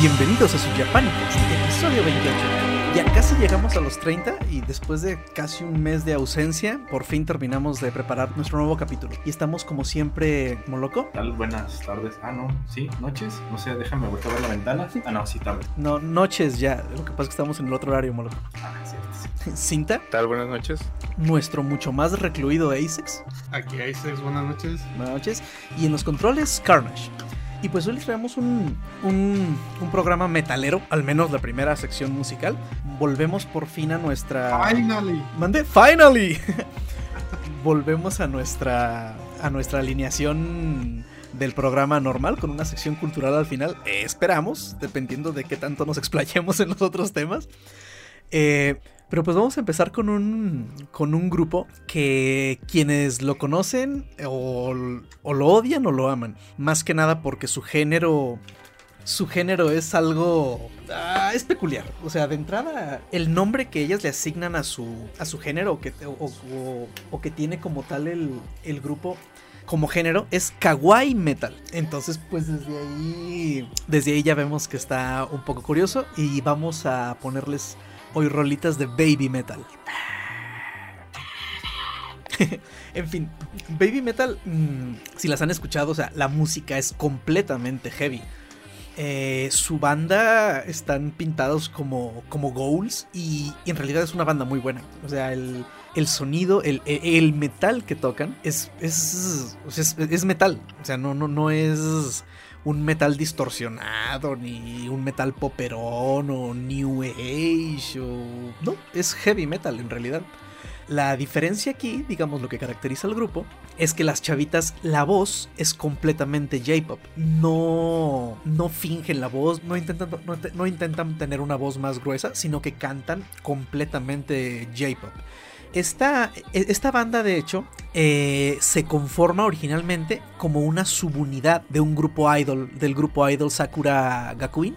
Bienvenidos a su Japánicos, episodio 28. Ya casi llegamos a los 30 y después de casi un mes de ausencia, por fin terminamos de preparar nuestro nuevo capítulo. Y estamos como siempre, Moloco. tal? Buenas tardes. Ah, no, sí, noches. No sé, déjame volver a ver la ventana. Ah, no, sí, tarde. No, noches ya. Lo que pasa es que estamos en el otro horario, Moloco. Ah, cierto, sí. Cinta, tal? Buenas noches. nuestro mucho más recluido Asex. Aquí seis, buenas noches. Buenas noches. Y en los controles, Carnage. Y pues hoy les traemos un, un, un programa metalero, al menos la primera sección musical. Volvemos por fin a nuestra... Finally. Mande, finally. Volvemos a nuestra a nuestra alineación del programa normal con una sección cultural al final. Eh, esperamos, dependiendo de qué tanto nos explayemos en los otros temas. Eh, pero pues vamos a empezar con un, con un grupo que quienes lo conocen o, o lo odian o lo aman. Más que nada porque su género su género es algo. ah, es peculiar. O sea, de entrada, el nombre que ellas le asignan a su, a su género o que, o, que tiene como tal el, el grupo como género es kawaii metal. Entonces, pues desde ahí. Desde ahí ya vemos que está un poco curioso. Y vamos a ponerles hoy rolitas de baby metal. En fin, Baby Metal, mm, si las han escuchado, o sea, la música es completamente heavy. Eh, su banda están pintados como, como ghouls y, en realidad es una banda muy buena. O sea, el, el sonido, el, el- el metal que tocan es, es, es, es metal. O sea, no, no, no es un metal distorsionado, ni un metal poperón o new age. O... No, es heavy metal en realidad. La diferencia aquí, digamos lo que caracteriza al grupo, es que las chavitas, la voz es completamente J-pop. No, no fingen la voz, no intentan, no, te- no intentan tener una voz más gruesa, sino que cantan completamente J-pop. Esta, e- esta banda, de hecho, eh, se conforma originalmente como una subunidad de un grupo idol, del grupo idol Sakura Gakuin,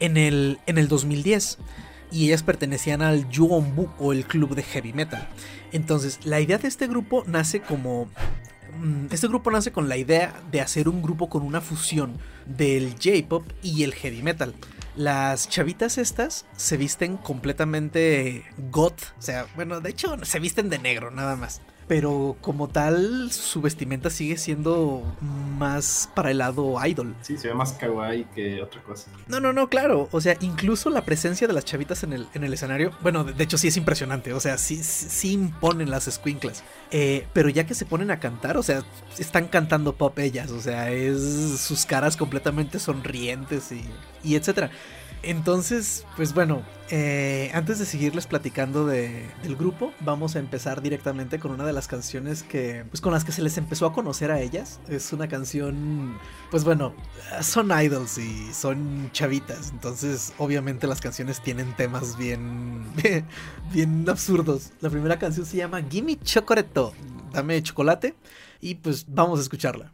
en el, en el 2010 y ellas pertenecían al Yuonbu o el club de heavy metal. Entonces, la idea de este grupo nace como mm, este grupo nace con la idea de hacer un grupo con una fusión del J-pop y el heavy metal. Las chavitas estas se visten completamente goth, o sea, bueno, de hecho se visten de negro nada más. Pero como tal, su vestimenta sigue siendo más para el lado idol. Sí, se ve más kawaii que otra cosa. No, no, no, claro. O sea, incluso la presencia de las chavitas en el, en el escenario, bueno, de, hecho sí es impresionante. O sea, sí, sí, sí imponen las squinklas. Eh, pero ya que se ponen a cantar, o sea, están cantando pop ellas. O sea, es sus caras completamente sonrientes y, y etcétera. Entonces, pues bueno, eh, antes de seguirles platicando de- del grupo, vamos a empezar directamente con una de las canciones que, pues con las que se les empezó a conocer a ellas. Es una canción, pues bueno, son idols y son chavitas, entonces obviamente las canciones tienen temas bien, bien absurdos. La primera canción se llama Gimme Chocoreto, dame chocolate, y pues vamos a escucharla.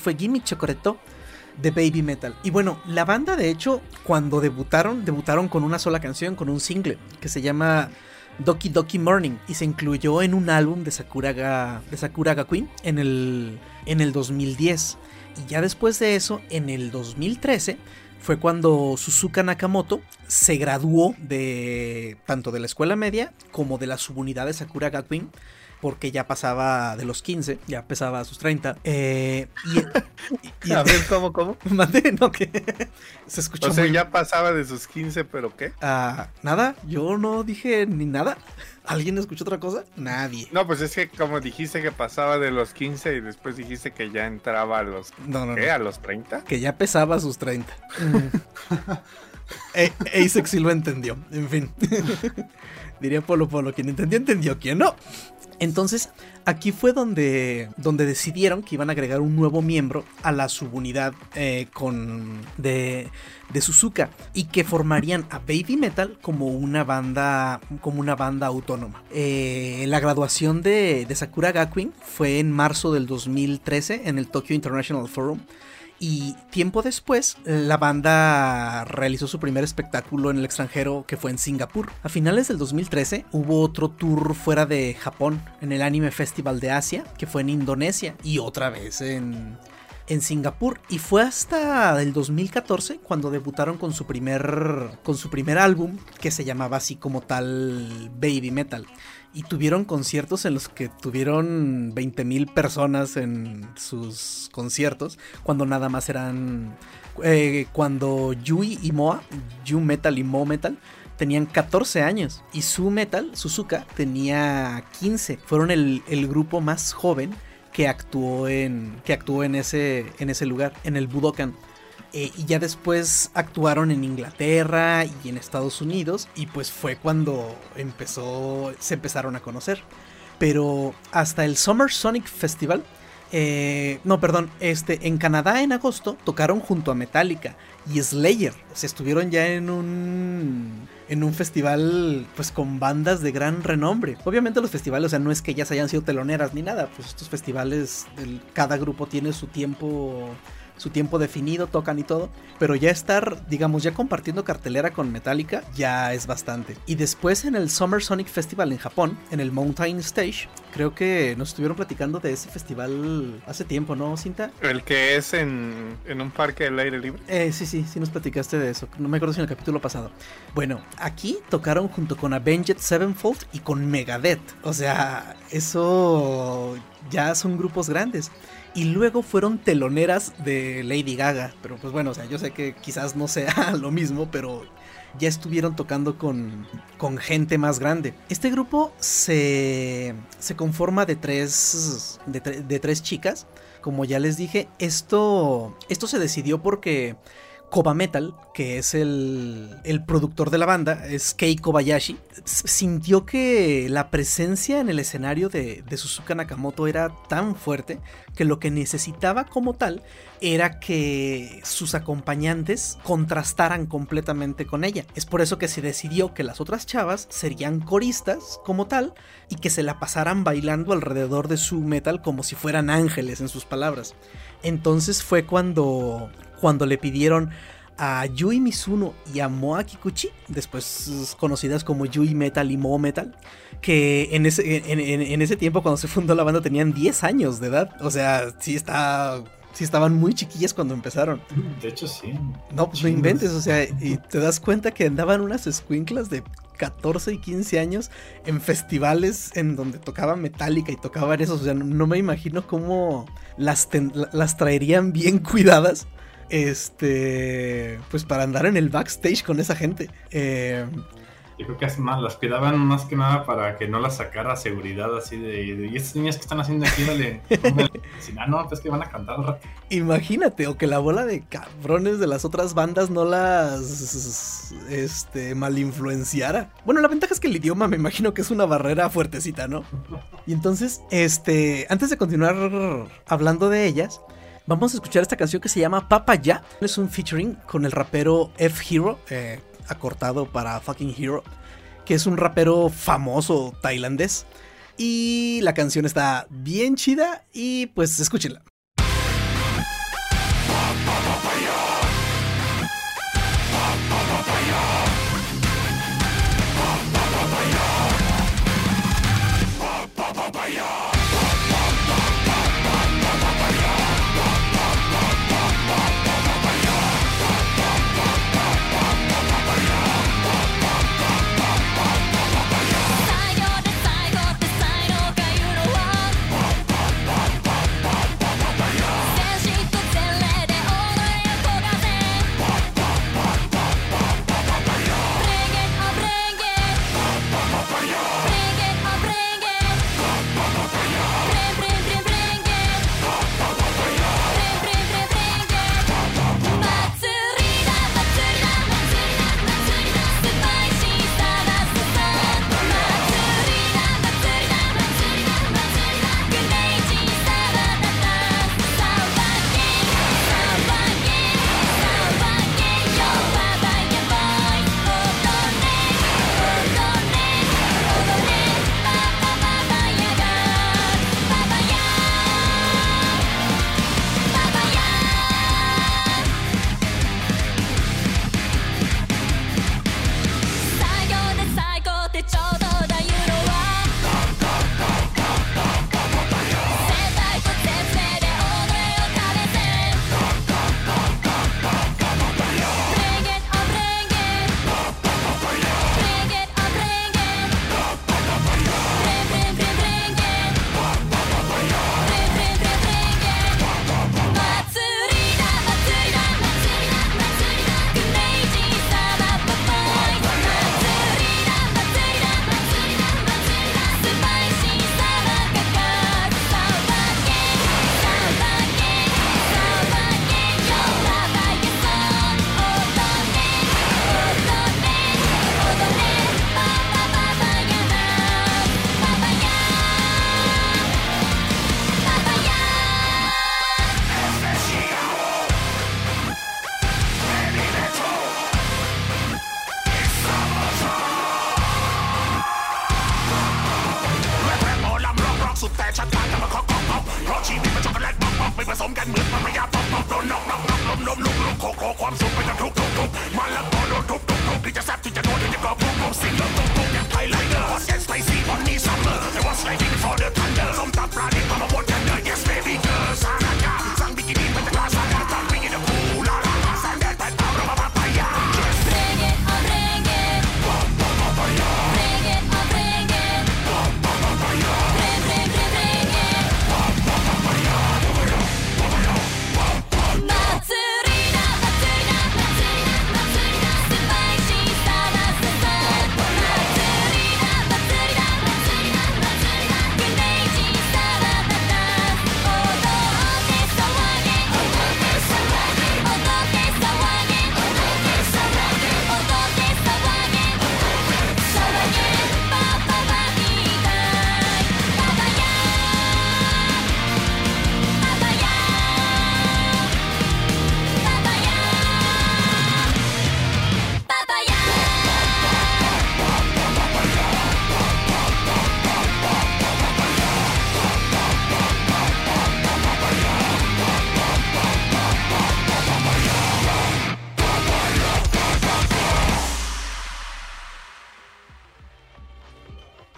Fue Gimme Chocoreto de Baby Metal. Y bueno, la banda de hecho, cuando debutaron, debutaron con una sola canción, con un single, que se llama Doki Doki Morning y se incluyó en un álbum de Sakura, de Sakura Ga Queen en el, en el 2010. Y ya después de eso, en el 2013, fue cuando Suzuka Nakamoto se graduó de tanto de la escuela media como de la subunidad de Sakura Ga Queen porque ya pasaba de los 15, ya pesaba sus 30. Eh, y, a ver, ¿cómo, cómo? Mandé, no, que se escuchó. O sea, ya pasaba de sus 15, pero ¿qué? Ah, nada, yo no dije ni nada. ¿Alguien escuchó otra cosa? Nadie. No, pues es que como dijiste que pasaba de los 15 y después dijiste que ya entraba a los... ¿Qué? ¿A los 30? Que ya pesaba sus 30. e Asex sí lo entendió, en fin. Diría Polo Polo, quien entendió, entendió, quien no. Entonces, aquí fue donde, donde decidieron que iban a agregar un nuevo miembro a la subunidad eh, con, de, de, Suzuka y que formarían a Baby Metal como una banda, como una banda autónoma. Eh, la graduación de, de Sakura Gakuin fue en marzo del 2013 en el Tokyo International Forum y tiempo después, la banda realizó su primer espectáculo en el extranjero que fue en Singapur. A finales del 2013 hubo otro tour fuera de Japón, en el Anime Festival de Asia, que fue en Indonesia y otra vez en, en Singapur. Y fue hasta el 2014 cuando debutaron con su primer, con su primer álbum, que se llamaba así como tal Baby Metal y tuvieron conciertos en los que tuvieron 20.000 personas en sus conciertos, cuando nada más eran... Eh, cuando Yui y Moa, Yu Metal y Mo Metal, tenían 14 años y Su Metal, Suzuka, tenía 15. Fueron el, el grupo más joven que actuó en, que actuó en, ese, en ese lugar, en el Budokan. Eh, y ya después actuaron en Inglaterra y en Estados Unidos y pues fue cuando empezó, se empezaron a conocer. Pero hasta el Summer Sonic Festival, eh, no, perdón, este, en Canadá en agosto tocaron junto a Metallica y Slayer. Se estuvieron ya en un en un festival pues con bandas de gran renombre. Obviamente los festivales, o sea, no es que ya se hayan sido teloneras ni nada, pues estos festivales, cada grupo tiene su tiempo su tiempo definido, tocan y todo, pero ya estar, digamos, ya compartiendo cartelera con Metallica ya es bastante. Y después en el Summer Sonic Festival en Japón, en el Mountain Stage, creo que nos estuvieron platicando de ese festival hace tiempo, ¿no, Cinta? El que es en, en un parque del aire libre. Eh, sí, sí, sí nos platicaste de eso. No me acuerdo si en el capítulo pasado. Bueno, aquí tocaron junto con Avenged Sevenfold y con Megadeth. O sea, eso ya son grupos grandes y luego fueron teloneras de Lady Gaga. Pero pues bueno, o sea, yo sé que quizás no sea lo mismo, pero ya estuvieron tocando con, con gente más grande. Este grupo se, se conforma de tres, de, tres chicas. Como ya les dije, esto, esto se decidió porque Koba Metal, que es el, el, productor de la banda, es Kei Kobayashi, sintió que la presencia en el escenario de, de, Suzuka Nakamoto era tan fuerte que lo que necesitaba como tal era que sus acompañantes contrastaran completamente con ella. Es por eso que se decidió que las otras chavas serían coristas como tal y que se la pasaran bailando alrededor de su metal como si fueran ángeles en sus palabras. Entonces fue cuando cuando le pidieron a Yui Mizuno y a Moa Kikuchi, después conocidas como Yui Metal y Mo Metal, que en ese, en, ese tiempo cuando se fundó la banda tenían 10 años de edad. O sea, sí está sí estaban muy chiquillas cuando empezaron. De hecho, sí. No, pues no inventes, o sea, y te das cuenta que andaban unas escuinclas de 14 y 15 años en festivales en donde tocaba Metallica y tocaban esos. O sea, no, me imagino cómo las, las traerían bien cuidadas este, pues para andar en el backstage con esa gente. Eh, yo creo que más, las cuidaban más que nada para que no las sacara seguridad así de, y estas niñas que están haciendo aquí, dale, si no, no, pues que van a cantar un rato. Imagínate, o que la bola de cabrones de las otras bandas no las este malinfluenciara. Bueno, la ventaja es que el idioma me imagino que es una barrera fuertecita, ¿no? Y entonces, este, antes de continuar hablando de ellas, Vamos a escuchar esta canción que se llama Papa Ya. Es un featuring con el rapero F-Hero, eh, acortado para fucking Hero, que es un rapero famoso tailandés. Y la canción está bien chida y pues escúchenla.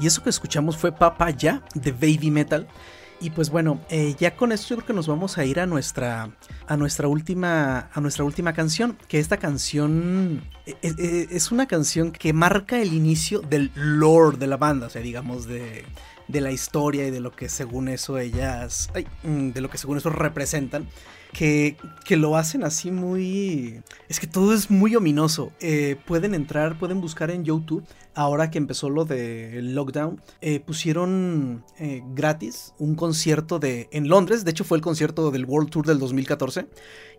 Eso que escuchamos fue Papa Ya de Baby Metal. Y pues bueno, eh, ya con esto yo creo que nos vamos a ir a nuestra, a nuestra, última, a nuestra última canción, que esta canción es, eh, eh, es, una canción que marca el inicio del lore de la banda, o sea, digamos de, de la historia y de lo que según eso ellas, mm, de lo que según eso representan que, que, lo hacen así muy... Es que todo es muy ominoso. Pueden entrar, pueden buscar en YouTube. Ahora que empezó lo del lockdown, eh, pusieron eh, gratis un concierto de en Londres. De hecho, fue el concierto del World Tour del 2014.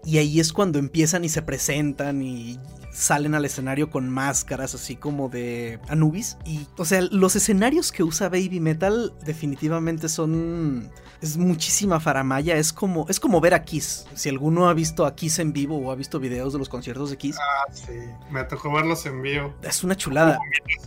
Y ahí es cuando empiezan y se presentan y salen al escenario con máscaras así como de Anubis. Y, o sea, los escenarios que usa Baby Metal definitivamente son es muchísima faramaya. Es como, es como ver a Kiss. Si alguno ha visto a Kiss en vivo o ha visto videos de los conciertos de Kiss. Ah, sí. Me tocó verlos en vivo. Es una chulada.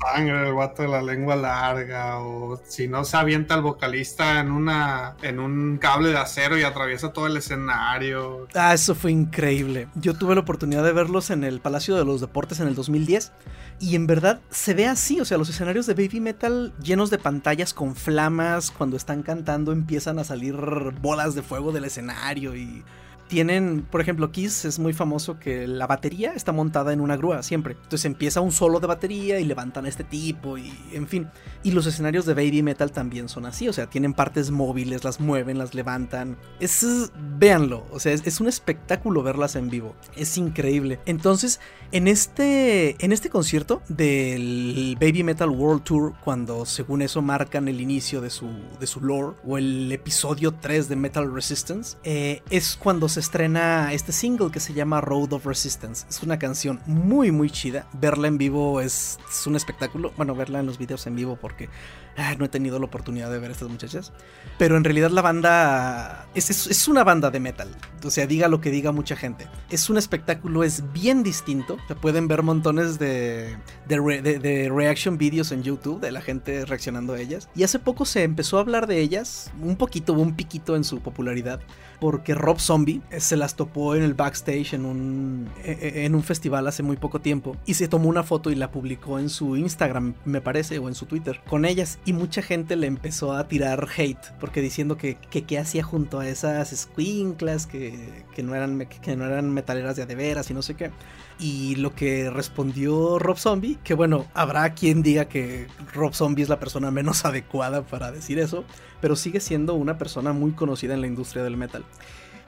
Sangre, el vato de la lengua larga. O si no se avienta el vocalista en una. en un cable de acero y atraviesa todo el escenario. Ah, eso fue increíble. Yo tuve la oportunidad de verlos en el Palacio de los Deportes en el 2010. Y en verdad se ve así, o sea, los escenarios de Baby Metal llenos de pantallas con flamas, cuando están cantando empiezan a salir bolas de fuego del escenario y tienen, por ejemplo, Kiss es muy famoso que la batería está montada en una grúa siempre. Entonces empieza un solo de batería y levantan este tipo y en fin. Y los escenarios de Baby Metal también son así, o sea, tienen partes móviles, las mueven, las levantan. Es, véanlo, o sea, es, es un espectáculo verlas en vivo. Es increíble. Entonces, en este, en este concierto del Baby Metal World Tour, cuando según eso marcan el inicio de su, de su lore, o el episodio 3 de Metal Resistance, eh, es cuando se estrena este single que se llama Road of Resistance. Es una canción muy muy chida. Verla en vivo es, un espectáculo. Bueno, verla en los videos en vivo porque ah, no he tenido la oportunidad de ver a estas muchachas. Pero en realidad la banda es, es, una banda de metal. O sea, diga lo que diga mucha gente. Es un espectáculo, es bien distinto. Se pueden ver montones de, de, de reaction videos en YouTube de la gente reaccionando a ellas. Y hace poco se empezó a hablar de ellas. Un poquito, un piquito en su popularidad porque Rob Zombie se las topó en el backstage en un, e, e, en un festival hace muy poco tiempo y se tomó una foto y la publicó en su Instagram, me parece, o en su Twitter, con ellas. Y mucha gente le empezó a tirar hate porque diciendo que qué hacía junto a esas squinklas que, que, no eran, que no eran metaleras de adeveras y no sé qué. Y lo que respondió Rob Zombie, que bueno, habrá quien diga que Rob Zombie es la persona menos adecuada para decir eso, pero sigue siendo una persona muy conocida en la industria del metal.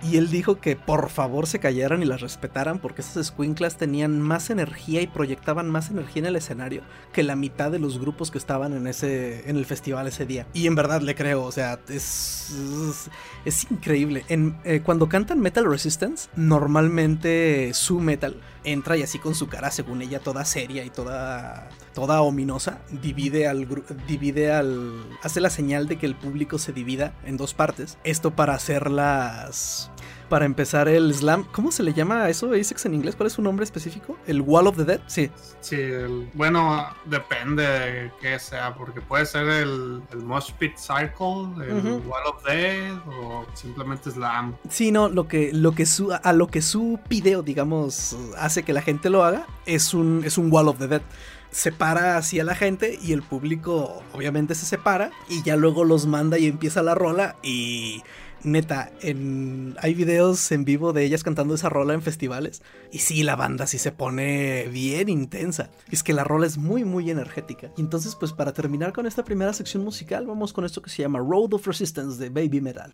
Y él dijo que por favor se callaran y las respetaran porque esas squinklas tenían más energía y proyectaban más energía en el escenario que la mitad de los grupos que estaban en ese en el festival ese día. Y en verdad le creo, o sea, es es, increíble. Eh, cuando cantan Metal Resistance, normalmente su metal entra y así con su cara, según ella, toda seria y toda toda ominosa, divide al divide al hace la señal de que el público se divida en dos partes. Esto para hacer las para empezar el slam. ¿Cómo se le llama a eso, Asex, en inglés? ¿Cuál es su nombre específico? ¿El Wall of the Dead? Sí. Sí, bueno, depende de qué sea, porque puede ser el, el Mosh Pit Circle, el Wall of the Dead o simplemente slam. Sí, no, lo que, lo que su, a lo que su video, digamos, hace que la gente lo haga es un, es un Wall of the Dead separa así a la gente y el público obviamente se separa y ya luego los manda y empieza la rola y neta, en, hay videos en vivo de ellas cantando esa rola en festivales. Y sí, la banda sí se pone bien intensa. Es que la rola es muy, muy energética. Y entonces, pues para terminar con esta primera sección musical, vamos con esto que se llama Road of Resistance de Baby Metal.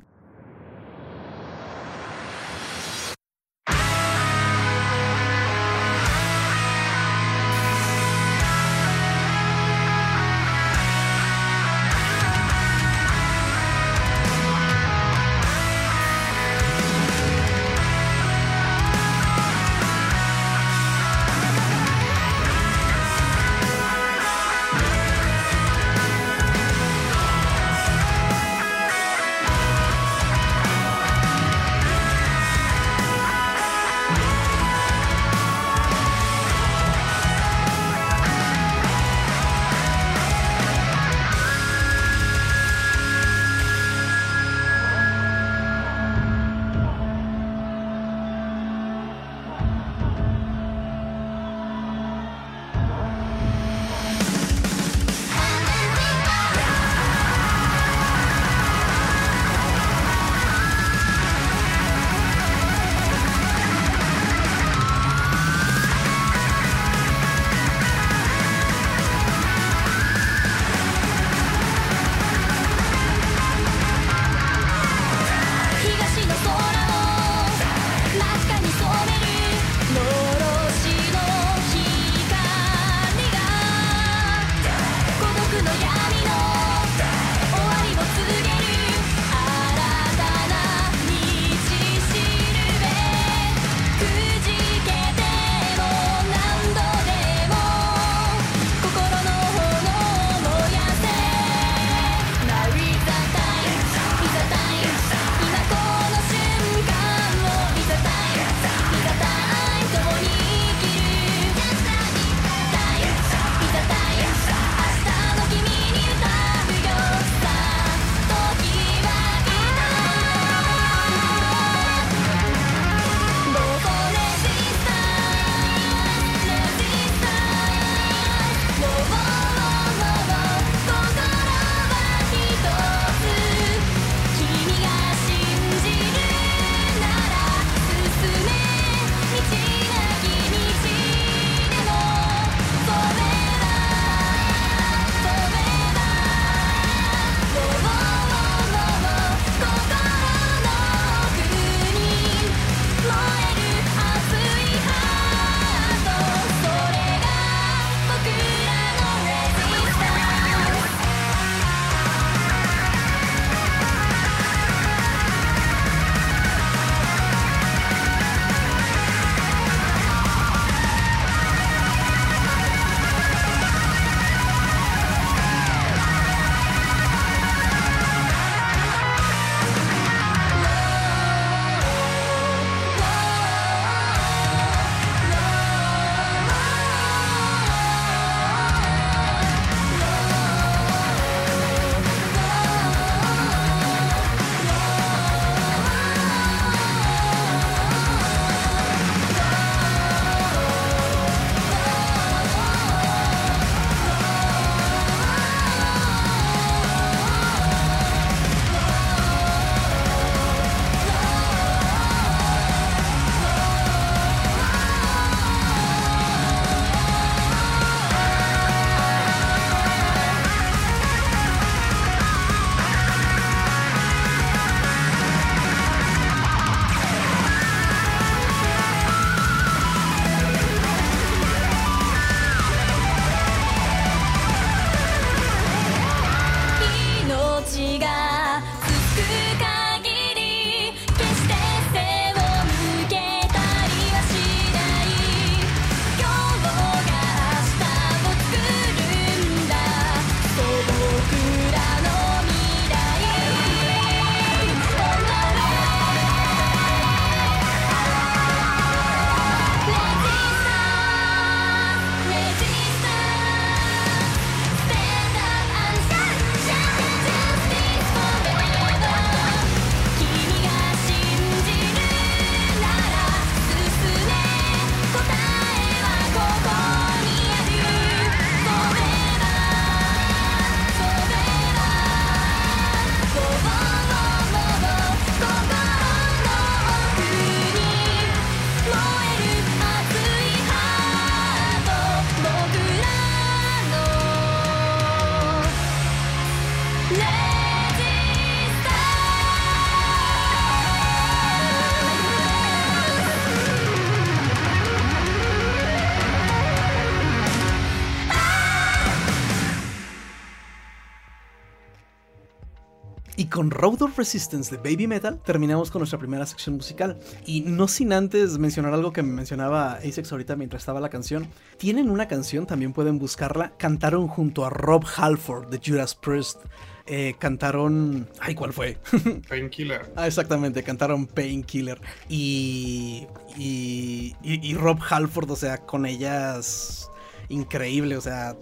Con Road of Resistance de Baby Metal terminamos con nuestra primera sección musical. Y no sin antes mencionar algo que me mencionaba Asex ahorita mientras estaba la canción. Tienen una canción, también pueden buscarla. Cantaron junto a Rob Halford de Judas Priest. Eh, cantaron. Ay, ¿cuál fue? Painkiller. ah, exactamente, cantaron Painkiller. Y, y, y. Y Rob Halford, o sea, con ellas increíble. O sea,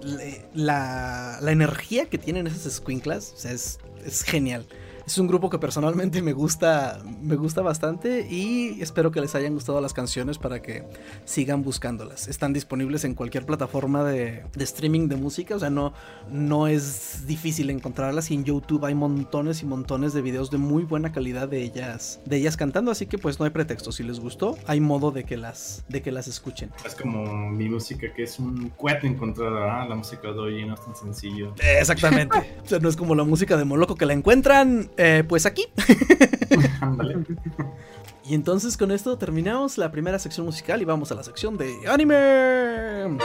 la, la energía que tienen esas squinklas, o sea, es, es genial. Es un grupo que personalmente me gusta, me gusta bastante y espero que les hayan gustado las canciones para que sigan buscándolas. Están disponibles en cualquier plataforma de, de streaming de música, o sea, no, no es difícil encontrarlas y en YouTube hay montones y montones de videos de muy buena calidad de ellas, de ellas cantando, así que pues no hay pretexto. Si les gustó, hay modo de que las, de que las escuchen. Es como mi música que es un cuete encontrar la música de hoy no es tan sencillo. Exactamente. o sea, no es como la música de Moloco que la encuentran eh, pues aquí. y entonces con esto terminamos la primera sección musical y vamos a la sección de anime.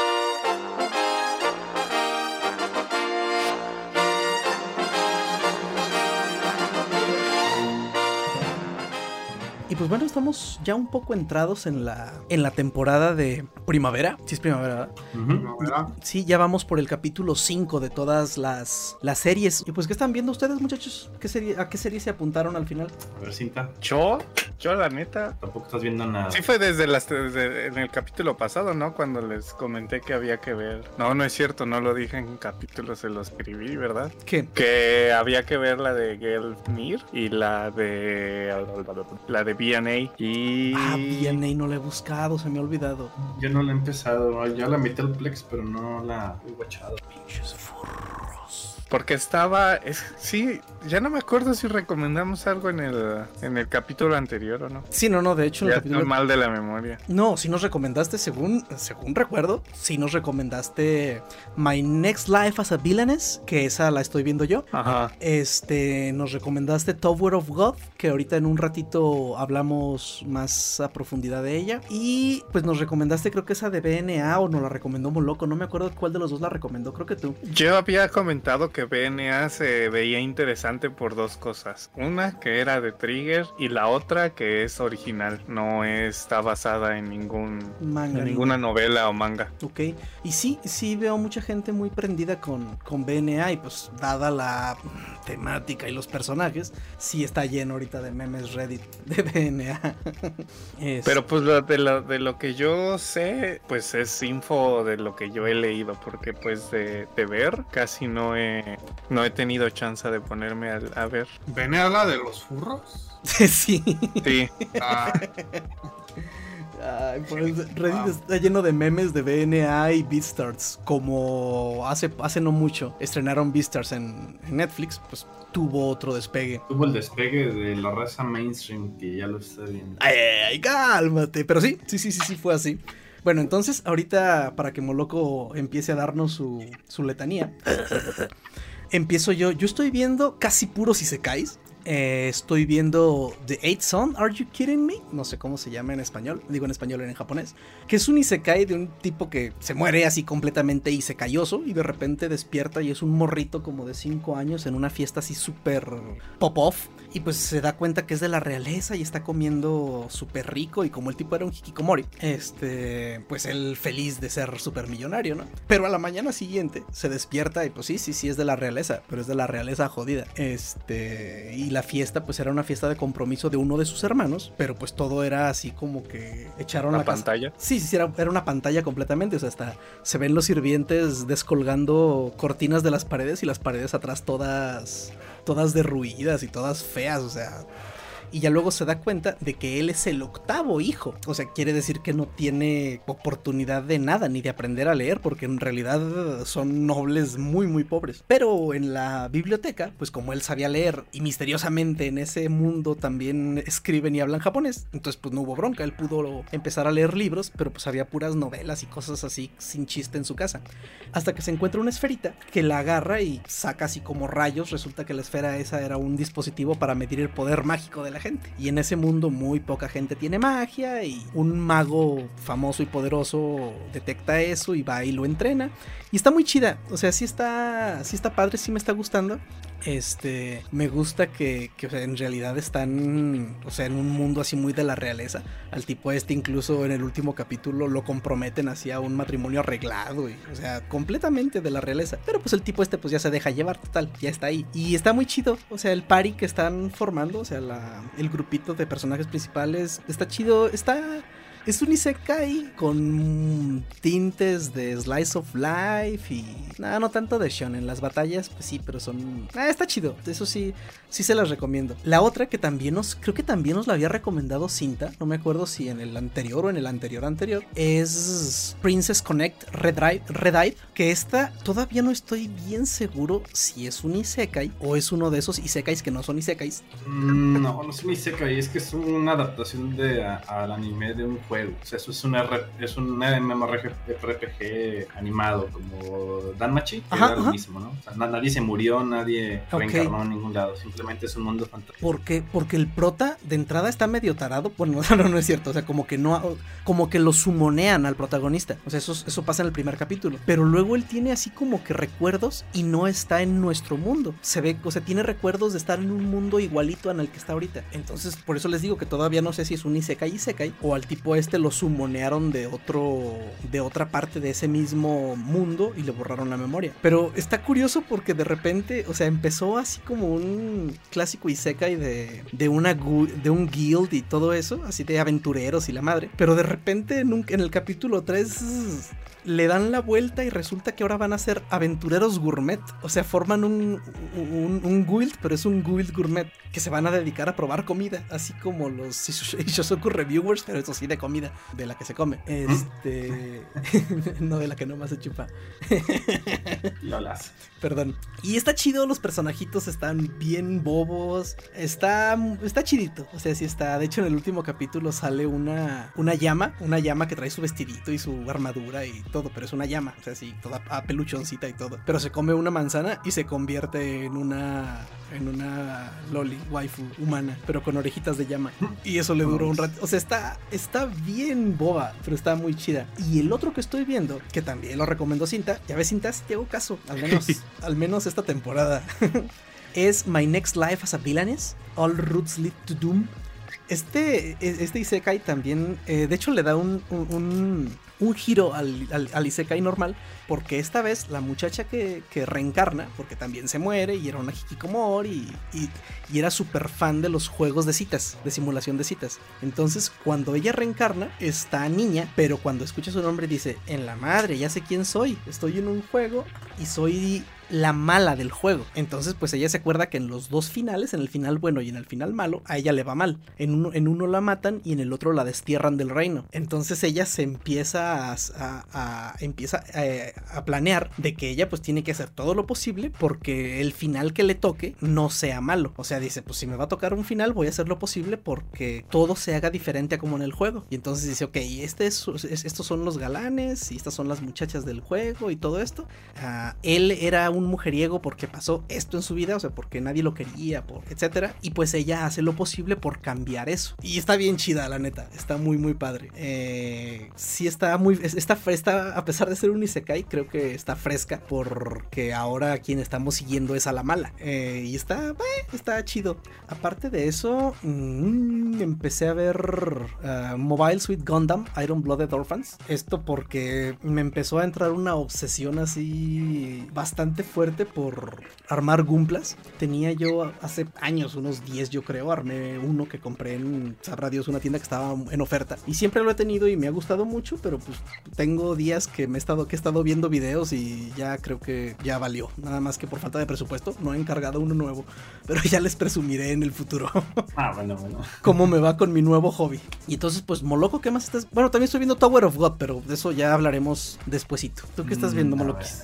Y pues bueno, estamos ya un poco entrados en la, en la temporada de primavera. Sí, es primavera, ¿verdad? Uh -huh. Sí, ya vamos por el capítulo 5 de todas las, las series. Y pues, ¿qué están viendo ustedes, muchachos? ¿Qué serie, ¿A qué serie se apuntaron al final? A ver, cinta. Yo, yo la neta. Tampoco estás viendo nada. Sí, fue desde, las, desde en el capítulo pasado, ¿no? Cuando les comenté que había que ver. No, no es cierto, no lo dije en capítulo, se lo escribí, ¿verdad? ¿Qué? Que había que ver la de Gelmir y la de. La de BNA y. Ah, BNA no la he buscado, se me ha olvidado. Yo no la he empezado, ya la metí al Plex, pero no la he guachado. Pinches furros. Porque estaba. Es, sí, ya no me acuerdo si recomendamos algo en el, en el capítulo anterior o no. Sí, no, no, de hecho. Ya el capítulo... estoy mal de la memoria. No, si nos recomendaste, según, según recuerdo, si nos recomendaste My Next Life as a Villainess, que esa la estoy viendo yo. Ajá. Este, nos recomendaste Tower of God, que ahorita en un ratito hablamos más a profundidad de ella. Y pues nos recomendaste, creo que esa de BNA o nos la recomendó Moloco. No me acuerdo cuál de los dos la recomendó, creo que tú. Yo había comentado que BNA se veía interesante por dos cosas. Una que era de Trigger y la otra que es original. No está basada en ningún Manga, en ninguna novela o manga. Ok. Y sí, sí veo mucha gente muy prendida con, con BNA y pues dada la temática y los personajes, sí está lleno ahorita de memes Reddit de BNA. Es- Pero pues lo, de, lo, de lo que yo sé, pues es info de lo que yo he leído, porque pues de, de ver casi no he, no he tenido chance de ponerme a, a ver. ¿Ven a la de los furros? sí. Sí, Ah, Ay, pues, Reddit está lleno de memes de BNA y Beastars. Como hace, hace no mucho estrenaron Beastars en, en Netflix, pues tuvo otro despegue. Tuvo el despegue de la raza mainstream que ya lo está viendo. Ay, ay, cálmate. Pero sí, sí, sí, sí, sí, fue así. Bueno, entonces, ahorita para que Moloco empiece a darnos su, su letanía, empiezo yo. Yo estoy viendo casi puros Isekais. Eh, estoy viendo The Eight Son, Are You Kidding Me? No sé cómo se llama en español, digo en español en japonés. Que es un Isekai de un tipo que se muere así completamente isecayoso y de repente despierta y es un morrito como de 5 años en una fiesta así súper pop-off. Y pues se da cuenta que es de la realeza y está comiendo súper rico. Y como el tipo era un hikikomori, este, pues él feliz de ser súper millonario, ¿no? Pero a la mañana siguiente se despierta y pues sí, sí, sí es de la realeza, pero es de la realeza jodida. Este, y la fiesta, pues era una fiesta de compromiso de uno de sus hermanos, pero pues todo era así como que echaron la pantalla. Sí, sí, sí, era, era una pantalla completamente. O sea, hasta se ven los sirvientes descolgando cortinas de las paredes y las paredes atrás todas, todas derruidas y todas feas. O sea, y ya luego se da cuenta de que él es el octavo hijo. O sea, quiere decir que no tiene oportunidad de nada, ni de aprender a leer, porque en realidad son nobles muy, muy pobres. Pero en la biblioteca, pues como él sabía leer y misteriosamente en ese mundo también escriben y hablan japonés, entonces pues no hubo bronca, él pudo empezar a leer libros, pero pues había puras novelas y cosas así sin chiste en su casa. Hasta que se encuentra una esferita que la agarra y saca así como rayos. Resulta que la esfera esa era un dispositivo para medir el poder mágico de la gente. Y en ese mundo muy poca gente tiene magia y un mago famoso y poderoso detecta eso y va y lo entrena. Y está muy chida, o sea, sí está, sí está padre, sí me está gustando. Este, me gusta que, que en realidad están, o sea, en un mundo así muy de la realeza. Al tipo este incluso en el último capítulo lo comprometen hacia un matrimonio arreglado, y, o sea, completamente de la realeza. Pero pues el tipo este pues ya se deja llevar, total, ya está ahí. Y está muy chido, o sea, el party que están formando, o sea, la, el grupito de personajes principales, está chido, está es un isekai con tintes de slice of life y nada, no tanto de shonen. Las batallas, pues sí, pero son. Ah, está chido. Eso sí, sí se las recomiendo. La otra que también nos, creo que también nos la había recomendado Cinta, no me acuerdo si en el anterior o en el anterior anterior, es Princess Connect Red Eye, Red Eye que esta todavía no estoy bien seguro si es un isekai o es uno de esos isekais que no son isekais. Mm, no, no es un isekai, es que es una adaptación de, al anime de un juego o sea, eso es un, es un MMORPG animado como Danmachi, que era lo mismo, ¿no? O sea, nadie se murió, nadie reencarnó en ningún lado, simplemente es un mundo fantástico. Porque, porque el prota de entrada está medio tarado, bueno, no, no es cierto, o sea, como que no, como que lo sumonean al protagonista, o sea, eso, eso pasa en el primer capítulo, pero luego él tiene así como que recuerdos y no está en nuestro mundo, se ve, o sea, tiene recuerdos de estar en un mundo igualito al que está ahorita, entonces por eso les digo que todavía no sé si es un Isekai Isekai o al tipo este lo sumonearon de otro de otra parte de ese mismo mundo y le borraron la memoria. Pero está curioso porque de repente, o sea, empezó así como un clásico isekai de de una de un guild y todo eso, así de aventureros y la madre, pero de repente en, en el capítulo 3 le dan la vuelta y resulta que ahora van a ser aventureros gourmet. O sea, forman un, un, guild, pero es un guild gourmet que se van a dedicar a probar comida, así como los Ishosoku reviewers, pero eso sí de comida, de la que se come. Este. no de la que nomás se chupa. Lolas. Perdón. Y está chido, los personajitos están bien bobos. Está, está chidito. O sea, sí está. De hecho, en el último capítulo sale una, una llama, una llama que trae su vestidito y su armadura y todo, pero es una llama, o sea, sí, toda peluchoncita y todo. Pero se come una manzana y se convierte en una en una loli waifu humana, pero con orejitas de llama. Y eso le duró un rato. O sea, está está bien boba, pero está muy chida. Y el otro que estoy viendo, que también lo recomiendo Cinta, ya ves Cinta, si te hago caso, al menos al menos esta temporada. es My Next Life as a Villainess, All Roots Lead to Doom. Este, e, este Isekai también, eh, de hecho, le da un, un giro al, al, Isekai normal, porque esta vez la muchacha que, reencarna, porque también se muere y era una Hikikomori y, y, era súper fan de los juegos de citas, de simulación de citas. Entonces, cuando ella reencarna, está niña, pero cuando escucha su nombre dice, en la madre, ya sé quién soy, estoy en un juego y soy la mala del juego. Entonces, pues ella se acuerda que en los dos finales, en el final bueno y en el final malo, a ella le va mal. En uno, en uno la matan y en el otro la destierran del reino. Entonces ella se empieza a, empieza eh, a, planear de que ella pues tiene que hacer todo lo posible porque el final que le toque no sea malo. O sea, dice, pues si me va a tocar un final, voy a hacer lo posible porque todo se haga diferente a como en el juego. Y entonces dice, ok, este es, estos son los galanes y estas son las muchachas del juego y todo esto. Ah, él era un mujeriego porque pasó esto en su vida, o sea, porque nadie lo quería, por, etcétera. Y pues ella hace lo posible por cambiar eso. Y está bien chida, la neta. Está muy, muy padre. Eh, sí está muy. Está, está, a pesar de ser un Isekai, creo que está fresca porque ahora quien estamos siguiendo es a la mala. Eh, y está, eh, está chido. Aparte de eso, mm, empecé a ver uh, Mobile Suit Gundam Iron Blooded Orphans. Esto porque me empezó a entrar una obsesión así bastante fuerte por armar Gumplas. Tenía yo hace años, unos 10 yo creo, armé uno que compré en Sabrá Dios, una tienda que estaba en oferta. Y siempre lo he tenido y me ha gustado mucho, pero pues tengo días que me he estado, que he estado viendo videos y ya creo que ya valió. Nada más que por falta de presupuesto, no he encargado uno nuevo. Pero ya les presumiré en el futuro. Ah, bueno, bueno. Cómo me va con mi nuevo hobby. Y entonces, pues, Moloco, ¿qué más estás? Bueno, también estoy viendo Tower of God, pero de eso ya hablaremos despuesito. ¿Tú qué estás viendo, mm, Molokis?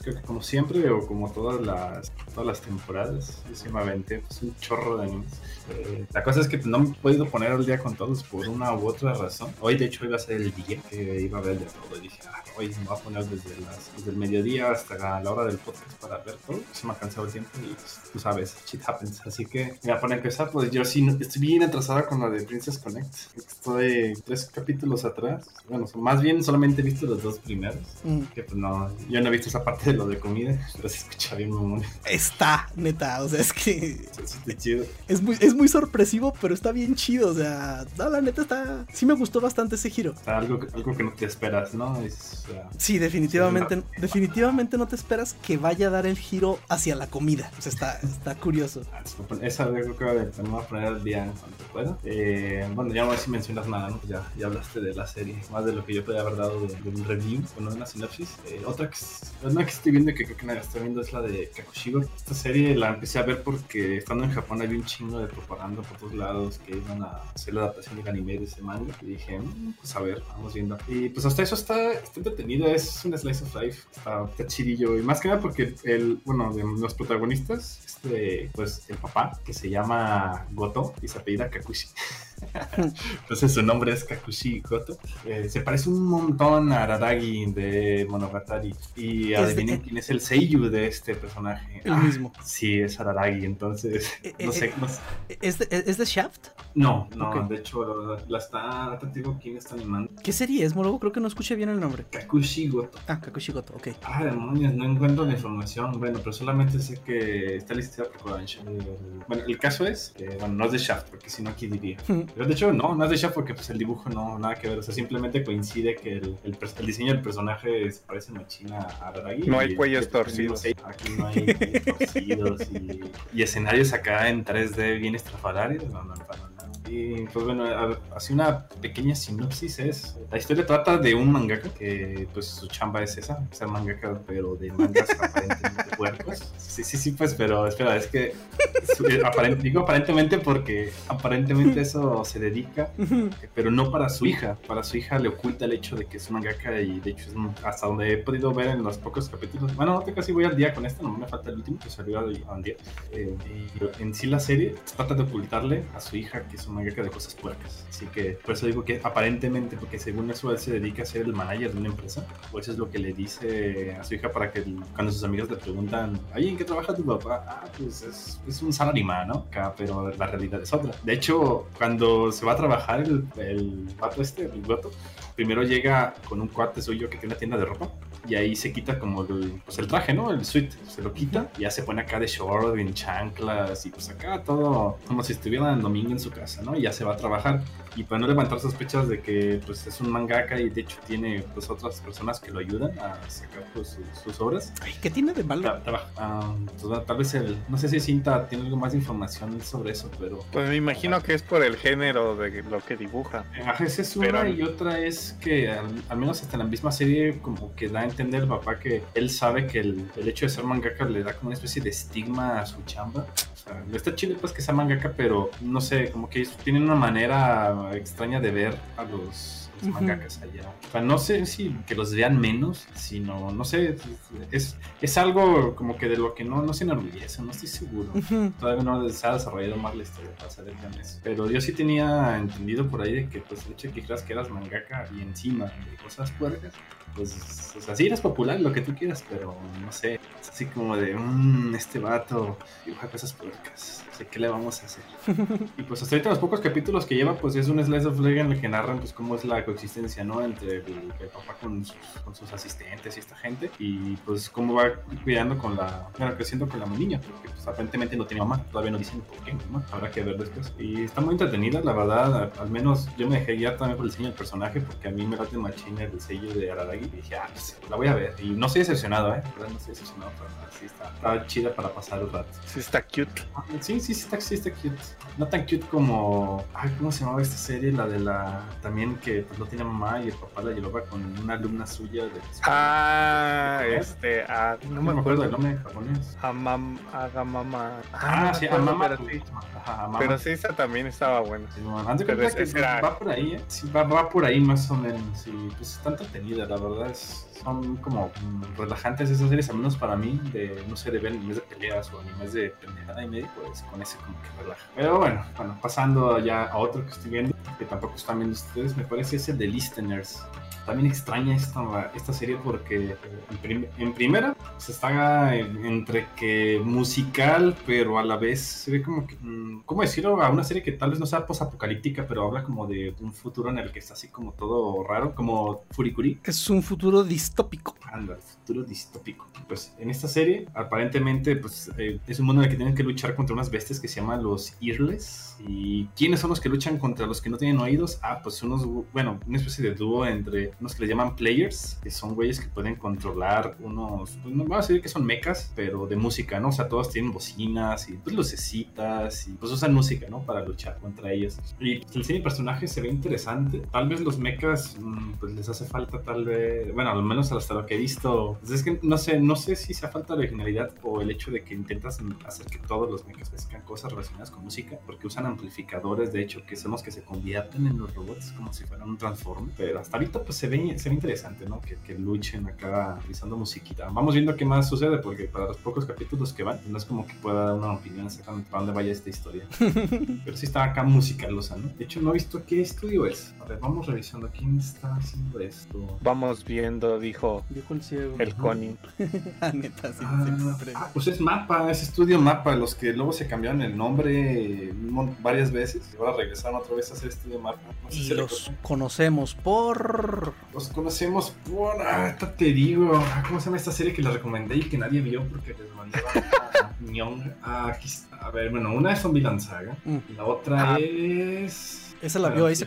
Creo que como siempre o como todas las todas las temporadas, yo sí me aventé pues, un chorro de animes. Eh, la cosa es que no me he podido poner al día con todos por una u otra razón. Hoy de hecho iba a ser el día que iba a ver de todo y dije, ah, hoy me voy a poner desde, las, desde el mediodía hasta la hora del podcast para ver todo. Se me ha cansado el tiempo y pues, tú sabes, shit happens. Así que me voy a poner a empezar, pues yo sí estoy bien atrasada con la de Princess Connect. Estoy tres capítulos atrás. Bueno, más bien solamente he visto los dos primeros. Mm. Que pues no, yo no he visto esa parte dice lo de comida, pero se escucha bien mamón. Está, neta, o sea, es que chido. es muy, es muy sorpresivo, pero está bien chido, o sea, no, la neta está... Sí me gustó bastante ese giro. Sea, algo, que- algo que no te esperas, ¿no? Es, o sea, Sí, definitivamente, no. definitivamente no te esperas que vaya a dar el giro hacia la comida. O sea, está, está curioso. ah, esa creo que me voy a poner al día en cuanto pueda. Eh, bueno, ya no si mencionas nada, ¿no? Ya, ya hablaste de la serie, más de lo que yo podía haber dado de, de un review, bueno, de una sinopsis. Eh, otra que, es- una que estoy viendo que creo que nadie está viendo es la de Kakushigo. Esta serie la empecé a ver porque estando en Japón había un chingo de propaganda por todos lados que iban a hacer la adaptación del anime de ese manga. Y dije, "Mm, pues a ver, vamos viendo. Y pues hasta eso está, está entretenido, es un slice of life, está, está chidillo. Y más que nada porque el, bueno, de los protagonistas, este, pues el papá, que se llama Goto y se apellida Kakushi. Entonces su nombre es Kakushi Goto. Eh, se parece un montón a Araragi de Monogatari. Y Es adivinen quién es el Seiyu de este personaje. El Ah, mismo. Sí, es Araragi, entonces Eh, no eh, sé, eh, no sé. ¿Es de, es de Shaft? No, no, de hecho la, la está, te digo quién está animando. ¿Qué serie es, Morogo? Creo que no escuché bien el nombre. Kakushi Goto. Ah, Kakushigoto, ok. Ah, demonios, no encuentro la información. Bueno, pero solamente sé que está listada por Kodansha. Bueno, el caso es, que, bueno, no es de Shaft, porque si no aquí diría. Pero de hecho, no, no es de Shaft porque pues el dibujo no, nada que ver. O sea, simplemente coincide que el, el, pers- el diseño del personaje se parece machina a Araragi. No hay Y- cuellos torcidos. Aquí no hay cuellos torcidos y, y escenarios acá en 3D bien estrafalarios. No, no. Y pues bueno, así una pequeña sinopsis es, la historia trata de un mangaka que pues su chamba es esa, ser mangaka pero de mangas aparentemente puercos. Sí, sí, sí, pues, pero espera, es que eh, aparent- digo aparentemente porque aparentemente eso se dedica, pero no para su hija, para su hija le oculta el hecho de que es mangaka y de hecho es hasta donde he podido ver en los pocos capítulos, bueno, no te casi voy al día con esto, no me falta el último que salió al, al día. Eh, y en sí la serie trata de ocultarle a su hija que es un de cosas puercas. Así que por eso digo que aparentemente, porque según eso él se dedica a ser el manager de una empresa, o eso es lo que le dice a su hija para que cuando sus amigos le preguntan, oye, ¿en qué trabaja tu papá? Ah, pues es, es un salaryman, ¿no? Acá, pero la realidad es otra. De hecho, cuando se va a trabajar el, el vato este, el goto, primero llega con un cuate suyo que tiene una tienda de ropa y ahí se quita como el, pues el traje, ¿no? El suit, se lo quita y ya se pone acá de short, en chanclas y pues acá todo como si estuviera en domingo en su casa, ¿no? Y ya se va a trabajar y para no levantar sospechas de que pues es un mangaka y de hecho tiene pues otras personas que lo ayudan a sacar pues sus, sus obras. Ay, ¿Qué tiene de malo? Ta- ta- ah, pues, tal vez el, no sé si Cinta tiene algo más de información sobre eso, pero Pues me imagino que es por el género de lo que dibuja. Ajá, esa es una Pero- y otra es que al, al menos hasta en la misma serie como que da a entender el papá que él sabe que el, el hecho de ser mangaka le da como una especie de estigma a su chamba. O sea, está chido pues que sea mangaka, pero no sé, como que tienen una manera extraña de ver a los, mangakas allá. O sea, no sé si que los vean menos, sino, no sé, es, es algo como que de lo que no, no se enorgullece, no estoy seguro. Todavía no se ha desarrollado más la historia para saber qué es. Pero yo sí tenía entendido por ahí de que pues el hecho de que dijeras que eras mangaka y encima de cosas puercas, pues o sea, sí eres popular, lo que tú quieras, pero no sé, es así como de, mmm, este vato dibuja cosas puercas, no sé qué le vamos a hacer. y pues hasta ahorita los pocos capítulos que lleva pues es un slice of life en el que narran pues cómo es la coexistencia, ¿no? Entre el, el papá con sus, con sus asistentes y esta gente y pues cómo va cuidando con la, bueno, creciendo con la niña, porque pues aparentemente no tiene mamá, todavía no dicen por qué mamá, habrá que ver después. Y está muy entretenida, la verdad, al, al menos yo me dejé guiar también por el diseño del personaje, porque a mí me late machina el sello de Y dije, ah, pues la voy a ver. Y no estoy decepcionado, ¿eh? No estoy decepcionado nada, sí está, está chida para pasar el rato. Sí está cute. Ah, Sí, sí, sí está, sí está cute. No tan cute como. Ay, ¿cómo se llamaba esta serie? La de la. También que pues, no tiene mamá y el papá la llevaba con una alumna suya de. Ah, este, ah, no me acuerdo el nombre japonés. Amam, Agamama. Ah, no sí, acuerdo, Amama. pero sí. Ajá, Amama. Pero sí, esa también estaba buena. Sí, no, de pero que era- va por ahí, ¿eh? Sí, va, va por ahí más o menos. Y pues está entretenida, la verdad. Son como relajantes esas series, al menos para mí, de, no sé, de ver animes de peleas o animes de pendejada y medio, pues con ese como que relaja. Pero bueno, bueno, pasando ya a otro que estoy viendo. Que tampoco están viendo ustedes, me parece es el de Listeners. También extraña esta, esta serie porque en, prim- en primera se está en- entre que musical, pero a la vez se ve como que, mm, ¿cómo decirlo? A una serie que tal vez no sea posapocalíptica, pero habla como de un futuro en el que está así como todo raro, como Furikuri. Es un futuro distópico. Anda, futuro distópico. Pues en esta serie, aparentemente, pues eh, es un mundo en el que tienen que luchar contra unas bestias que se llaman los Earless. ¿Y quiénes son los que luchan contra los que no tienen oídos? Ah, pues unos, bueno, una especie de dúo entre unos que les llaman Players, que son güeyes que pueden controlar unos, pues no voy a decir que son mechas, pero de música, ¿no? O sea, todos tienen bocinas y pues lucecitas y pues usan música, ¿no? Para luchar contra ellos. Y pues, el cine de personajes se ve interesante. Tal vez los mechas, mm, pues les hace falta tal vez, bueno, al menos hasta lo que he visto. Pues, es que no sé, no sé si sea falta de originalidad o el hecho de que intentas hacer que todos los mechas pescan cosas relacionadas con música, porque usan amplificadores, de hecho, que son los que se convierten en los robots como si fueran un transforme. Pero hasta ahorita pues se ve, se ve interesante, ¿no? Que, que luchen acá utilizando musiquita. Vamos viendo qué más sucede, porque para los pocos capítulos que van, no es como que pueda dar una opinión exactamente para dónde vaya esta historia. Pero sí está acá musicalosa, ¿no? De hecho, no he visto qué estudio es. A ver, vamos revisando quién está haciendo esto. Vamos viendo, dijo Dijo el ciego. el Connie. Ah, neta, sí, Ah, siempre. ah, pues es Mapa, es estudio Mapa, los que luego se cambiaron el nombre mon- varias veces y ahora regresaron otra vez a hacer estudio. No sé Y si los conocemos por. Los conocemos por. Ah, te digo. ah, ¿Cómo se llama esta serie que les recomendé y que nadie vio porque les mandé a Ñong? Ah, aquí está. A ver, bueno, una es Zombieland Saga. Mm. Y la otra Ah. es. ¿Esa la Ah, vio es-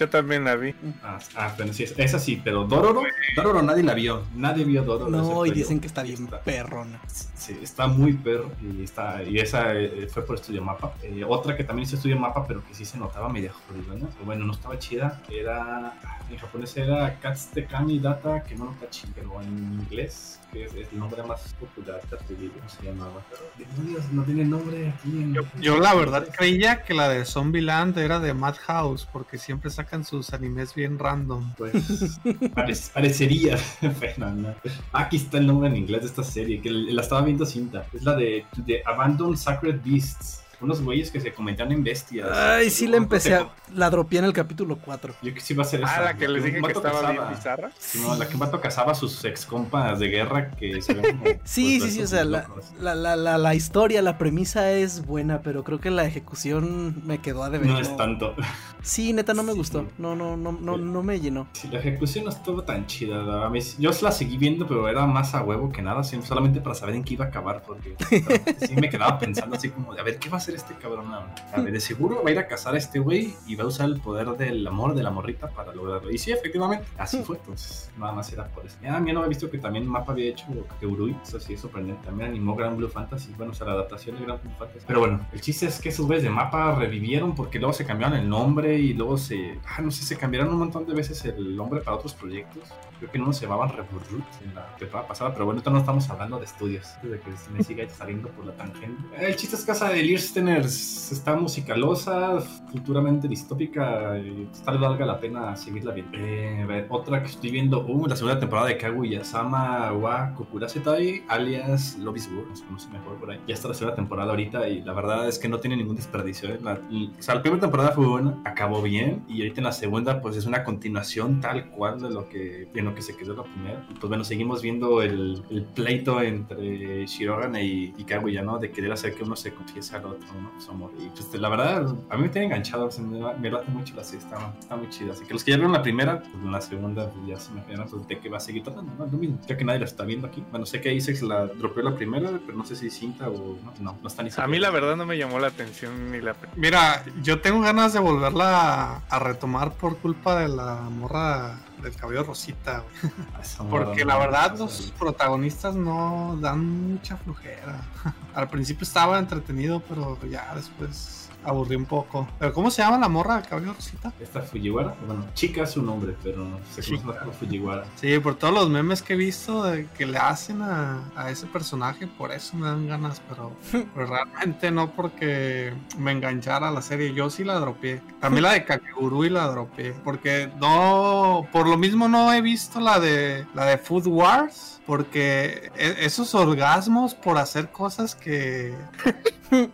Yo también la vi. Ah, ah, bueno, sí, es- esa sí, pero Dororo. Dororo nadie la vio. Nadie vio Dororo. No, y yo. dicen que está bien perrona. Sí, está muy perro y, está, y esa eh, fue por Estudio Mapa. Eh, otra que también hizo Estudio Mapa, pero que sí se notaba media jodida, ¿no? Bueno, no estaba chida, era. En japonés era Katsutekami Data Kemonotachi, pero en inglés, que es, es el nombre más popular, ¿cómo se llamaba? Pero, demonios, no tiene nombre aquí en. Yo, yo la verdad creía que la de Zombieland era de Madhouse, porque siempre sacan sus animes bien random. Pues pare- parecería, no. Aquí está el nombre en inglés de esta serie, que la estaba viendo cinta. Es la de, de Abandoned Sacred Beasts. Unos güeyes que se comentan en bestias. Ay, sí la empecé a. La dropeé en el capítulo 4. Yo que sí va a ser esa. Ah, la que les dije que estaba bien cazaba- bizarra. Sí, no, la que un vato cazaba a sus ex compas de guerra que se ven como. Sí, pues, sí, sí, o estos sea, la, la, la, la, la historia, la premisa es buena, pero creo que la ejecución me quedó a deber. No es tanto. Sí, neta, no me Sí. gustó. No, no, no, no, Sí. no me llenó. Sí, la ejecución no estuvo tan chida. la- A mí, sí- yo la seguí viendo, pero era más a huevo que nada, solamente para saber en qué iba a acabar. Porque sí me quedaba pensando así como, de, a ver, ¿qué va a hacer este cabrón? ahora? A ver, de seguro va a ir a cazar a este güey y va a usar el poder del amor de la morrita para lograrlo. Y sí, efectivamente, así fue. Entonces, nada más era por eso. Ah, mira, no había visto que también Mapa había hecho Eurui. Eso sí es sorprendente. También animó Grand Blue Fantasy. Bueno, o sea, la adaptación de Grand Blue Fantasy. Pero bueno, el chiste es que esos güeyes de Mapa revivieron porque luego se cambiaron el nombre y luego se. Ah, no sé, se cambiaron un montón de veces el nombre para otros proyectos. Creo que en uno se llamaban Reboot en la temporada pasada, pero bueno, ahorita no estamos hablando de estudios. De que se me siga saliendo por la tangente. El chiste es Casa de Listeners. Está musicalosa, futuramente distópica. Y tal vez valga la pena seguirla bien. Eh, a ver, otra que estoy viendo, uh, la segunda temporada de Kaguya-sama wa Kokurasetai, alias War, no se conoce mejor por ahí. Ya está la segunda temporada ahorita y la verdad es que no tiene ningún desperdicio. ¿eh? La, y- o sea, la primera temporada fue buena, acabó bien y ahorita en la segunda pues es una continuación tal cual de lo que, lo que se quedó la primera. Pues bueno, seguimos viendo el, el pleito entre Shirogan y, y Kaguya, ¿no? De querer hacer que uno se confiese al otro, ¿no? Su amor. Y pues la verdad, a mí me tiene enganchado, o sea, me, me late mucho la serie, está, está muy chida. Así que los que ya vieron la primera, pues en la segunda pues, ya se me quedaron pues, de que va a seguir tratando, ¿no? Lo mismo, ya que nadie la está viendo aquí. Bueno, sé que Isaac la dropeó la primera, pero no sé si cinta o no, no, no está ni A mí la verdad no me llamó la atención ni la... Mira, yo tengo ganas de volverla a retomar por culpa de la morra del cabello rosita. güey. Porque la verdad los protagonistas no dan mucha flujera. Al principio estaba entretenido, pero ya después aburrí un poco. ¿Pero cómo se llama la morra del cabello rosita? Esta Fujiwara, bueno, chica es su nombre, pero se conoce como Fujiwara. Sí, por todos los memes que he visto de que le hacen a, a ese personaje, por eso me dan ganas, pero, pero realmente no porque me enganchara a la serie. Yo sí la dropeé. También la de Kakegurui la dropeé. Porque no, por lo mismo no he visto la de la de Food Wars. Porque e- esos orgasmos por hacer cosas que,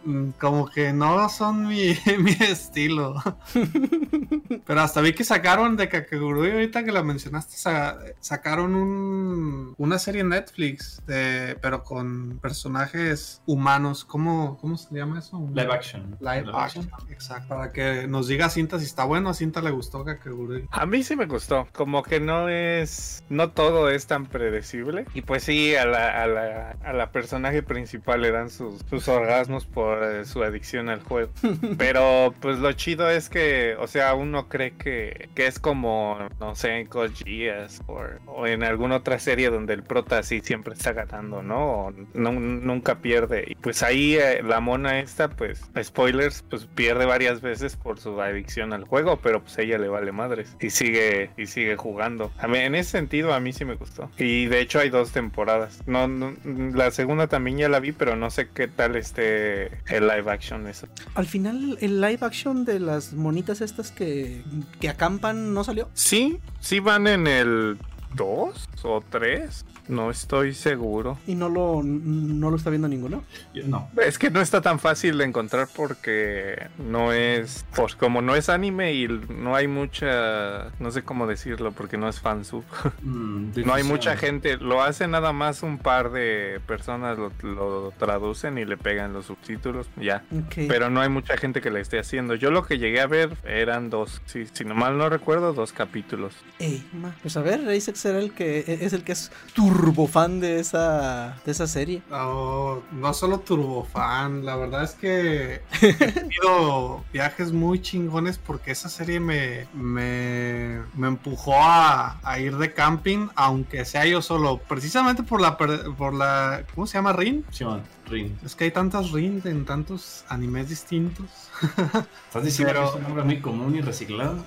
mm, como que no son mi, mi estilo. Pero hasta vi que sacaron de Kakegurui, ahorita que la mencionaste, sa- sacaron un, una serie en Netflix, de, pero con personajes humanos. ¿Cómo, ¿Cómo se llama eso? Live action. Live action. Exacto. Para que nos diga a Cinta si está bueno, a Cinta le gustó Kakegurui. A mí sí me gustó, como que no es, no todo es tan predecible. Y pues sí, a la, a la, a la personaje principal le dan sus, sus orgasmos por eh, su adicción al juego. Pero pues lo chido es que, o sea, uno cree que, que es como, no sé, en Code Geass o, o en alguna otra serie donde el prota sí siempre está ganando, ¿no? O no- nunca pierde. Y pues ahí eh, la mona esta, pues, spoilers, pues pierde varias veces por su adicción al juego, pero pues a ella le vale madres y sigue y sigue jugando. A mí, en ese sentido a mí sí me gustó. Y de hecho hay dos temporadas. No, no- la segunda también ya la vi, pero no sé qué tal esté el live action eso. Al final, el live action de las monitas estas que, que acampan no salió. Sí, sí van en el 2 o 3. No estoy seguro. Y no lo, no lo está viendo ninguno. No. Es que no está tan fácil de encontrar porque no es, pues como no es anime y no hay mucha, no sé cómo decirlo porque no es fansub. Mm, No hay mucha gente, lo hace nada más un par de personas, lo, lo traducen y le pegan los subtítulos, ya. Ok. Pero no hay mucha gente que le esté haciendo. Yo lo que llegué a ver eran dos, si, si no mal no recuerdo, dos capítulos. Ey, ma. Pues a ver, Isaac será el que es el que es turbo fan de esa, de esa serie. No, no solo turbofan, la verdad es que he tenido viajes muy chingones porque esa serie me, me, me empujó a, a ir de camping, aunque sea yo solo, precisamente por la, per- por la ¿cómo se llama? ¿Rin? Simón, Rin. Es que hay tantas Rin en tantos animes distintos. ¿Estás diciendo Pero- que es un nombre muy común y reciclado?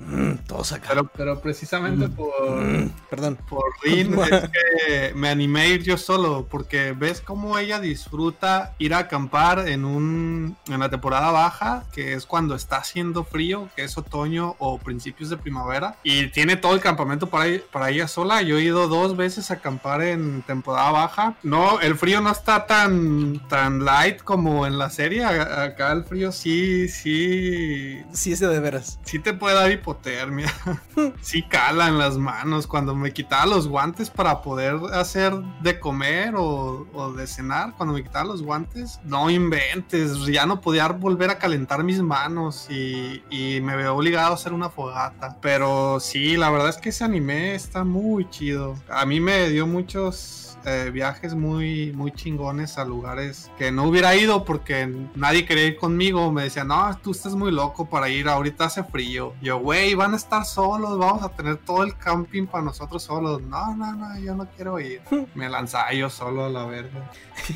Mm, todos acá. Pero, pero precisamente Mm. por, Mm, perdón. por Rin es que me animé a ir yo solo, porque ves cómo ella disfruta ir a acampar en un en la temporada baja, que es cuando está haciendo frío, que es otoño o principios de primavera, y tiene todo el campamento para, para ella sola. Yo he ido dos veces a acampar en temporada baja. No, el frío no está tan tan light como en la serie. Acá el frío sí, sí, Sí, es de veras. sí te puede dar hipotermia. sí cala en las manos. Cuando me quitaba los guantes para poder hacer de comer o, o de cenar, cuando me quitaba los guantes, no inventes. Ya no podía volver a calentar mis manos y, y me veo obligado a hacer una fogata. Pero sí, la verdad es que ese anime está muy chido. A mí me dio muchos eh, viajes muy, muy chingones a lugares que no hubiera ido porque nadie quería ir conmigo. Me decían, no, tú estás muy loco para ir, ahorita hace frío. Yo, güey, van a estar solos, vamos a tener todo el camping para nosotros solos. No, no, no, yo no quiero ir. Me lanzaba yo solo a la verga.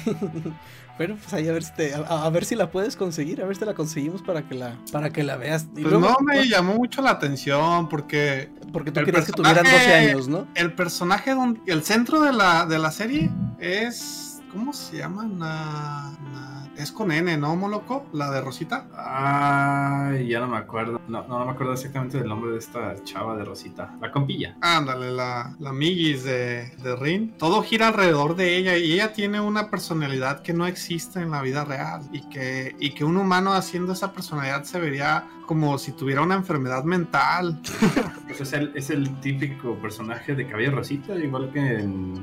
Bueno, pues ahí a ver si te- a, a ver si la puedes conseguir, a ver si la conseguimos para que la, para que la veas. Y Pues luego- no me llamó mucho la atención porque Porque tú querías que tuvieran 12 personaje- años, ¿no? el personaje, don- el centro de la, de la serie es. ¿Cómo se llama? Na- na- es con N, ¿no, Moloco? La de Rosita. Ay, ya no me acuerdo. No, no, no me acuerdo exactamente del nombre de esta chava de Rosita. La compilla. Ándale, la, la Migis de, de Rin. Todo gira alrededor de ella y ella tiene una personalidad que no existe en la vida real y que, y que un humano haciendo esa personalidad se vería como si tuviera una enfermedad mental. Pues es, el, es el típico personaje de cabello rosita, igual que en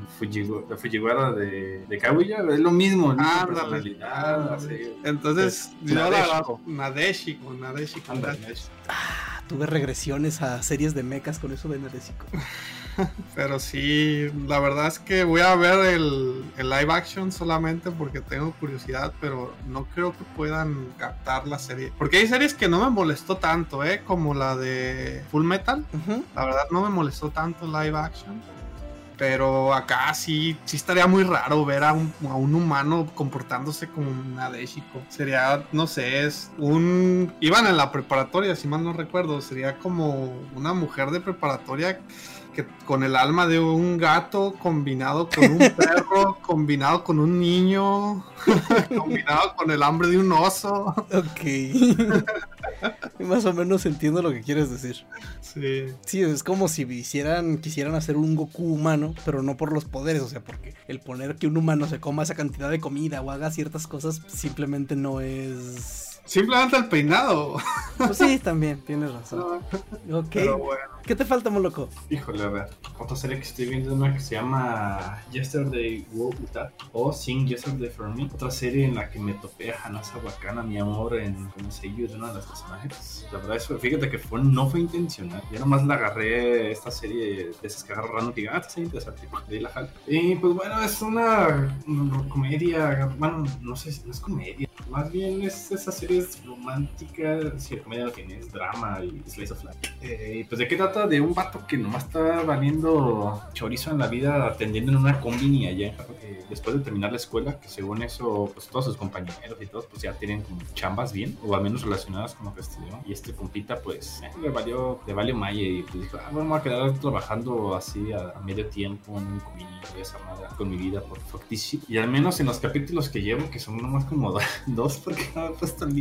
la Fujiwara de, de Kaguya. Es lo mismo, la Ándale. personalidad. así. Entonces, Es yo la Nadeshiko. Nadeshiko, Nadeshiko. Ah, tuve regresiones a series de mechas con eso de Nadesico. Pero sí, la verdad es que voy a ver el, el live action solamente porque tengo curiosidad, pero no creo que puedan captar la serie. Porque hay series que no me molestó tanto, ¿eh? Como la de Full Metal. La verdad no me molestó tanto el live action. Pero acá sí, sí estaría muy raro ver a un, a un humano comportándose como un Nadeshiko. Sería, no sé, es un... Iban en la preparatoria, si mal no recuerdo. Sería como una mujer de preparatoria que con el alma de un gato combinado con un perro, combinado con un niño, combinado con el hambre de un oso. Ok. Más o menos entiendo lo que quieres decir. Sí. Sí, es como si hicieran, quisieran hacer un Goku humano, pero no por los poderes, o sea, porque el poner que un humano se coma esa cantidad de comida o haga ciertas cosas simplemente no es... Simplemente el peinado. Pues sí, también, tienes razón. Ok. Pero bueno. ¿Qué te falta, Moloco? Híjole, a ver. Otra serie que estoy viendo es una que se llama Yesterday Woke That o Sing Yesterday for Me. Otra serie en la que me topé a Hanasa Wakana, mi amor, en como sello de uno de los personajes. La verdad, eso, fíjate que fue, no fue intencional. Yo nomás la agarré esta serie de esas que y digo, ah, serie interesante. De ahí la jalo. Y pues bueno, es una, una comedia. Bueno, no sé si no es comedia. Más bien es esa serie es romántica. Si comedia lo tiene es drama y slice of life. Eh, pues de qué trata de un vato que nomás está valiendo chorizo en la vida atendiendo en una combini allá. eh, después de terminar la escuela, que según eso, pues todos sus compañeros y todos, pues ya tienen como chambas bien, o al menos relacionadas con lo que estudió. Y este compita, pues, eh, le valió, le valió malle y pues dijo, ah, voy a quedar trabajando así a, medio tiempo en un combini, voy a hacer nada con mi vida por shit. Y al menos en los capítulos que llevo, que son nomás como do- dos, porque no me he puesto el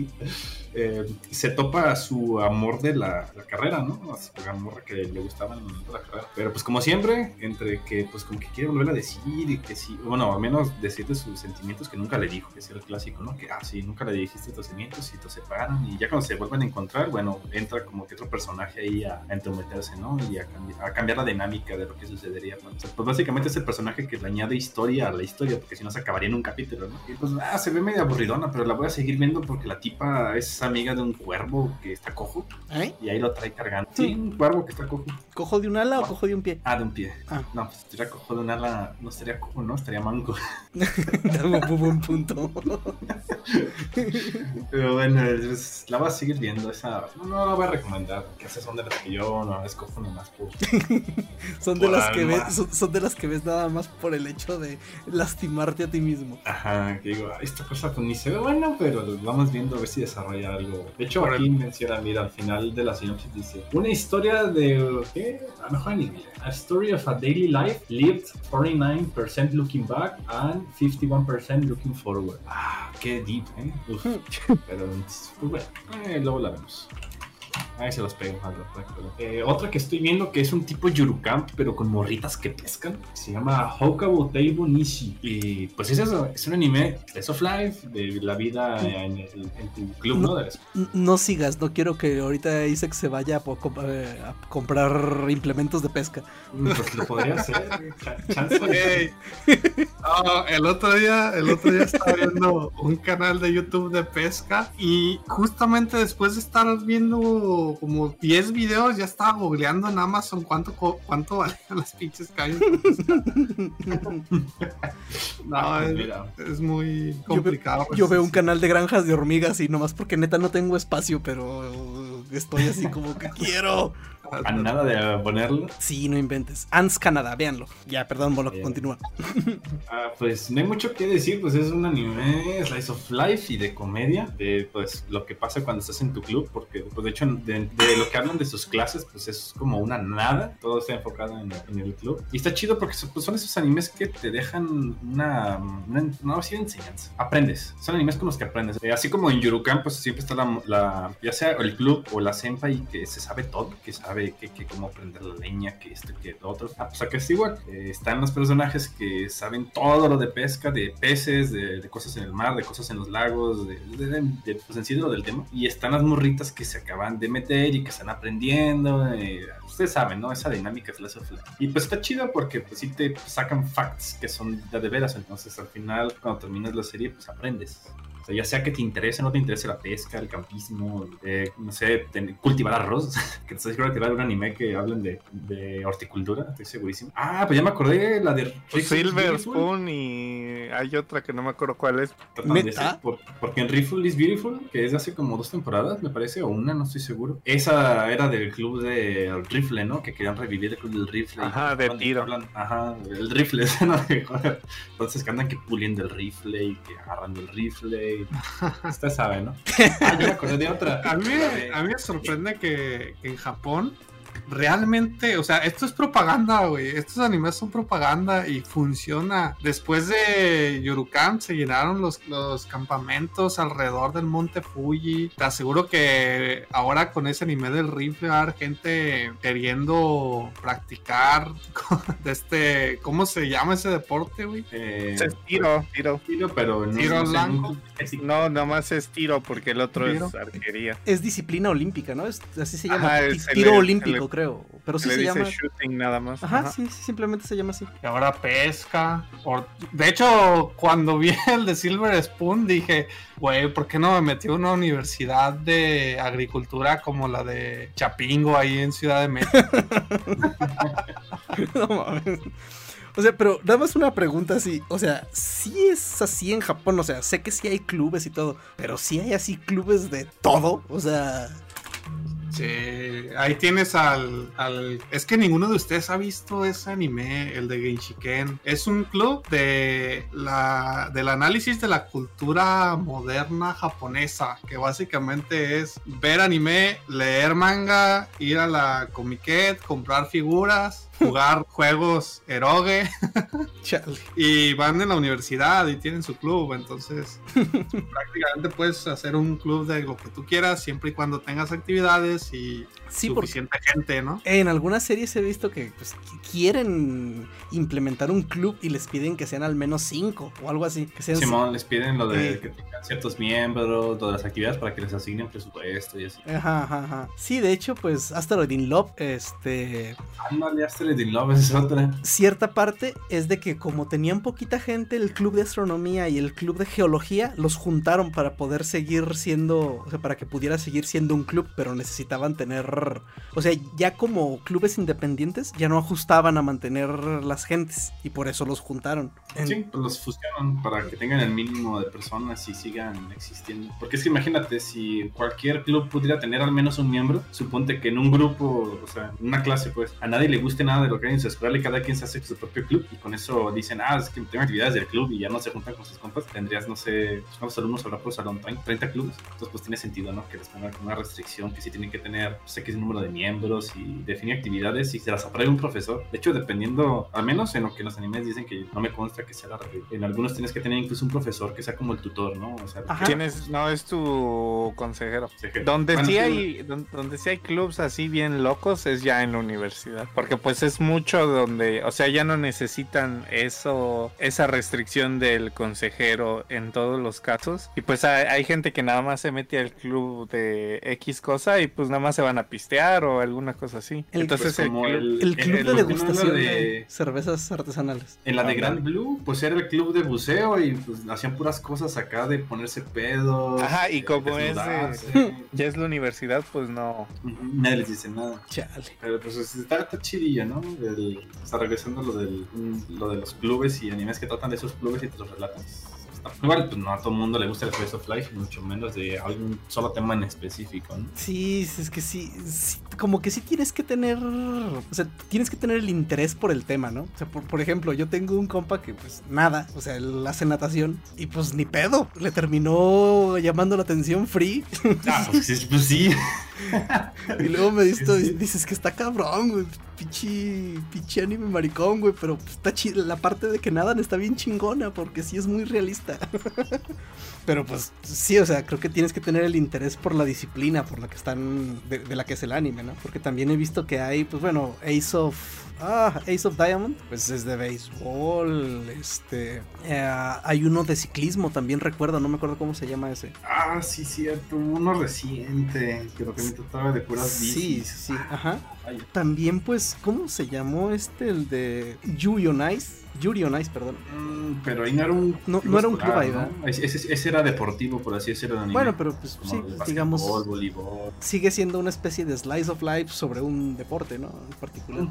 eh, se topa su amor de la, carrera, ¿no? A su amor que le gustaba en la carrera. Pero pues como siempre, entre que pues como que quiere volver a decir y que sí, bueno, al menos decirle sus sentimientos que nunca le dijo, que es el clásico, ¿no? Que, ah, sí, nunca le dijiste tus sentimientos y te separan y ya cuando se vuelven a encontrar, bueno, entra como que otro personaje ahí a, a entrometerse, ¿no? Y a, cambi- a cambiar la dinámica de lo que sucedería. pues básicamente es el personaje que le añade historia a la historia, porque si no se acabaría en un capítulo, ¿no? Y pues, ah, se ve medio aburridona, pero la voy a seguir viendo porque la tipa es amiga de un cuervo que está cojo ¿Eh? y ahí lo trae cargando. Sí, un cuervo que está cojo. ¿Cojo de un ala o cojo de un pie? Ah, de un pie. Ah. No, pues estaría cojo de un ala, no estaría cojo, no, estaría manco. Buen punto. Pero bueno, pues, la voy a seguir viendo. Esa no, no la voy a recomendar, porque esas son de las que yo no escojo nomás por. Son de las que ves, son, son de las que ves nada más por el hecho de lastimarte a ti mismo. Ajá, que digo, "Ah, esta cosa pues ni se ve buena, pero vamos viendo a ver si desarrolla algo. De hecho, Por aquí menciona, mira, al final de la sinopsis dice: Una historia de. ¿Qué? A lo mejor. A story of a daily life lived 49% looking back and 51% looking forward. Ah, qué deep, ¿eh? Uf. Pero, pues bueno, eh, luego la vemos. Ahí se los pego al Eh, otra que estoy viendo que es un tipo Yurukamp, pero con morritas que pescan. Se llama Hokabu Teibo Nishi. Y pues es eso, es un anime Slice of Life, de la vida en, el- en tu club, ¿no? De la escuela. N- No sigas, no quiero que ahorita Isaac se vaya a, eh, a comprar implementos de pesca. Pues lo podría hacer. cha- Chance. No, el otro día, el otro día estaba viendo un canal de YouTube de pesca y justamente después de estar viendo como 10 videos ya estaba googleando en Amazon cuánto co- cuánto valían las pinches calles. No, Ah, pues es, muy complicado. Yo veo un canal de granjas de hormigas y nomás porque neta no tengo espacio, pero estoy así como que quiero. A nada de ponerlo. Sí, no inventes. Ants Canadá, véanlo. Ya, perdón, Molo, Bien. continúa. Ah, pues no hay mucho que decir, pues es un anime slice of life y de comedia, de pues lo que pasa cuando estás en tu club, porque pues de hecho de, de lo que hablan de sus clases, pues es como una nada, todo está enfocado en, en el club. Y está chido porque son, pues, son esos animes que te dejan una, una así de enseñanza, aprendes, son animes con los que aprendes. Eh, así como en Yurukan, pues siempre está la, la- ya sea el club o la senpai que se sabe todo, que sabe que, que cómo prender la leña, que esto, que lo otro. Ah, pues acá es igual. Eh, están los personajes que saben todo lo de pesca, de peces, de, de cosas en el mar, de cosas en los lagos, de, de- de- pues en sí de lo del tema. Y están las morritas que se acaban de meter y que están aprendiendo. eh, ustedes saben, ¿no? Esa dinámica es la sofla. Y pues está chido porque pues sí te sacan facts que son de veras. Entonces al final, cuando terminas la serie, pues aprendes. Sea, ya sea que te interese o no te interese la pesca, el campismo, eh, no sé, ten- cultivar arroz, que estoy seguro que va a haber un anime que hablen de, de horticultura, estoy segurísimo. Ah, pues ya me acordé, la de Silver Beautiful. Spoon y hay otra que no me acuerdo cuál es. Tratan de porque en Rifle is Beautiful, que es de hace como dos temporadas, me parece, o una, no estoy seguro. Esa era del club del rifle, ¿no? Que querían revivir el club del rifle. Ajá, de Hablan- tiro. hablan- ajá, el rifle, ¿no? Entonces que andan que puliendo el rifle y que agarrando el rifle. Usted sabe, ¿no? Ah, yo me acordé de otra. A mí, a mí me sorprende que, que en Japón realmente, o sea, esto es propaganda, güey. Estos animes son propaganda y funciona. Después de Yorukan se llenaron los, los campamentos alrededor del monte Fuji. Te aseguro que ahora con ese anime del rifle va a haber gente queriendo practicar de este, ¿cómo se llama ese deporte, güey? Eh, Es tiro, tiro. tiro, pero no, Tiro blanco. no- No, nomás es tiro porque el otro ¿Tiro? es arquería. Es disciplina olímpica, ¿no? Es, así se llama. Ajá, tiro olímpico, se le- creo. Pero sí Le se dice llama. shooting nada más. Ajá, Ajá. sí, sí, simplemente se llama así. Y ahora pesca. Or- De hecho, cuando vi el de Silver Spoon, dije, güey, ¿por qué no me metí a una universidad de agricultura como la de Chapingo ahí en Ciudad de México? No mames. O sea, pero nada más una pregunta así. O sea, sí es así en Japón. O sea, sé que sí hay clubes y todo. Pero sí hay así clubes de todo. O sea. Sí, ahí tienes al, al- Es que ninguno de ustedes ha visto ese anime, el de Genshiken. Es un club de la, del análisis de la cultura moderna japonesa, que básicamente es ver anime, leer manga, ir a la Comiquet, comprar figuras, jugar juegos eroge Chale. y van en la universidad y tienen su club. Entonces, prácticamente puedes hacer un club de lo que tú quieras siempre y cuando tengas actividades y Sí, suficiente gente, ¿no? en algunas series he visto que pues, qu- quieren implementar un club y les piden que sean al menos cinco o algo así. Que sean Simón, les piden lo de Eh. que tengan ciertos miembros, todas las actividades para que les asignen presupuesto y así. Ajá, ajá, ajá. Sí, de hecho, pues Asteroid in Love, este, Ándale, Asteroid in Love es otra. cierta parte es de que como tenían poquita gente, el club de astronomía y el club de geología los juntaron para poder seguir siendo, o sea, para que pudiera seguir siendo un club, pero necesitaban tener, o sea, ya como clubes independientes ya no ajustaban a mantener las gentes y por eso los juntaron. En- Sí, pues los fusionan para que tengan el mínimo de personas y sigan existiendo. Porque es que imagínate, si cualquier club pudiera tener al menos un miembro, suponte que en un grupo, o sea, en una clase, pues, a nadie le guste nada de lo que hay en su escuela y cada quien se hace su propio club y con eso dicen, ah, es que tengo actividades del club y ya no se juntan con sus compas, tendrías, no sé, ¿cuántos alumnos habrá por salón? ¿30 30 clubes? Entonces, pues tiene sentido, ¿no? Que les pongan como una restricción, que sí tienen que tener, no sé qué número de miembros y definir actividades y se las apruebe un profesor. De hecho, dependiendo, al menos en lo que los animes dicen que no me consta que sea la regla. En algunos tienes que tener incluso un profesor que sea como el tutor, ¿no? O sea. Tienes, no, es tu consejero. consejero. Donde Bueno, sí tú- hay, don- donde sí hay clubs así bien locos es ya en la universidad. Porque pues es mucho donde, o sea, ya no necesitan eso, esa restricción del consejero en todos los casos. Y pues hay, hay gente que nada más se mete al club de X cosa y pues nada más se van a pistear o alguna cosa así. El- Entonces Pues el como el, El club de degustación cervezas artesanales. En la de Ah, Grand. Blue, pues era el club de buceo y pues hacían puras cosas acá de ponerse pedos. Ajá, y de como es de- desnudarse. ya es la universidad, pues no. Nadie les dice nada. Chale. Pero pues está, está chidilla, ¿no? El, o sea, regresando a lo, del, lo de los clubes y animes que tratan de esos clubes y te los relatan. Igual, pues no a todo el mundo le gusta el Slice of Life, mucho menos de algún solo tema en específico, ¿no? Sí, es que sí, como que sí tienes que tener, o sea, tienes que tener el interés por el tema, ¿no? O sea, por, por ejemplo, yo tengo un compa que pues nada, o sea, él hace natación y pues ni pedo, le terminó llamando la atención free Ah, pues sí. Pues, sí. y luego me dices, que está cabrón, güey, pinche, pinche anime maricón, güey, pero pues, está chida, la parte de que nadan está bien chingona porque sí es muy realista. Pero pues sí, o sea, creo que tienes que tener el interés por la disciplina por la que están, de, de la que es el anime, ¿no? Porque también he visto que hay, pues bueno, Ace of, ah, Ace of Diamond, pues es de béisbol, este, eh, hay uno de ciclismo, también recuerdo, no me acuerdo cómo se llama ese. Ah, sí, cierto. Uno reciente, pero que me trataba de puras Sí, bicis. sí, sí, ajá. También, pues, ¿cómo se llamó este? El de Yuri on Ice. Yuri on Ice, perdón. mm, pero ahí no era un No- no era un club ahí, ¿no? Ese, era deportivo, por así decirlo. Bueno, pero pues Como sí, digamos, voleibol. sigue siendo una especie de slice of life sobre un deporte, ¿no? En particular.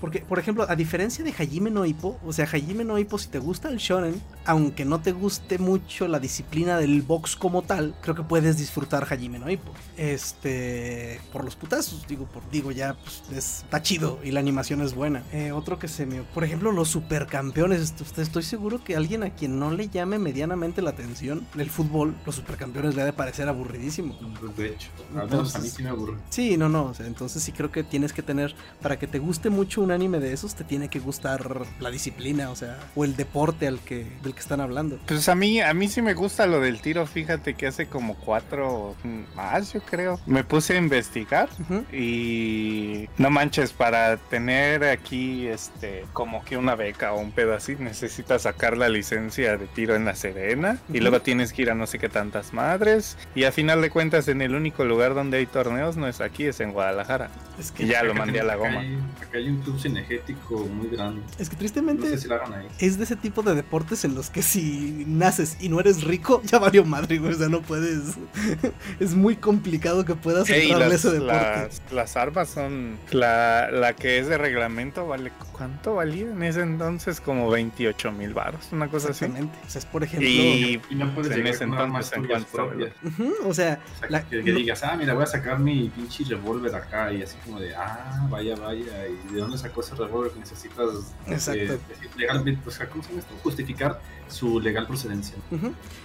Porque, por ejemplo, a diferencia de Hajime no Ippo, o sea, Hajime no Ippo, si te gusta el shonen, aunque no te guste mucho la disciplina del box como tal, creo que puedes disfrutar Hajime no Ippo. Este, por los putazos, digo, por, digo ya, pues, es- está chido y la animación es buena. Eh, otro que se me, por ejemplo, los supercampeones. Est- Estoy seguro que alguien a quien no le llame medianamente la atención el fútbol, los supercampeones le ha de parecer aburridísimo. Pues, De hecho, al menos a mí sí me aburre. Sí, no, no. o sea, entonces sí creo que tienes que tener, para que te guste mucho un anime de esos, te tiene que gustar la disciplina, o sea, o el deporte al que, del que están hablando. Pues a mí, a mí sí me gusta lo del tiro, fíjate que hace como cuatro más, yo creo. Me puse a investigar y no manches, para tener aquí este como que una beca o un pedo así, necesitas sacar la licencia de tiro en la Serena y luego tienes que ir a no sé qué tantas madres y a final de cuentas en el único lugar donde hay torneos no es aquí, es en Guadalajara. Es Y que, ya lo mandé a la goma. Acá hay, acá hay un club cinegético muy grande. es que No tristemente sé si lo hagan ahí. es de ese tipo de deportes en los que si naces y no eres rico, ya valió madre, güey. O sea, no puedes. es muy complicado que puedas Ey, entrarle a las, ese deporte. las, las armas son. La, la que es de reglamento vale. ¿Cuánto valía en ese entonces? Como 28 mil baros, una cosa así. Exactamente. O sea, es por ejemplo. Y Y no puedes en ese entonces, en cuanto- propias. Ujú, o sea, O sea, La- que, que no- digas, ah, mira, voy a sacar mi pinche revólver acá y así como de, ah, vaya, vaya, y de dónde sacó ese revólver que necesitas Exacto. eh, legalmente, o sea, ¿cómo se llama esto? Justificar su legal procedencia.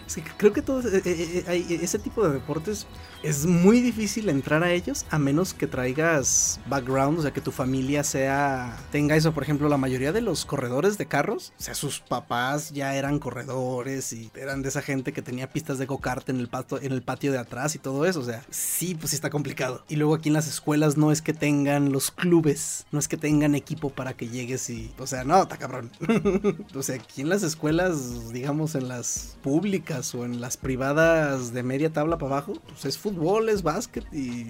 Es que creo que todo eh, eh, eh, ese tipo de deportes es muy difícil entrar a ellos a menos que traigas background, o sea, que tu familia sea tenga eso, por ejemplo, la mayoría de los corredores de carros, o sea, sus papás ya eran corredores y eran de esa gente que tenía pistas de go-kart en el patio en el patio de atrás y todo eso, o sea, sí, pues sí está complicado. Y luego aquí en las escuelas no es que tengan los clubes, no es que tengan equipo para que llegues y, o sea, no, está cabrón. o sea, aquí en las escuelas, digamos, en las públicas o en las privadas de media tabla para abajo, pues es fútbol, es básquet y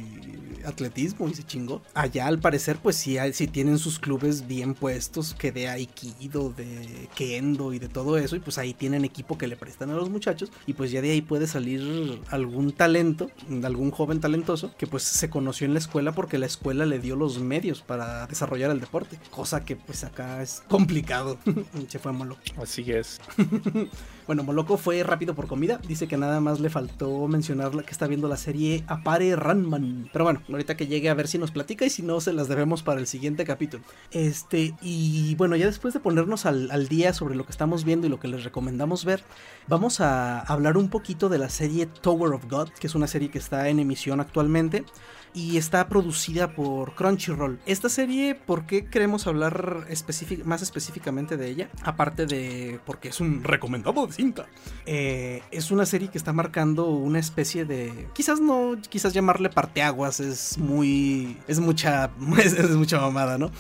atletismo y se chingó. Allá al parecer, pues sí, hay- sí tienen sus clubes bien puestos, que de aikido, de kendo y de todo eso, y pues ahí tienen equipo que le prestan a los muchachos, y pues ya de ahí puede salir algún talento, algún joven talentoso, que pues se conoció en la escuela porque la escuela le dio los medios para desarrollar el deporte, cosa que pues acá es complicado. Se fue Molo. Así es. Bueno, Moloco fue rápido por comida. Dice que nada más le faltó mencionar que está viendo la serie Apare Ranman. Pero bueno, ahorita que llegue a ver si nos platica y si no, se las debemos para el siguiente capítulo. Este, y bueno, ya después de ponernos al, al día sobre lo que estamos viendo y lo que les recomendamos ver, vamos a hablar un poquito de la serie Tower of God, que es una serie que está en emisión actualmente y está producida por Crunchyroll. Esta serie, ¿por qué queremos hablar más específicamente de ella? Aparte de porque es un recomendado de cinta. Eh, es una serie que está marcando una especie de... Quizás no, quizás llamarle parteaguas es muy... Es mucha... Es mucha mamada, ¿no?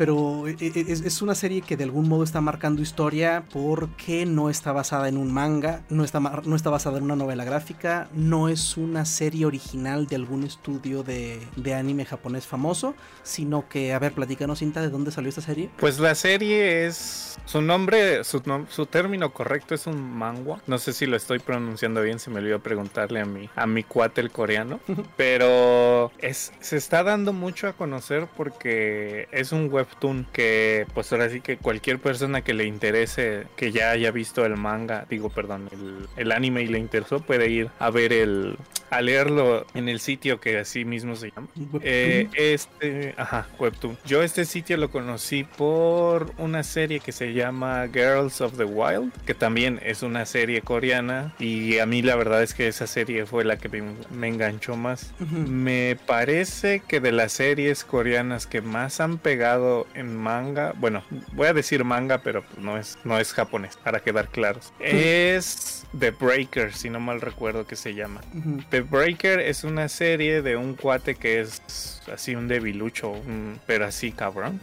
Pero e- e- es, es una serie que de algún modo está marcando historia porque no está basada en un manga, no está, no está basada en una novela gráfica, no es una serie original de algún estudio de, de anime japonés famoso, sino que, a ver, platícanos, Cinta, ¿de dónde salió esta serie? Pues la serie es. Su nombre, su, su término correcto es un mangua. No sé si lo estoy pronunciando bien, se me olvidó preguntarle a mi, a mi cuate el coreano. Pero es, se está dando mucho a conocer porque es un que, pues ahora sí que cualquier persona que le interese, que ya haya visto el manga, digo, perdón, el, el anime y le interesó, puede ir a ver el. A leerlo en el sitio que así mismo se llama. Eh, este, ajá, Webtoon. Yo este sitio lo conocí por una serie que se llama Girls of the Wild, que también es una serie coreana y a mí la verdad es que esa serie fue la que me, me enganchó más. Ujú. Me parece que de las series coreanas que más han pegado en manga, bueno, voy a decir manga, pero no es, no es japonés, para quedar claros. Es The Breaker, si no mal recuerdo que se llama. Ujú. Breaker es una serie de un cuate que es así un debilucho, pero así cabrón.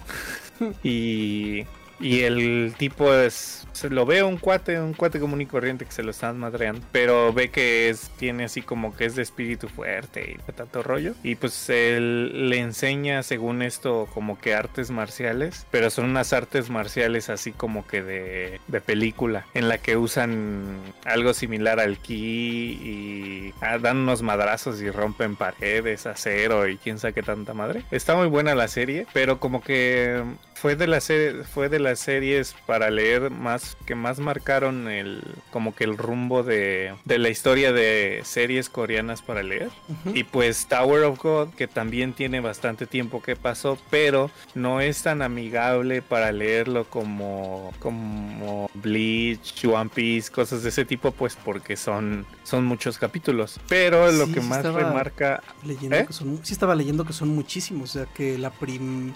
y, y el tipo es. Se lo ve un cuate, un cuate común y corriente que se lo están madreando. Pero ve que es, tiene así como que es de espíritu fuerte y tanto rollo. Y pues él le enseña, según esto, como que artes marciales. Pero son unas artes marciales así como que de, de película. En la que usan algo similar al ki y ah, dan unos madrazos y rompen paredes, acero y quién sabe qué tanta madre. Está muy buena la serie, pero como que fue de la serie, fue de las series para leer más que más marcaron el como que el rumbo de, de la historia de series coreanas para leer. Y pues Tower of God, que también tiene bastante tiempo que pasó, pero no es tan amigable para leerlo como, como Bleach, One Piece, cosas de ese tipo, pues porque son, son muchos capítulos. Pero lo Sí, que sí más remarca... Leyendo ¿Eh? que son, sí estaba leyendo que son muchísimos, o sea que la prim,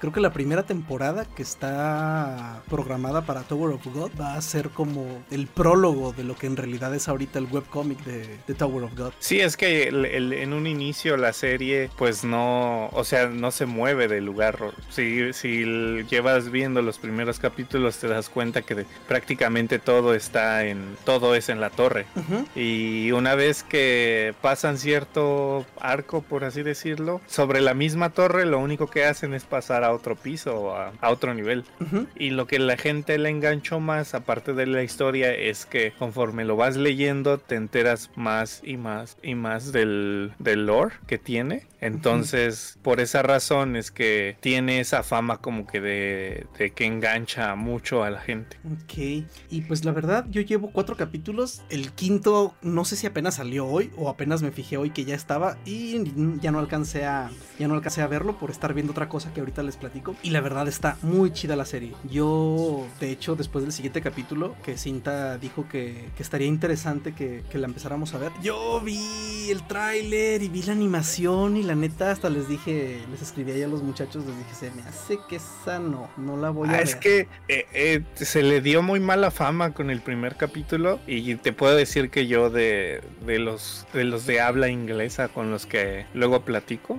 creo que la primera temporada que está programada para Tower of God va a ser como el prólogo de lo que en realidad es ahorita el webcomic de, de Tower of God. Sí, es que el- el- en un inicio la serie pues no, o sea, no se mueve del lugar. Si, si llevas viendo los primeros capítulos te das cuenta que prácticamente todo está en, todo es en la torre. Ujú. Y una vez que pasan cierto arco, por así decirlo, sobre la misma torre, lo único que hacen es pasar a otro piso a, a otro nivel. Ujú. Y lo que la gente le enganchó más, aparte de la historia, es que conforme lo vas leyendo, te enteras más y más y más del, del lore que tiene. Entonces, por esa razón es que tiene esa fama como que de, de que engancha mucho a la gente. Ok, y pues la verdad yo llevo cuatro capítulos, el quinto no sé si apenas salió hoy o apenas me fijé hoy que ya estaba y ya no alcancé a ya no alcancé a verlo por estar viendo otra cosa que ahorita les platico y la verdad está muy chida la serie. Yo de hecho después del siguiente capítulo que Cinta dijo que, que estaría interesante que, que la empezáramos a ver, yo vi el tráiler y vi la animación y la neta hasta les dije, les escribí ahí a los muchachos, les dije, se me hace que esa no, no la voy a Ah, ver. es que eh, eh, se le dio muy mala fama con el primer capítulo y te puedo decir que yo de, de los de los de habla inglesa con los que luego platico.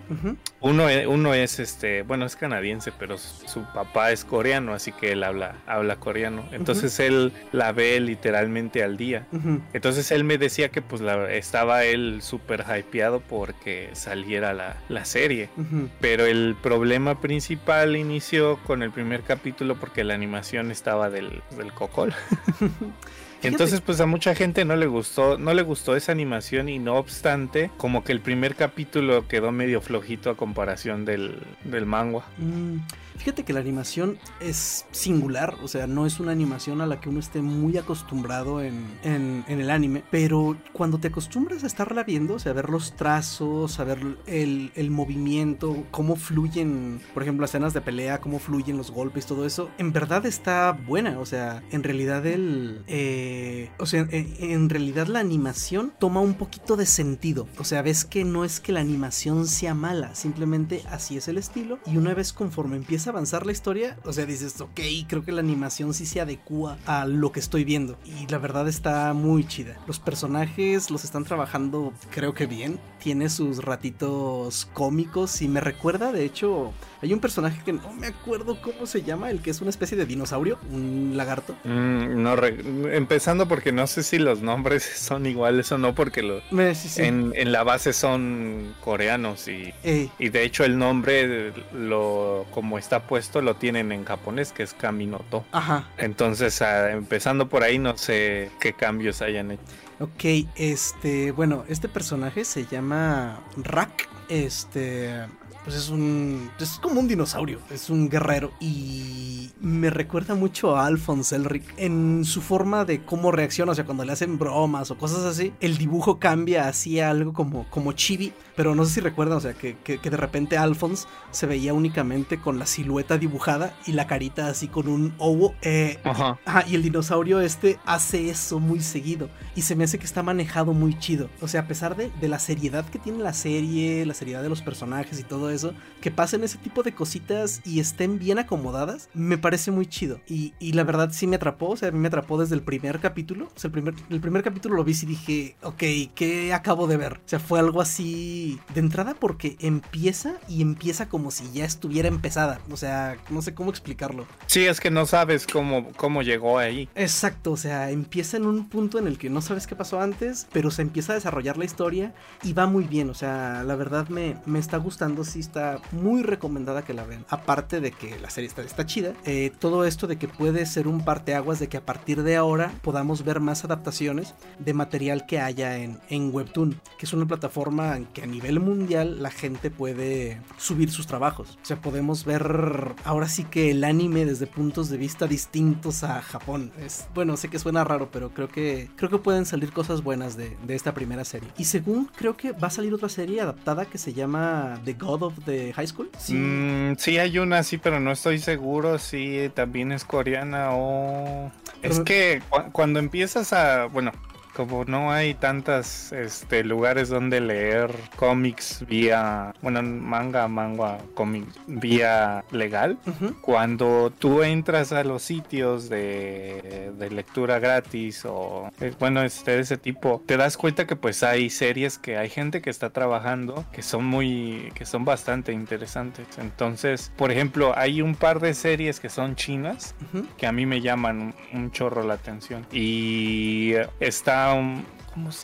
Uno es, uno es este, bueno, es canadiense, pero su su papá es coreano, así que él habla habla coreano. Entonces él la ve literalmente al día. Entonces él me decía que pues la, estaba él súper hypeado porque saliera la, la serie. Pero el problema principal inició con el primer capítulo porque la animación estaba del, del cocol. Entonces, pues a mucha gente no le gustó, no le gustó esa animación y no obstante, como que el primer capítulo quedó medio flojito a comparación del, del manga. Mm, Fíjate que la animación es singular, o sea, no es una animación a la que uno esté muy acostumbrado en, en- el anime, pero cuando te acostumbras a estarla viendo, o sea, a ver los trazos, a ver el, el movimiento, cómo fluyen, por ejemplo, las escenas de pelea, cómo fluyen los golpes, todo eso, en verdad está buena, o sea, en realidad el... eh, o sea, en, en realidad la animación toma un poquito de sentido, o sea, ves que no es que la animación sea mala, simplemente así es el estilo, y una vez conforme empieza avanzar la historia, o sea, dices, ok, creo que la animación sí se adecua a lo que estoy viendo. Y la verdad está muy chida. Los personajes los están trabajando, creo que bien. Tiene sus ratitos cómicos y me recuerda, de hecho, hay un personaje que no me acuerdo cómo se llama, el que es una especie de dinosaurio, un lagarto. Mm, no re- empezando porque no sé si los nombres son iguales o no, porque lo- Me- sí, sí. En, en la base son coreanos y, y de hecho el nombre, lo como está puesto, lo tienen en japonés, que es Kaminoto. ajá. Entonces, ah, empezando por ahí, no sé qué cambios hayan hecho. Ok, este, bueno, este personaje se llama Rak. Este, pues es un, es como un dinosaurio, es un guerrero y me recuerda mucho a Alphonse Elric en su forma de cómo reacciona, o sea, cuando le hacen bromas o cosas así, el dibujo cambia hacia algo como, como chibi, pero no sé si recuerdan, o sea, que, que, que de repente Alphonse se veía únicamente con la silueta dibujada y la carita así con un obo. Eh, Ajá. Ajá, y el dinosaurio este hace eso muy seguido. Y se me hace que está manejado muy chido. O sea, a pesar de, de la seriedad que tiene la serie, la seriedad de los personajes y todo eso, que pasen ese tipo de cositas y estén bien acomodadas, me parece muy chido. Y, y la verdad sí me atrapó. O sea, a mí me atrapó desde el primer capítulo. O sea, el primer, el primer capítulo lo vi y dije, ok, ¿qué acabo de ver? O sea, fue algo así de entrada porque empieza y empieza como si ya estuviera empezada. O sea, no sé cómo explicarlo. Sí, es que no sabes cómo, cómo llegó ahí. Exacto, o sea, empieza en un punto en el que no sabes qué pasó antes, pero se empieza a desarrollar la historia y va muy bien, o sea, la verdad me, me está gustando, sí está muy recomendada que la vean. Aparte de que la serie está, está chida, eh, todo esto de que puede ser un parteaguas de que a partir de ahora podamos ver más adaptaciones de material que haya en, en Webtoon, que es una plataforma en que a nivel mundial la gente puede subir sus trabajos. O sea, podemos ver ahora sí que el anime desde puntos de vista distintos a Japón. Es, bueno, sé que suena raro, pero creo que, creo que pueden salir cosas buenas de, de esta primera serie. Y según creo que va a salir otra serie adaptada que se llama The God of the High School. Sí, mm, sí hay una, sí, pero no estoy seguro si también es coreana o... Es que cu cuando empiezas a... Bueno, como no hay tantas este, lugares donde leer cómics vía, bueno, manga, manga, cómic vía legal, uh -huh. cuando tú entras a los sitios de, de lectura gratis o, eh, bueno, este, de ese tipo, te das cuenta que pues hay series que hay gente que está trabajando que son muy, que son bastante interesantes. Entonces, por ejemplo, hay un par de series que son chinas uh -huh. que a mí me llaman un, un chorro la atención y está um,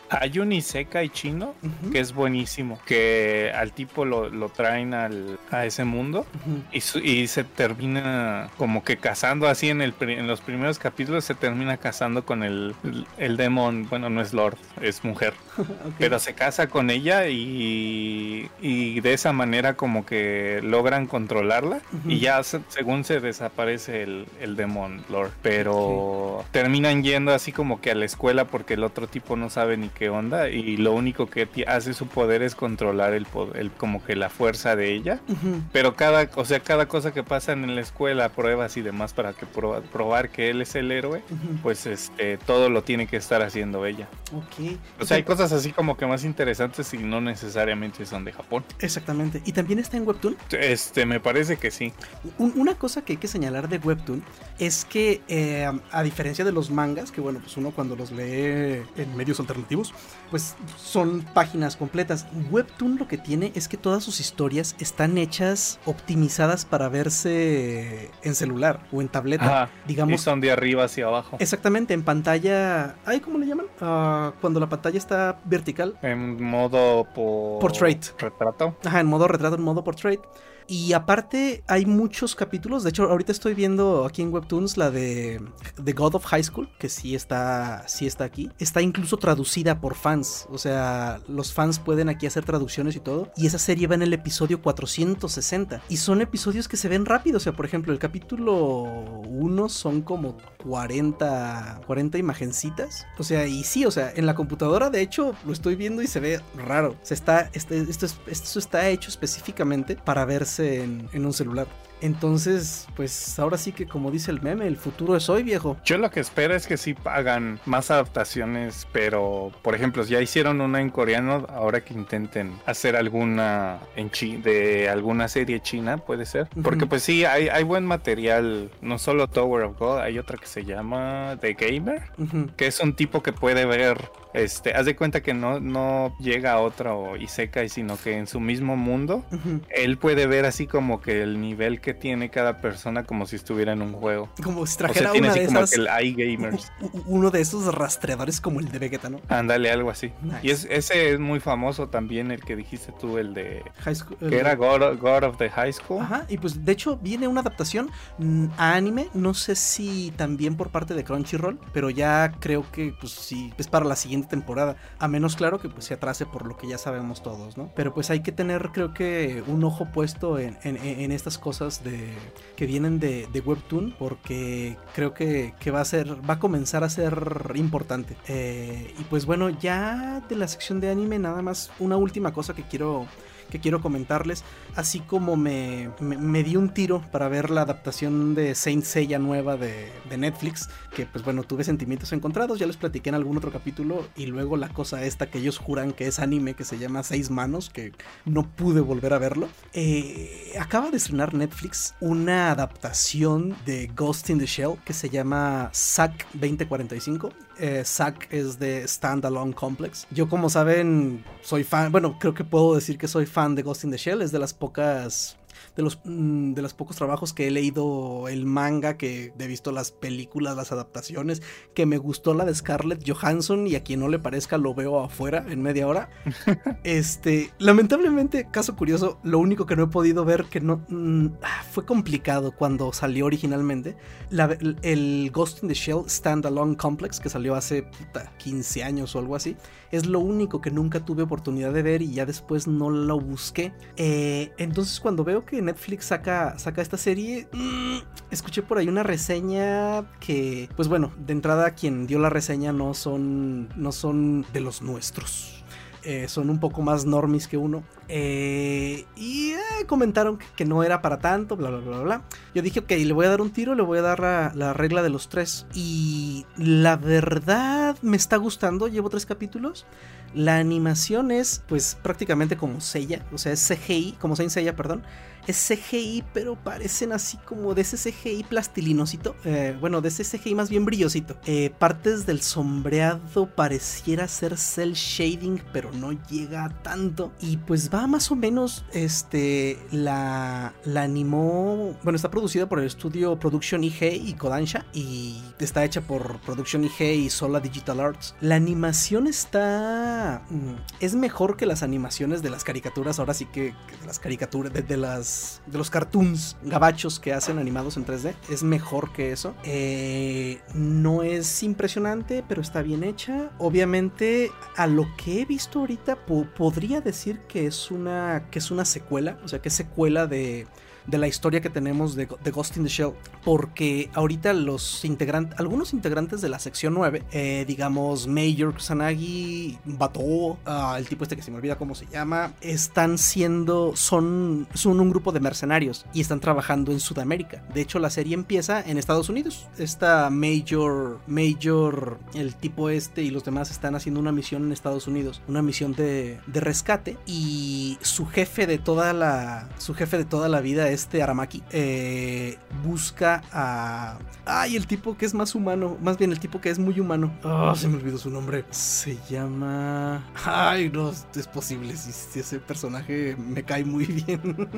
hay un Isekai chino uh -huh. que es buenísimo, que al tipo lo, lo traen al, a ese mundo uh -huh. y, su, y, se termina como que casando así en, el, en los primeros capítulos, se termina casando con el, el, el demon, bueno, no es Lord, es mujer, okay. pero se casa con ella y, y, de esa manera como que logran controlarla uh -huh. y ya se, según se desaparece el, el demon Lord, pero okay. terminan yendo así como que a la escuela porque el otro tipo no sabe ni qué onda y lo único que hace su poder es controlar el, poder, el como que la fuerza de ella. Uh -huh. Pero cada, o sea, cada cosa que pasan en la escuela, pruebas y demás para que probar, probar que él es el héroe, uh -huh. pues este todo lo tiene que estar haciendo ella. Okay. O sea, hay cosas así como que más interesantes y no necesariamente son de Japón. Exactamente. ¿Y también está en Webtoon? Este, me parece que sí. Un, una cosa que hay que señalar de Webtoon es que eh, a diferencia de los mangas, que bueno, pues uno cuando los lee en medios alternativos, pues son páginas completas. Webtoon lo que tiene es que todas sus historias están hechas, optimizadas para verse en celular o en tableta. Ajá, digamos. Y son de arriba hacia abajo. Exactamente, en pantalla. ¿Ay, cómo le llaman? Uh, cuando la pantalla está vertical. En modo por... portrait. Retrato. Ajá, en modo retrato, en modo portrait. Y aparte hay muchos capítulos, de hecho ahorita estoy viendo aquí en Webtoons la de The God of High School, que sí está, sí está aquí. Está incluso traducida por fans, o sea, los fans pueden aquí hacer traducciones y todo. Y esa serie va en el episodio 460. Y son episodios que se ven rápido, o sea, por ejemplo, el capítulo 1 son como 40, 40 imagencitas. O sea, y sí, o sea, en la computadora de hecho lo estoy viendo y se ve raro. O está, este, esto, esto está hecho específicamente para verse en, en un celular. Entonces, pues ahora sí que como dice el meme, el futuro es hoy, viejo. Yo lo que espero es que sí hagan más adaptaciones, pero por ejemplo, ya hicieron una en coreano, ahora que intenten hacer alguna en chi de alguna serie china, puede ser. Porque pues sí, hay, hay, buen material, no solo Tower of God, hay otra que se llama The Gamer, uh -huh. que es un tipo que puede ver este, haz de cuenta que no, no llega a otro Isekai, sino que en su mismo mundo, uh -huh. él puede ver así como que el nivel que tiene cada persona como si estuviera en un juego. Como si trajera o sea, una de como esas, que el iGamers. Uno de esos rastreadores como el de Vegeta, ¿no? Ándale, algo así. Nice. Y es, ese es muy famoso también, el que dijiste tú, el de... High school, que era God, God, of the High School. Ajá, y pues de hecho viene una adaptación mm, a anime, no sé si también por parte de Crunchyroll, pero ya creo que pues sí, es para la siguiente temporada, a menos claro que pues se atrase por lo que ya sabemos todos, ¿no? Pero pues hay que tener creo que un ojo puesto en, en, en estas cosas de que vienen de, de Webtoon porque creo que, que, va a ser, va a comenzar a ser importante. Eh, y pues bueno, ya de la sección de anime nada más una última cosa que quiero que quiero comentarles, así como me, me, di un tiro para ver la adaptación de Saint Seiya nueva de, de, Netflix, que pues bueno, tuve sentimientos encontrados, ya les platiqué en algún otro capítulo, y luego la cosa esta que ellos juran que es anime, que se llama Seis Manos, que no pude volver a verlo. Eh, acaba de estrenar Netflix una adaptación de Ghost in the Shell que se llama SAC 2045. Eh, SAC es de Standalone Complex. Yo como saben soy fan, bueno creo que puedo decir que soy fan de Ghost in the Shell, es de las pocas de los, mm, de los pocos trabajos que he leído el manga, que he visto las películas, las adaptaciones, que me gustó la de Scarlett Johansson y a quien no le parezca lo veo afuera en media hora. este, lamentablemente, caso curioso, lo único que no he podido ver que no mm, ah, fue complicado cuando salió originalmente, la- el Ghost in the Shell Standalone Complex que salió hace puta, 15 años o algo así. Es lo único que nunca tuve oportunidad de ver y ya después no lo busqué. Eh, entonces cuando veo que Netflix saca, saca esta serie, mm, escuché por ahí una reseña que, pues bueno, de entrada quien dio la reseña no son, no son de los nuestros. Eh, son un poco más normis que uno. Eh, y eh, comentaron que, no era para tanto, bla, bla, bla, bla. Yo dije, ok, le voy a dar un tiro, le voy a dar la, la regla de los tres. Y la verdad me está gustando, llevo tres capítulos. La animación es pues prácticamente como Seiya, o sea, es CGI, como Saint Seiya, perdón. Es CGI, pero parecen así como de ese CGI plastilinosito. eh, bueno, de ese CGI más bien brillosito. Eh, partes del sombreado pareciera ser cel shading, pero no llega tanto. Y pues va más o menos, este, la, la animó, bueno, está producida por el estudio Production IG y Kodansha. Y está hecha por Production IG y Sola Digital Arts. La animación está... mm, Es mejor que las animaciones de las caricaturas, ahora sí que, de las caricaturas, de las de los cartoons gabachos que hacen animados en 3D. Es mejor que eso. Eh, no es impresionante, pero está bien hecha. Obviamente, a lo que he visto ahorita, po- podría decir que es una que es una secuela, o sea, que es secuela de de la historia que tenemos de, de Ghost in the Shell. Porque ahorita los integrantes, algunos integrantes de la sección 9, eh, digamos Major Kusanagi, Bato, ah, el tipo este que se me olvida cómo se llama, están siendo, son, son un grupo de mercenarios y están trabajando en Sudamérica. De hecho, la serie empieza en Estados Unidos. Esta Major, Major, el tipo este y los demás están haciendo una misión en Estados Unidos, una misión de, de rescate y su jefe de toda la, su jefe de toda la vida, este Aramaki, eh, busca a, ay, el tipo que es más humano, más bien el tipo que es muy humano. Ah, se me olvidó su nombre. Se llama, ay, no es posible si, si ese personaje me cae muy bien.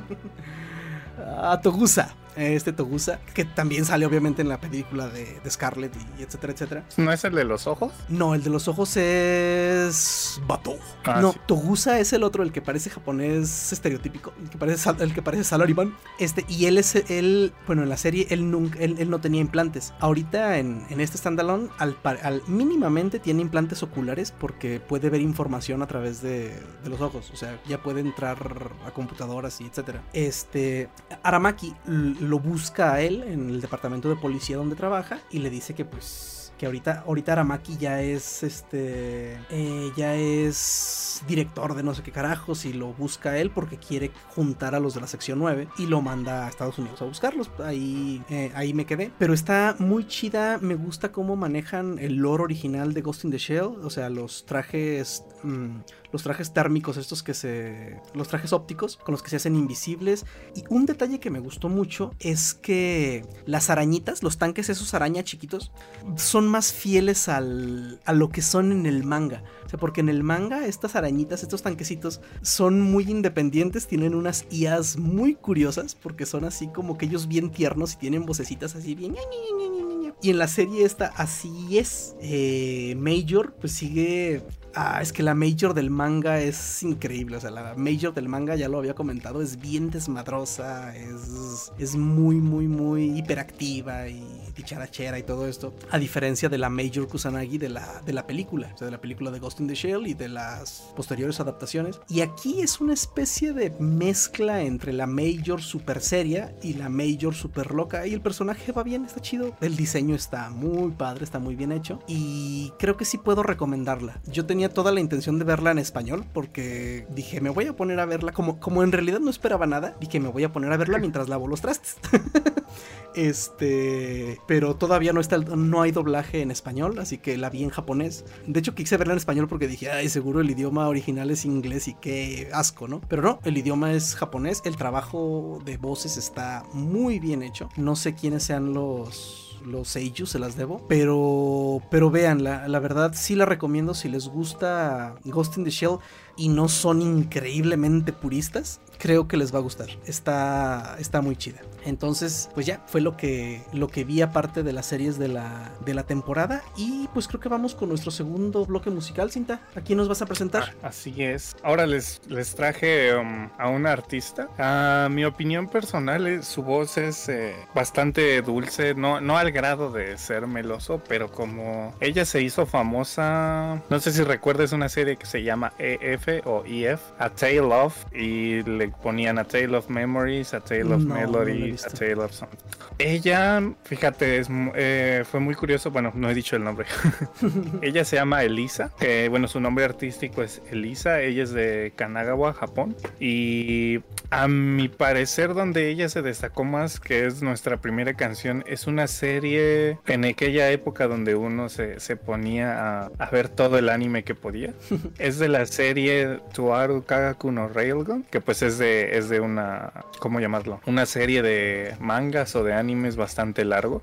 a Togusa. Este Togusa, que también sale obviamente en la película de, de Scarlett y etcétera, etcétera. ¿No es el de los ojos? No, el de los ojos es. Bato. Ah, no, sí. Togusa es el otro, el que parece japonés estereotípico. El que parece, el que parece salaryman. Este, y él es. Él, bueno, en la serie él, nunca, él, él no tenía implantes. Ahorita en, en este standalone, al, al mínimamente tiene implantes oculares porque puede ver información a través de, de los ojos. O sea, ya puede entrar a computadoras y etcétera. Este. Aramaki lo busca a él en el departamento de policía donde trabaja y le dice que pues que ahorita ahorita Aramaki ya es este eh, ya es director de no sé qué carajos y lo busca a él porque quiere juntar a los de la sección 9 y lo manda a Estados Unidos a buscarlos. Ahí eh, ahí me quedé. Pero está muy chida me gusta cómo manejan el lore original de Ghost in the Shell o sea los trajes mm, los trajes térmicos estos que se los trajes ópticos con los que se hacen invisibles. Y un detalle que me gustó mucho es que las arañitas los tanques esos araña chiquitos son más fieles al, a lo que son en el manga. O sea porque en el manga estas arañitas estos tanquecitos son muy independientes tienen unas IAs muy curiosas porque son así como que ellos bien tiernos y tienen vocecitas así bien y en la serie esta así es. Eh, Major pues sigue Ah, es que la Major del manga es increíble. O sea, la Major del manga, ya lo había comentado, es bien desmadrosa. Es, es muy, muy, muy hiperactiva y dicharachera y todo esto. A diferencia de la Major Kusanagi de la, de la película. O sea, de la película de Ghost in the Shell y de las posteriores adaptaciones. Y aquí es una especie de mezcla entre la Major super seria y la Major super loca. Y el personaje va bien, está chido. El diseño está muy padre, está muy bien hecho. Y creo que sí puedo recomendarla. Yo tenía toda la intención de verla en español porque dije, me voy a poner a verla. Como, como en realidad no esperaba nada, dije, me voy a poner a verla mientras lavo los trastes. Este, pero todavía no está, no hay doblaje en español, así que la vi en japonés. De hecho, quise verla en español porque dije, ay, seguro el idioma original es inglés y qué asco, ¿no? Pero no, el idioma es japonés, el trabajo de voces está muy bien hecho. No sé quiénes sean los los seiyus se las debo. Pero, pero vean, la, la verdad sí la recomiendo si les gusta Ghost in the Shell y no son increíblemente puristas. creo que les va a gustar. Está, está muy chida. Entonces, pues ya fue lo que, lo que vi aparte de las series de la, de la temporada. Y pues creo que vamos con nuestro segundo bloque musical, Cinta. ¿A nos vas a presentar? Ah, así es. Ahora les, les traje um, a una artista. A mi opinión personal, es, su voz es eh, bastante dulce, no, no al grado de ser meloso, pero como ella se hizo famosa, no sé si recuerdas una serie que se llama EF o EF, A Tale of, y le ponían A Tale of Memories, A Tale of Melody, Tale of Song. Ella, fíjate, es, eh, fue muy curioso, bueno, no he dicho el nombre. ella se llama Elisa, que bueno, su nombre artístico es Elisa, ella es de Kanagawa, Japón, y a mi parecer donde ella se destacó más, que es nuestra primera canción, es una serie en aquella época donde uno se, se ponía a, a, ver todo el anime que podía. es de la serie Tuaru Kagaku no Railgun, que pues es de, es de una, ¿cómo llamarlo? Una serie de mangas o de animes bastante largo.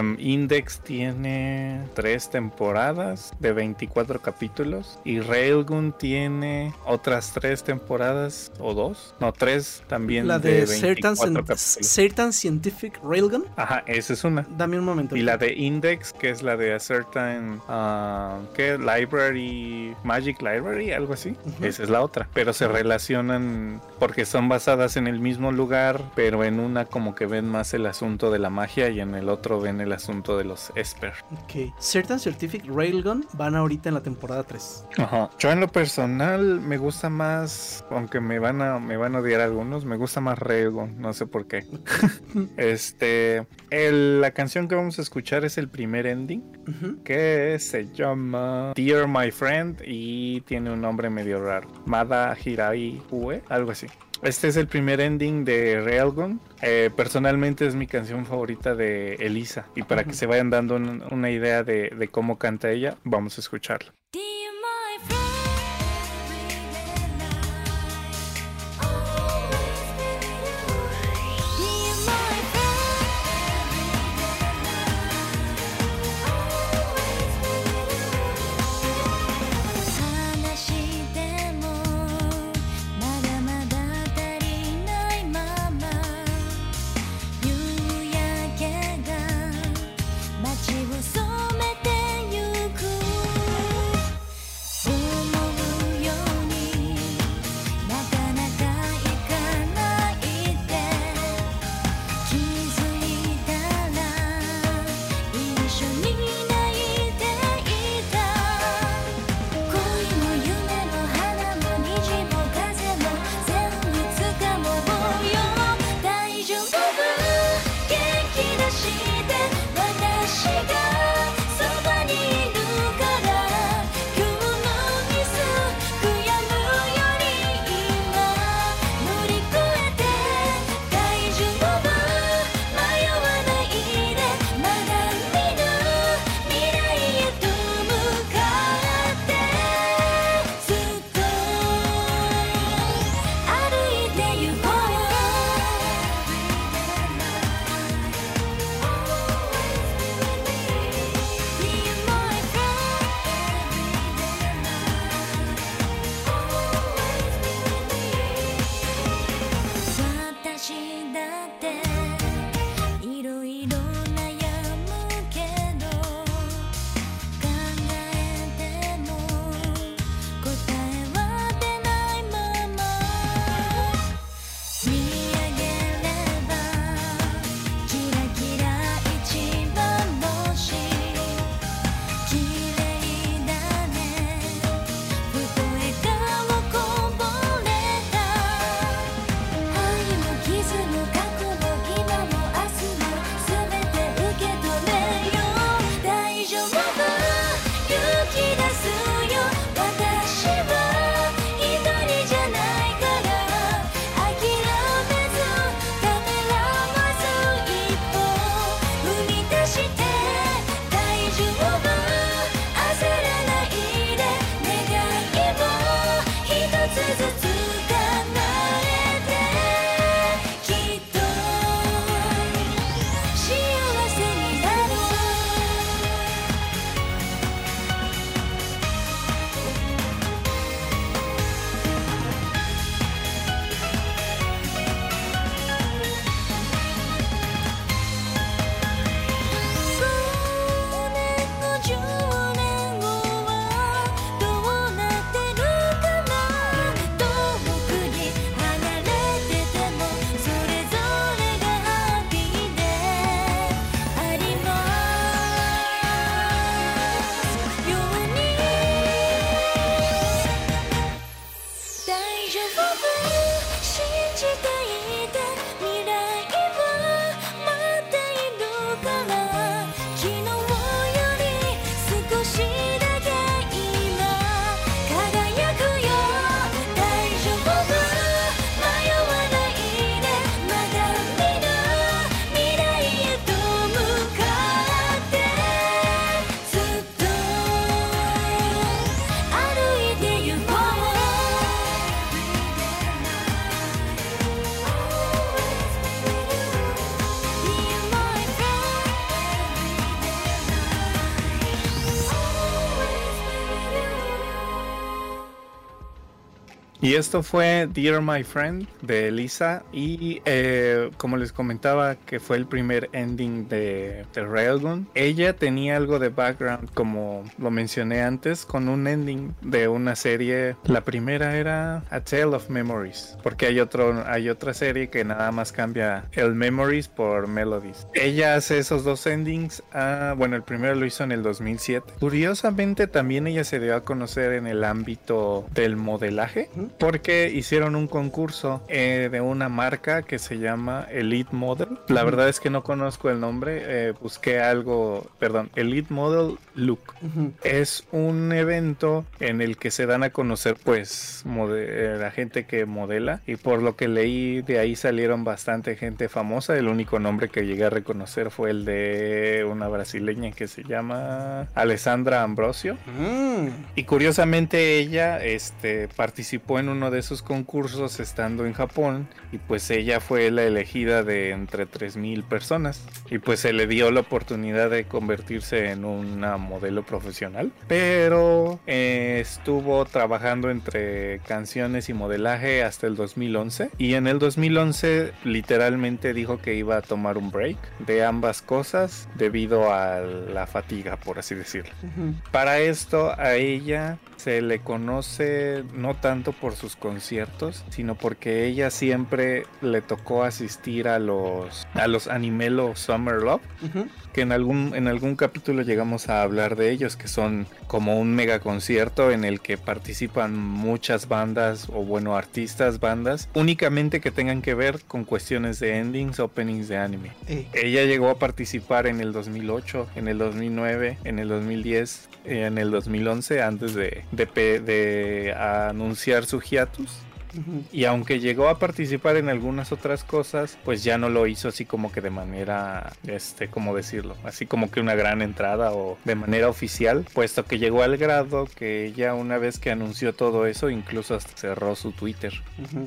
um, Index tiene tres temporadas de 24 capítulos y Railgun tiene otras tres temporadas o dos, no tres también la de, de Certain, Certain Scientific Railgun. Ajá, esa es una. Dame un momento. Y la de Index, que es la de A Certain uh, ¿qué? Library, Magic Library, algo así. Uh -huh. Esa es la otra. Pero se relacionan porque son basadas en el mismo lugar, pero en una como que ven más el asunto de la magia y en el otro ven el asunto de los Esper. Ok. Certain Scientific Railgun van ahorita en la temporada 3. Ajá. Yo en lo personal me gusta más, aunque me van a, me van a odiar algunos, me gusta más Railgun, no sé por qué. este, el, la canción que vamos a escuchar es el primer ending, uh -huh. que se llama Dear My Friend y tiene un nombre medio raro, Mada Hirai Ue, algo así. Este es el primer ending de Railgun. Eh, personalmente es mi canción favorita de Elisa. Y para que se vayan dando un, una idea de, de, cómo canta ella, vamos a escucharla. Y esto fue Dear My Friend de Elisa y eh, como les comentaba que fue el primer ending de, de Railgun, ella tenía algo de background como lo mencioné antes con un ending de una serie. La primera era A Tale of Memories porque hay otro hay otra serie que nada más cambia el Memories por Melodies. Ella hace esos dos endings. ah, bueno, el primero lo hizo en el 2007. Curiosamente también ella se dio a conocer en el ámbito del modelaje porque hicieron un concurso eh, de una marca que se llama Elite Model. La verdad es que no conozco el nombre, eh, busqué algo, perdón, Elite Model Look. Ujú. Es un evento en el que se dan a conocer pues eh, la gente que modela y por lo que leí de ahí salieron bastante gente famosa. El único nombre que llegué a reconocer fue el de una brasileña que se llama Alessandra Ambrosio. Mm. Y curiosamente ella este, participó en uno de esos concursos estando en Japón y pues ella fue la elegida de entre 3.000 personas y pues se le dio la oportunidad de convertirse en una modelo profesional. Pero eh, estuvo trabajando entre canciones y modelaje hasta el 2011 y en el 2011 literalmente dijo que iba a tomar un break de ambas cosas debido a la fatiga por así decirlo. Ujú. Para esto a ella se le conoce no tanto por sus conciertos, sino porque ella siempre le tocó asistir a los a los Animelo Summer Love, que en algún en algún capítulo llegamos a hablar de ellos, que son como un mega concierto en el que participan muchas bandas o bueno, artistas, bandas, únicamente que tengan que ver con cuestiones de endings, openings de anime. Eh, Ella llegó a participar en el 2008, en el 2009, en el 2010, eh, en el 2011, antes de, de, de anunciar su hiatus. Y aunque llegó a participar en algunas otras cosas, pues ya no lo hizo así como que de manera, este, ¿cómo decirlo? Así como que una gran entrada o de manera oficial, puesto que llegó al grado que ella una vez que anunció todo eso, incluso hasta cerró su Twitter.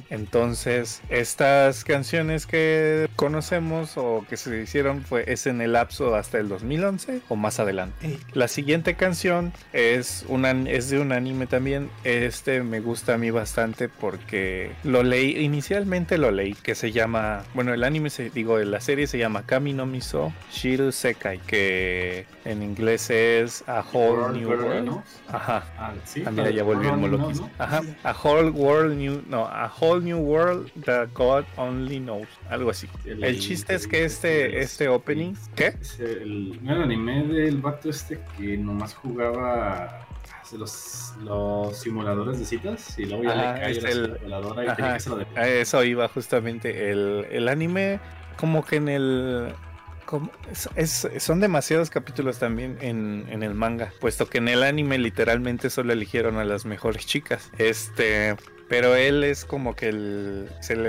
Entonces, estas canciones que conocemos o que se hicieron fue es en el lapso hasta el 2011 o más adelante. La siguiente canción es una es de un anime también. Este me gusta a mí bastante porque lo leí inicialmente lo leí que se llama, bueno, el anime se digo, la serie se llama Kami no Miso Shiru Sekai que en inglés es A Whole New World. Ajá. Ah, sí. Ah, mira, ya volvió el No, no. Ajá. A whole world new, no, a whole new world that God only knows. Algo así. El- El chiste es que este, el- este opening, ¿qué? Es el, anime del vato este que nomás jugaba los, los simuladores de citas y luego ya Ajá, le cae la el- simuladora y ajá. tiene que A eso iba justamente. El, el anime, como que en el. como- es- es- son demasiados capítulos también en, en el manga, puesto que en el anime literalmente solo eligieron a las mejores chicas. Este. Pero él es como que el, se le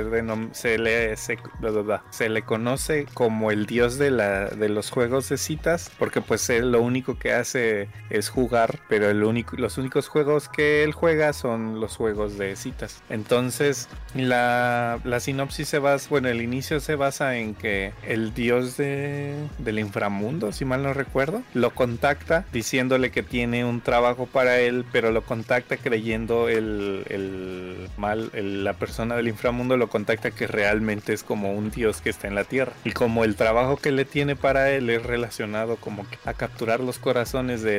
se le se, le conoce como el dios de la de los juegos de citas porque pues él lo único que hace es jugar, pero los únicos juegos que él juega son los juegos de citas. Entonces, la, la sinopsis se basa, bueno, el inicio se basa en que el dios de, del inframundo, si mal no recuerdo, lo contacta diciéndole que tiene un trabajo para él, pero lo contacta creyendo el, el mal, la persona del inframundo lo contacta que realmente es como un dios que está en la tierra. Y como el trabajo que le tiene para él es relacionado como a capturar los corazones de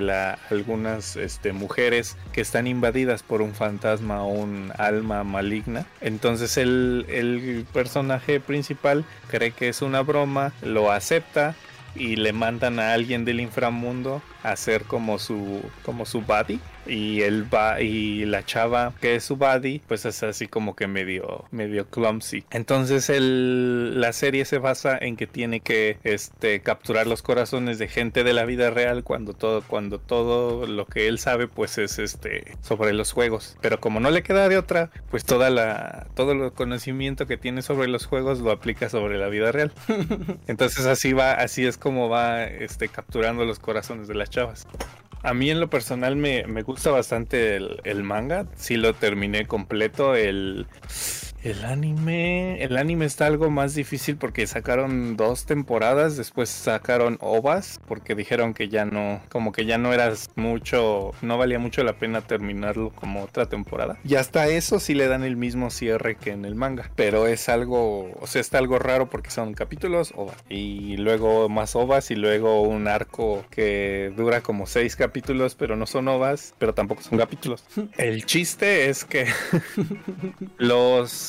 algunas este, mujeres que están invadidas por un fantasma o un alma maligna, entonces el, el personaje principal cree que es una broma, lo acepta y le mandan a alguien del inframundo a hacer como su como su buddy y él va y la chava que es su buddy pues es así como que medio medio clumsy. Entonces el, la serie se basa en que tiene que este capturar los corazones de gente de la vida real cuando todo cuando todo lo que él sabe pues es este sobre los juegos. Pero como no le queda de otra pues toda la todo el conocimiento que tiene sobre los juegos lo aplica sobre la vida real. Entonces así va, así es como va este, capturando los corazones de las chavas. A mí en lo personal me, me gusta bastante el, el manga. Sí lo terminé completo. El, El anime, el anime está algo más difícil porque sacaron dos temporadas, después sacaron ovas porque dijeron que ya no, como que ya no eras mucho, no valía mucho la pena terminarlo como otra temporada. Y hasta eso sí le dan el mismo cierre que en el manga, pero es algo, o sea, está algo raro porque son capítulos ovas y luego más ovas y luego un arco que dura como seis capítulos, pero no son ovas, pero tampoco son capítulos. El chiste es que los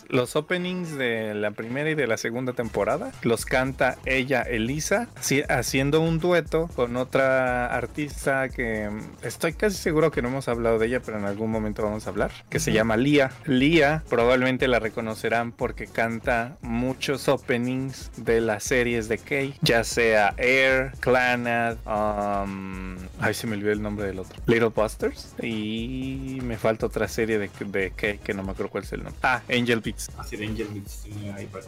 los, openings de la primera y de la segunda temporada los canta ella, Elisa, haciendo un dueto con otra artista que estoy casi seguro que no hemos hablado de ella, pero en algún momento vamos a hablar, que se llama Lia. Lia probablemente la reconocerán porque canta muchos openings de las series de Kay, ya sea Air, Clanad, um, ay se me olvidó el nombre del otro, Little Busters y me falta otra serie de, de Kay que no me acuerdo cuál es el nombre. Ah, Angel Así de Angel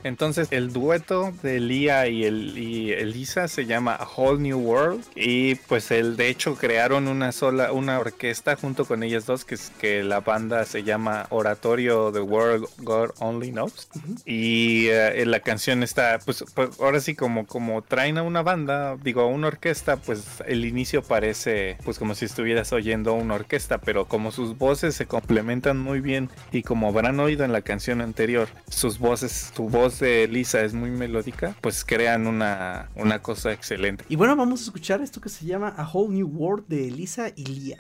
Entonces, el dueto de Lia y, el, Elisa se llama A Whole New World. Y pues, el, de hecho, crearon una sola, una orquesta junto con ellas dos, que, es, que la banda se llama Oratorio The World God Only Knows. Y eh, la canción está, pues, pues, ahora sí, como, como traen a una banda, digo, a una orquesta, pues el inicio parece, pues, como si estuvieras oyendo una orquesta, pero como sus voces se complementan muy bien y como habrán oído en la canción anterior, sus voces, su voz de Lisa es muy melódica, pues crean una, una cosa excelente. Y bueno, vamos a escuchar esto que se llama A Whole New World de Lisa y Lia.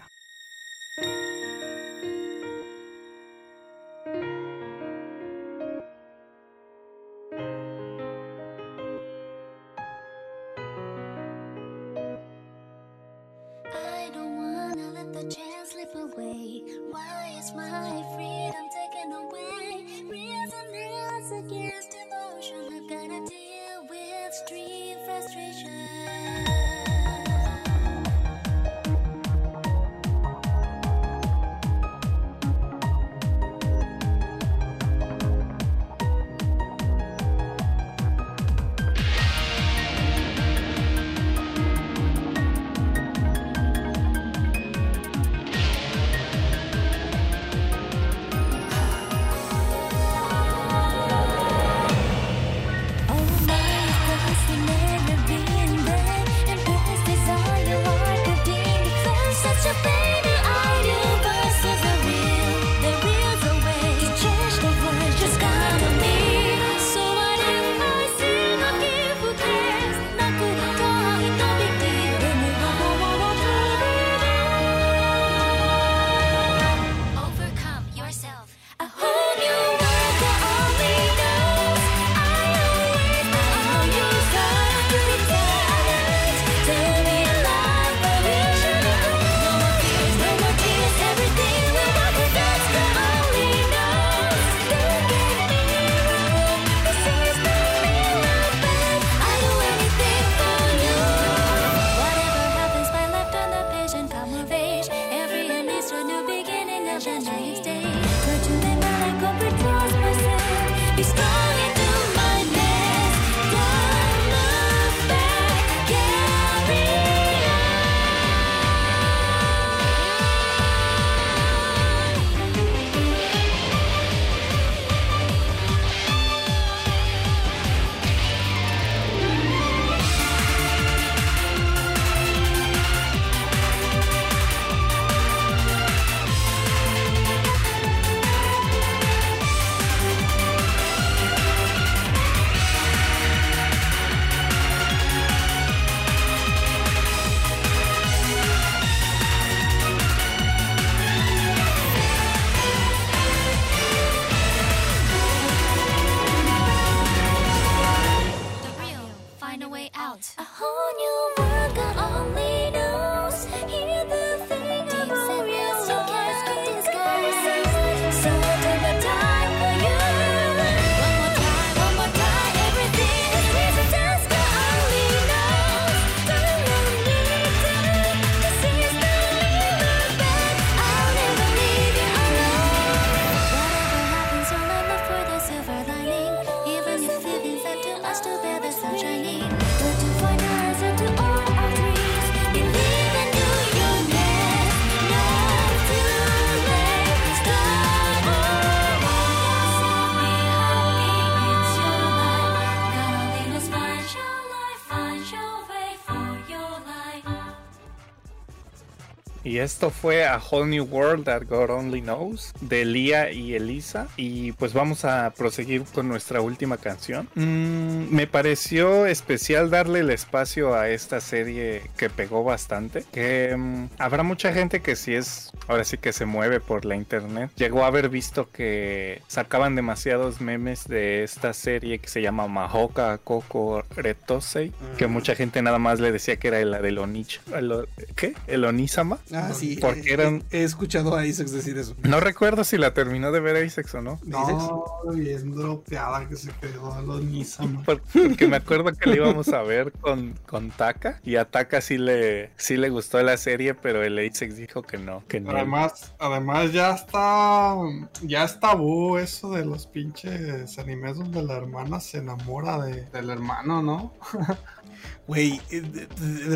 Y esto fue A Whole New World That God Only Knows de Lia y Elisa. Y pues vamos a proseguir con nuestra última canción. Mm, me pareció especial darle el espacio a esta serie que pegó bastante. Que mm, habrá mucha gente que si es, ahora sí que se mueve por la internet, llegó a haber visto que sacaban demasiados memes de esta serie que se llama Mahoka Koko Retosei. Que mucha gente nada más le decía que era la del Onich. el- ¿Qué? ¿El Onisama? Ah, sí. Porque eh, eran- He escuchado a Isaac decir eso. No recuerdo si la terminó de ver Isaac o no. No, bien dropeada que se quedó los Nisama. Por- Porque me acuerdo que le íbamos a ver con, con Taka y a Taka sí le, sí le gustó la serie, pero el Isaac dijo que no, que no. Además, además ya está, ya es tabú eso de los pinches animes donde la hermana se enamora de, del hermano, ¿no? Güey, eh,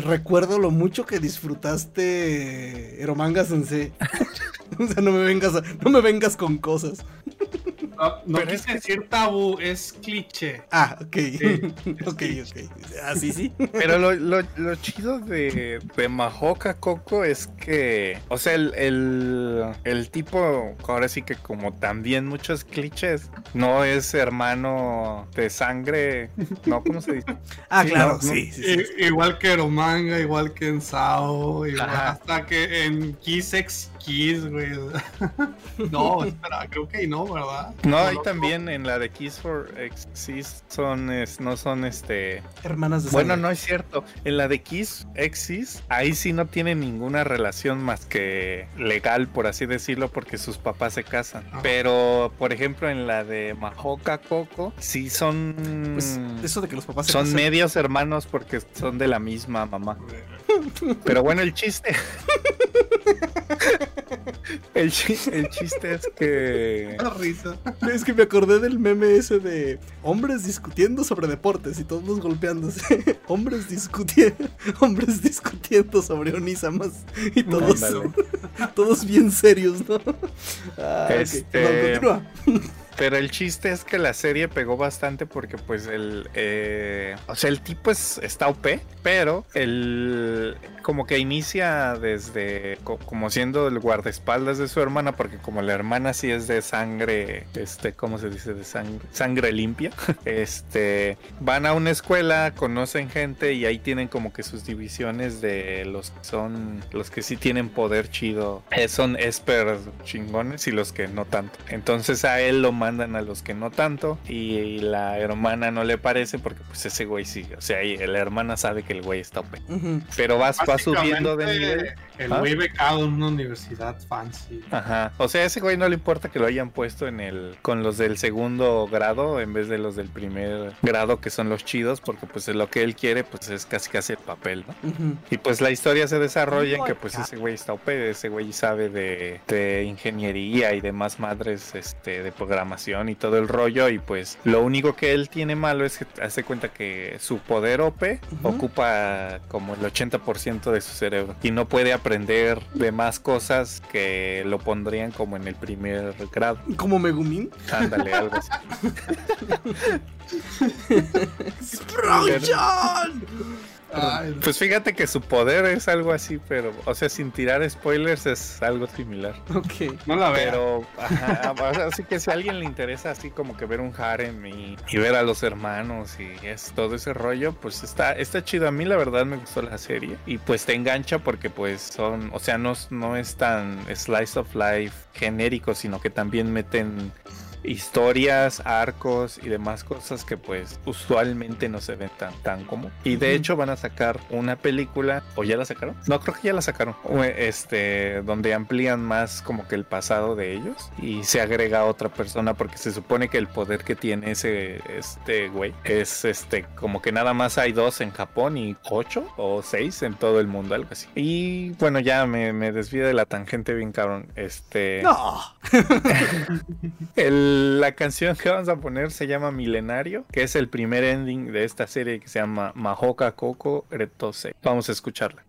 recuerdo lo mucho que disfrutaste Eromanga Sensei. o sea, no me vengas, a- no me vengas con cosas. No, no Pero es quise que- decir tabú, es cliché. Ah, ok. Sí, ok, ok. Ah, sí, sí. Pero lo, lo- lo chido de, de Mahoka Coco es que, o sea, el, el, el tipo, ahora sí que como también muchos clichés, no es hermano de sangre, no, ¿cómo se dice? Ah, Sí, claro, no, no. Sí, sí, sí. I- igual que Eromanga, igual que en Sao, igual hasta que en Kiss X Kiss, güey. no, espera, creo que no, ¿verdad? No, ahí no, también en la de Kiss for Exist son, es- no son este... Hermanas de Bueno, sangre. no es cierto. En la de Kiss Exist, ahí sí no tiene ninguna relación más que legal, por así decirlo, porque sus papás se casan. Ajá. Pero, por ejemplo, en la de Mahoka Coco, sí son... Pues eso de que los papás se son casan- medios hermanos porque son de la misma mamá. Pero bueno, el chiste. el, el chiste es que. Da risa. Es que me acordé del meme ese de hombres discutiendo sobre deportes y todos golpeándose. hombres discutiendo, hombres discutiendo sobre Onisamas y todos, todos bien serios, ¿no? Ah. Este- Perdón, continúa. Pero el chiste es que la serie pegó bastante porque pues el... eh, o sea, el tipo es, está OP, pero el... Como que inicia desde... co- como siendo el guardaespaldas de su hermana, porque como la hermana sí es de sangre, este, ¿cómo se dice? De sangre, sangre limpia. Este, van a una escuela, conocen gente y ahí tienen como que sus divisiones de los que son, los que sí tienen poder chido, eh, son esper chingones y los que no tanto. Entonces a él lo mandan a los que no tanto y la hermana no le parece porque pues ese güey sí, o sea, y la hermana sabe que el güey está OP. Ujú. Pero vas, va subiendo de nivel. El ¿Ah? güey becado en una universidad fancy. Ajá. O sea, a ese güey no le importa que lo hayan puesto en el con los del segundo grado en vez de los del primer grado que son los chidos porque pues lo que él quiere pues es casi casi el papel, ¿no? Y pues la historia se desarrolla en que pues ese güey está OP, ese güey sabe de, de ingeniería y demás madres este de programación y todo el rollo y pues lo único que él tiene malo es que hace cuenta que su poder OP ocupa como el 80% de su cerebro y no puede aprender de más cosas que lo pondrían como en el primer grado. Como Megumin. Ándale, algo así. ¡Explosion! Ay, Pues fíjate que su poder es algo así, pero, o sea, sin tirar spoilers es algo similar. Ok. no la veo. Pero, ajá, así que si a alguien le interesa así como que ver un harem y, y ver a los hermanos y es todo ese rollo, pues está, está chido. A mí la verdad me gustó la serie y pues te engancha porque pues son, o sea, no, no es tan slice of life genérico, sino que también meten historias, arcos y demás cosas que pues usualmente no se ven tan, tan como. Y de hecho van a sacar una película, o ya la sacaron. No, creo que ya la sacaron. Este, donde amplían más como que el pasado de ellos y se agrega otra persona porque se supone que el poder que tiene ese este güey es este como que nada más hay dos en Japón y ocho o seis en todo el mundo, algo así. Y bueno, ya me, me desvío de la tangente bien cabrón. Este No. el- la canción que vamos a poner se llama Milenario, que es el primer ending de esta serie que se llama Mahoka Koko Retose. Vamos a escucharla.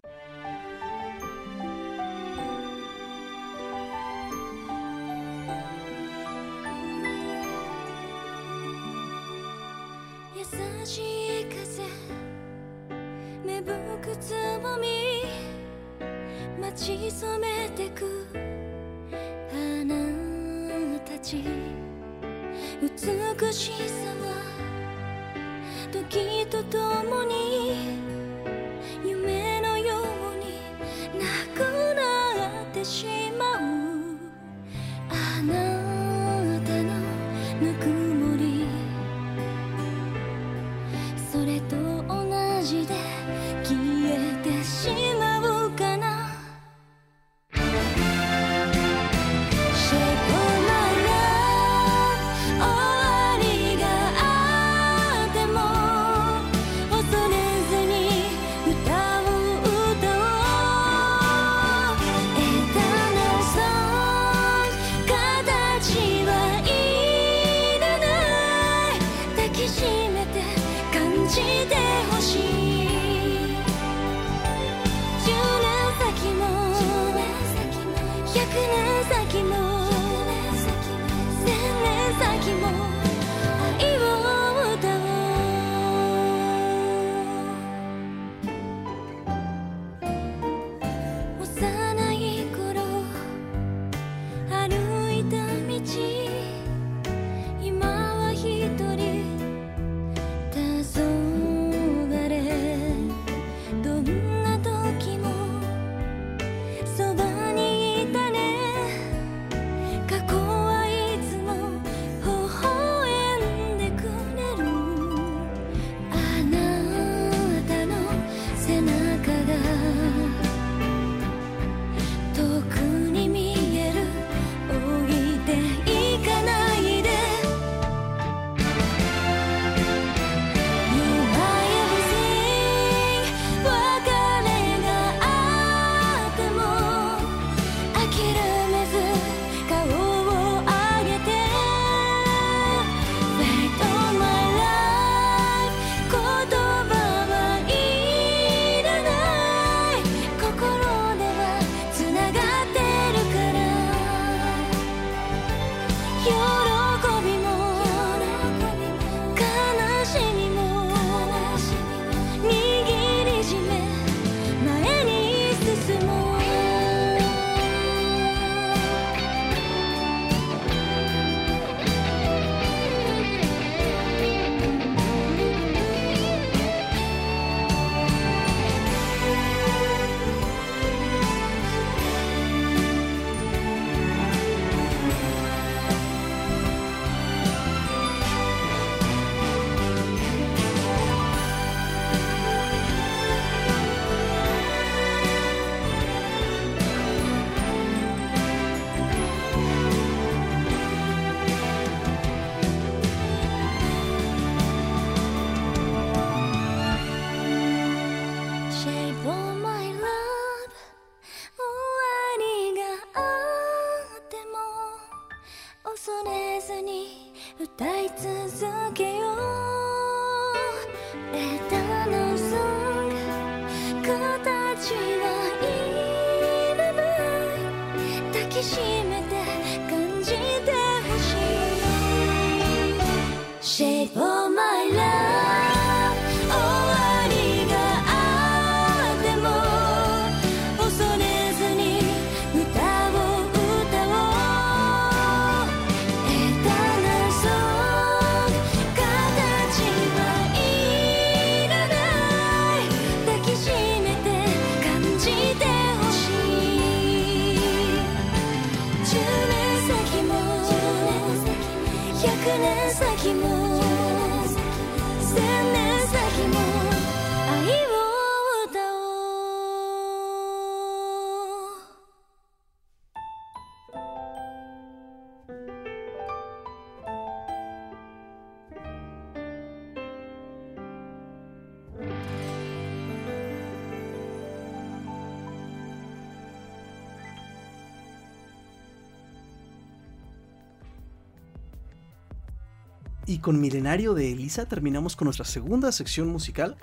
Y con Milenario de Elisa terminamos con nuestra segunda sección musical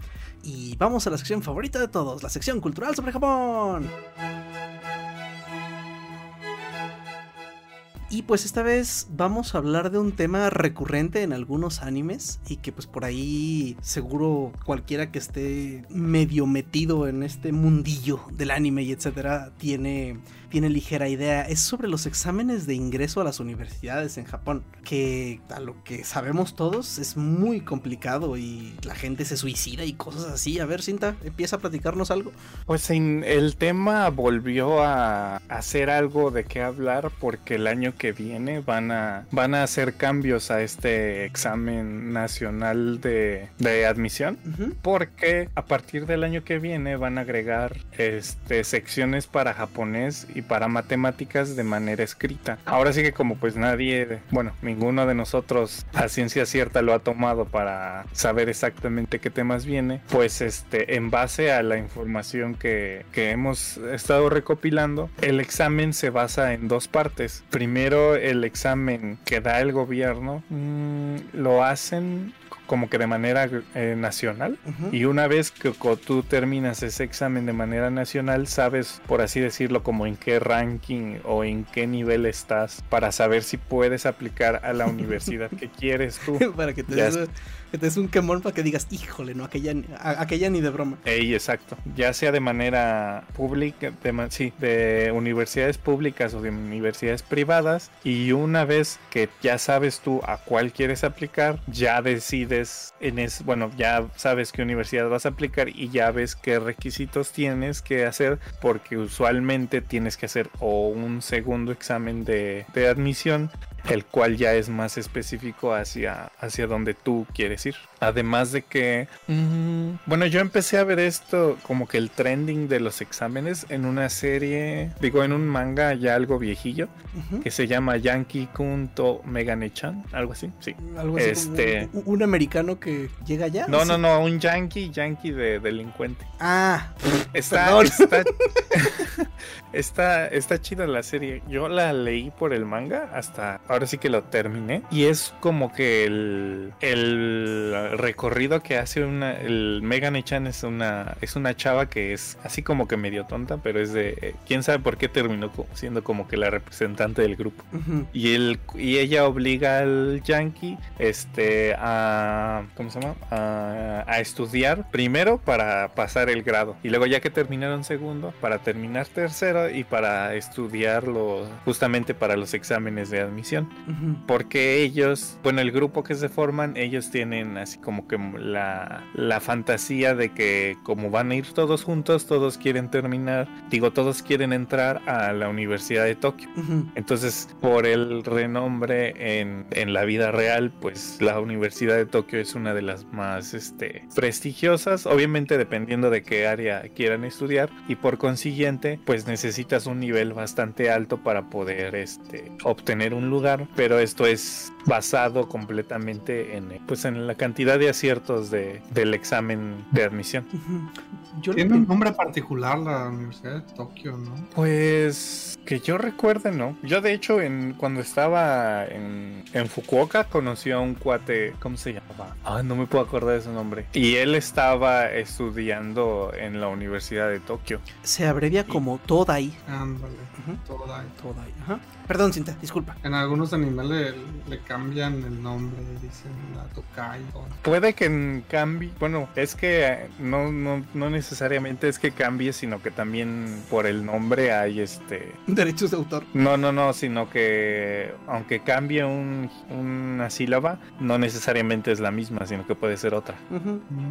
y vamos a la sección favorita de todos, la sección cultural sobre Japón. Y pues esta vez vamos a hablar de un tema recurrente en algunos animes y que pues por ahí seguro cualquiera que esté medio metido en este mundillo del anime y etcétera tiene tiene ligera idea. Es sobre los exámenes de ingreso a las universidades en Japón, que a lo que sabemos todos es muy complicado y la gente se suicida y cosas así. A ver, Cinta, empieza a platicarnos algo. Pues en- el tema volvió a hacer algo de qué hablar porque el año que viene van a, van a hacer cambios a este examen nacional de, de admisión. Porque a partir del año que viene van a agregar este, secciones para japonés y para matemáticas de manera escrita. Ahora sí que como pues nadie, bueno, ninguno de nosotros a ciencia cierta lo ha tomado para saber exactamente qué temas viene, pues este, en base a la información que, que hemos estado recopilando, el examen se basa en dos partes. Primero el examen que da el gobierno mm, lo hacen como que de manera eh, nacional y una vez que tú terminas ese examen de manera nacional, sabes, por así decirlo, como en qué ranking o en qué nivel estás para saber si puedes aplicar a la universidad que quieres tú. para que te, Ya des, que te des un quemón para que digas, híjole, no, aquella, aquella ni de broma. Ey, exacto. Ya sea de manera pública, de, sí, de universidades públicas o de universidades privadas. Y una vez que ya sabes tú a cuál quieres aplicar, ya decides en es, bueno, ya sabes qué universidad vas a aplicar y ya ves qué requisitos tienes que hacer, porque usualmente tienes que hacer o un segundo examen de admisión el cual ya es más específico hacia, hacia donde tú quieres ir. Además de que, mm, bueno, yo empecé a ver esto como que el trending de los exámenes en una serie, digo, en un manga ya algo viejillo, que se llama Yankee Kunto Megane-chan, algo así, sí. Algo así Este- como un, un americano que llega allá. No, ¿sí? no, no, un yankee, yankee de delincuente. Ah, Está, está, está, está chida la serie. Yo la leí por el manga hasta ahora sí que lo terminé. Y es como que el, el recorrido que hace una. El Megan Chan es una, es una chava que es así como que medio tonta, pero es de. eh, Quién sabe por qué terminó siendo como que la representante del grupo. ujú. Y, él, y ella obliga al yankee este, a, ¿cómo se llama? A, a estudiar primero para pasar el grado. Y luego ya que terminaron segundo, para terminar tercero y para estudiarlo justamente para los exámenes de admisión. Ujú. Porque ellos, bueno, el grupo que se forman, ellos tienen así como que la, la fantasía de que como van a ir todos juntos, todos quieren terminar, digo, todos quieren entrar a la Universidad de Tokio. Ujú. Entonces, por el renombre en, en la vida real, pues la Universidad de Tokio es una de las más este, prestigiosas, obviamente dependiendo de qué área quieran estudiar, y por consiguiente, pues necesitas un nivel bastante alto para poder este, obtener un lugar, pero esto es basado completamente en, pues, en la cantidad de aciertos de, del examen de admisión. Yo Tiene que- un nombre particular la Universidad de Tokio, ¿no? Pues que yo recuerde, no. Yo de hecho en cuando estaba en, en Fukuoka conocí a un cuate, ¿cómo se llamaba? Ah, no me puedo acordar de su nombre. Y él estaba estudiando en la Universidad de Tokio. se abrevia como Todai. Ándale, Ujú. Todai. Todai, ajá. Perdón, Cinta, disculpa. En algunos animes le, le cambian el nombre, dicen la Tokai. Puede que cambie, bueno, es que no, no, no necesariamente es que cambie, sino que también por el nombre hay este Derechos de autor. No, no, no, sino que aunque cambie un- una sílaba, no necesariamente es la misma, sino que puede ser otra.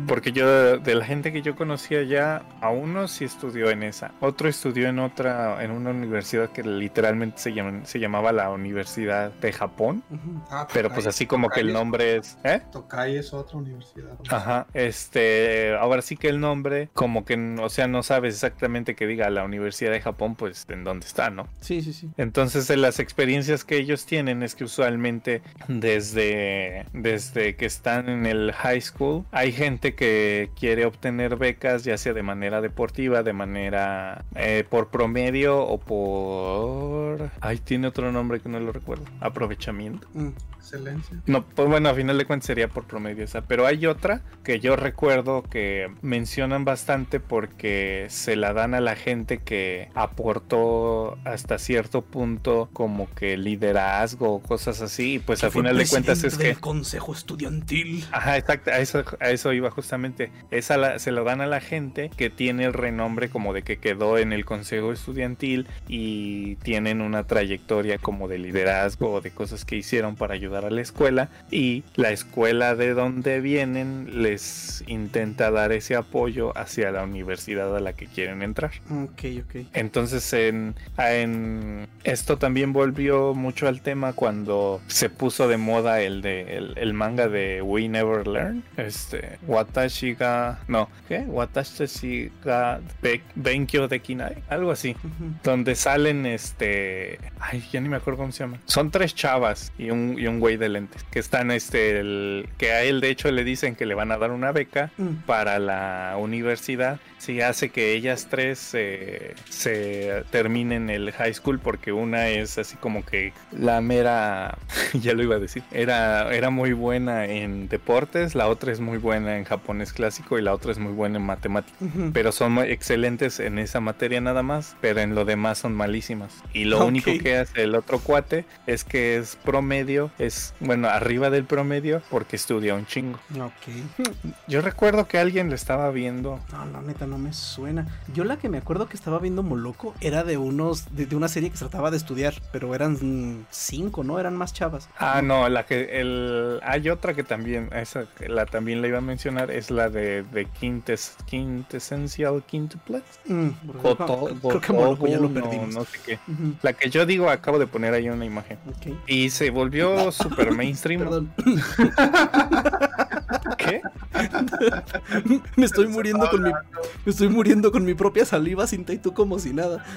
Porque yo, de la gente que yo conocía ya, a uno sí estudió en esa, otro estudió en otra, en una universidad que literalmente se, llama- se llamaba la Universidad de Japón, ah, pero pues así como que el nombre es... ¿Eh? Tokai es otra universidad. Ajá, este, ahora sí que el nombre, como que, o sea, no sabes exactamente que diga la Universidad de Japón, pues en dónde está, ¿no? Sí, sí, sí. Entonces, de las experiencias que ellos tienen es que usualmente desde, desde que están en el high school, hay gente que quiere obtener becas, ya sea de manera deportiva, de manera eh, por promedio o por... Ay, tiene otro nombre que no lo recuerdo. Aprovechamiento. Mm, Excelencia. No, pues bueno, a final de cuentas sería por promedio esa. Pero hay otra que yo recuerdo que mencionan bastante porque se la dan a la gente que aportó hasta cierto punto como que liderazgo o cosas así. Y pues a final de cuentas es presidente que... del consejo estudiantil. Ajá, exacto, a eso, a eso iba justamente. Esa la- se lo dan a la gente que tiene el renombre como de que quedó en el consejo estudiantil y tienen una trayectoria como de liderazgo o de cosas que hicieron para ayudar a la escuela y la escuela de donde vienen les intenta dar ese apoyo hacia la universidad a la que quieren entrar. Ok, ok. Entonces en, en esto también volvió mucho al tema cuando se puso de moda el de el, el manga de We Never Learn. Este Watashi ga no, ¿qué? Watashi ga Be- Benkyo de Kinai, algo así. Donde salen este. Ay, ya ni me acuerdo cómo se llama. Son tres chavas y un, y un güey de lentes. Que están, este. el- que a él, de hecho, le dicen que le van a dar una beca Mm. para la universidad. Si hace que ellas tres eh, se terminen el high school. Porque una es así como que la mera. ya lo iba a decir. Era, era muy buena en deportes. La otra es muy buena en japonés clásico. Y la otra es muy buena en matemáticas pero son excelentes en esa materia nada más, pero en lo demás son malísimas. Y lo Ok. único que hace el otro cuate es que es promedio, es bueno, arriba del promedio porque estudia un chingo. Ok. Yo recuerdo que alguien lo estaba viendo. No, la neta no me suena. Yo la que me acuerdo que estaba viendo Moloco era de unos de, de una serie que se trataba de estudiar, pero eran cinco, ¿no? Eran más chavas. Ah, no, la que el hay otra que también esa la también la iba a mencionar es la de de Quintes Quintessential Quintuplex. Mm, porque Goto- creo, creo que Moloco ya lo no- perdimos. no sé qué. La que yo digo acabo de poner ahí una imagen. ok. Y se volvió super mainstream. Perdón. ¿Qué? Me estoy muriendo con mi me estoy muriendo con mi propia saliva Cinta y tú como si nada.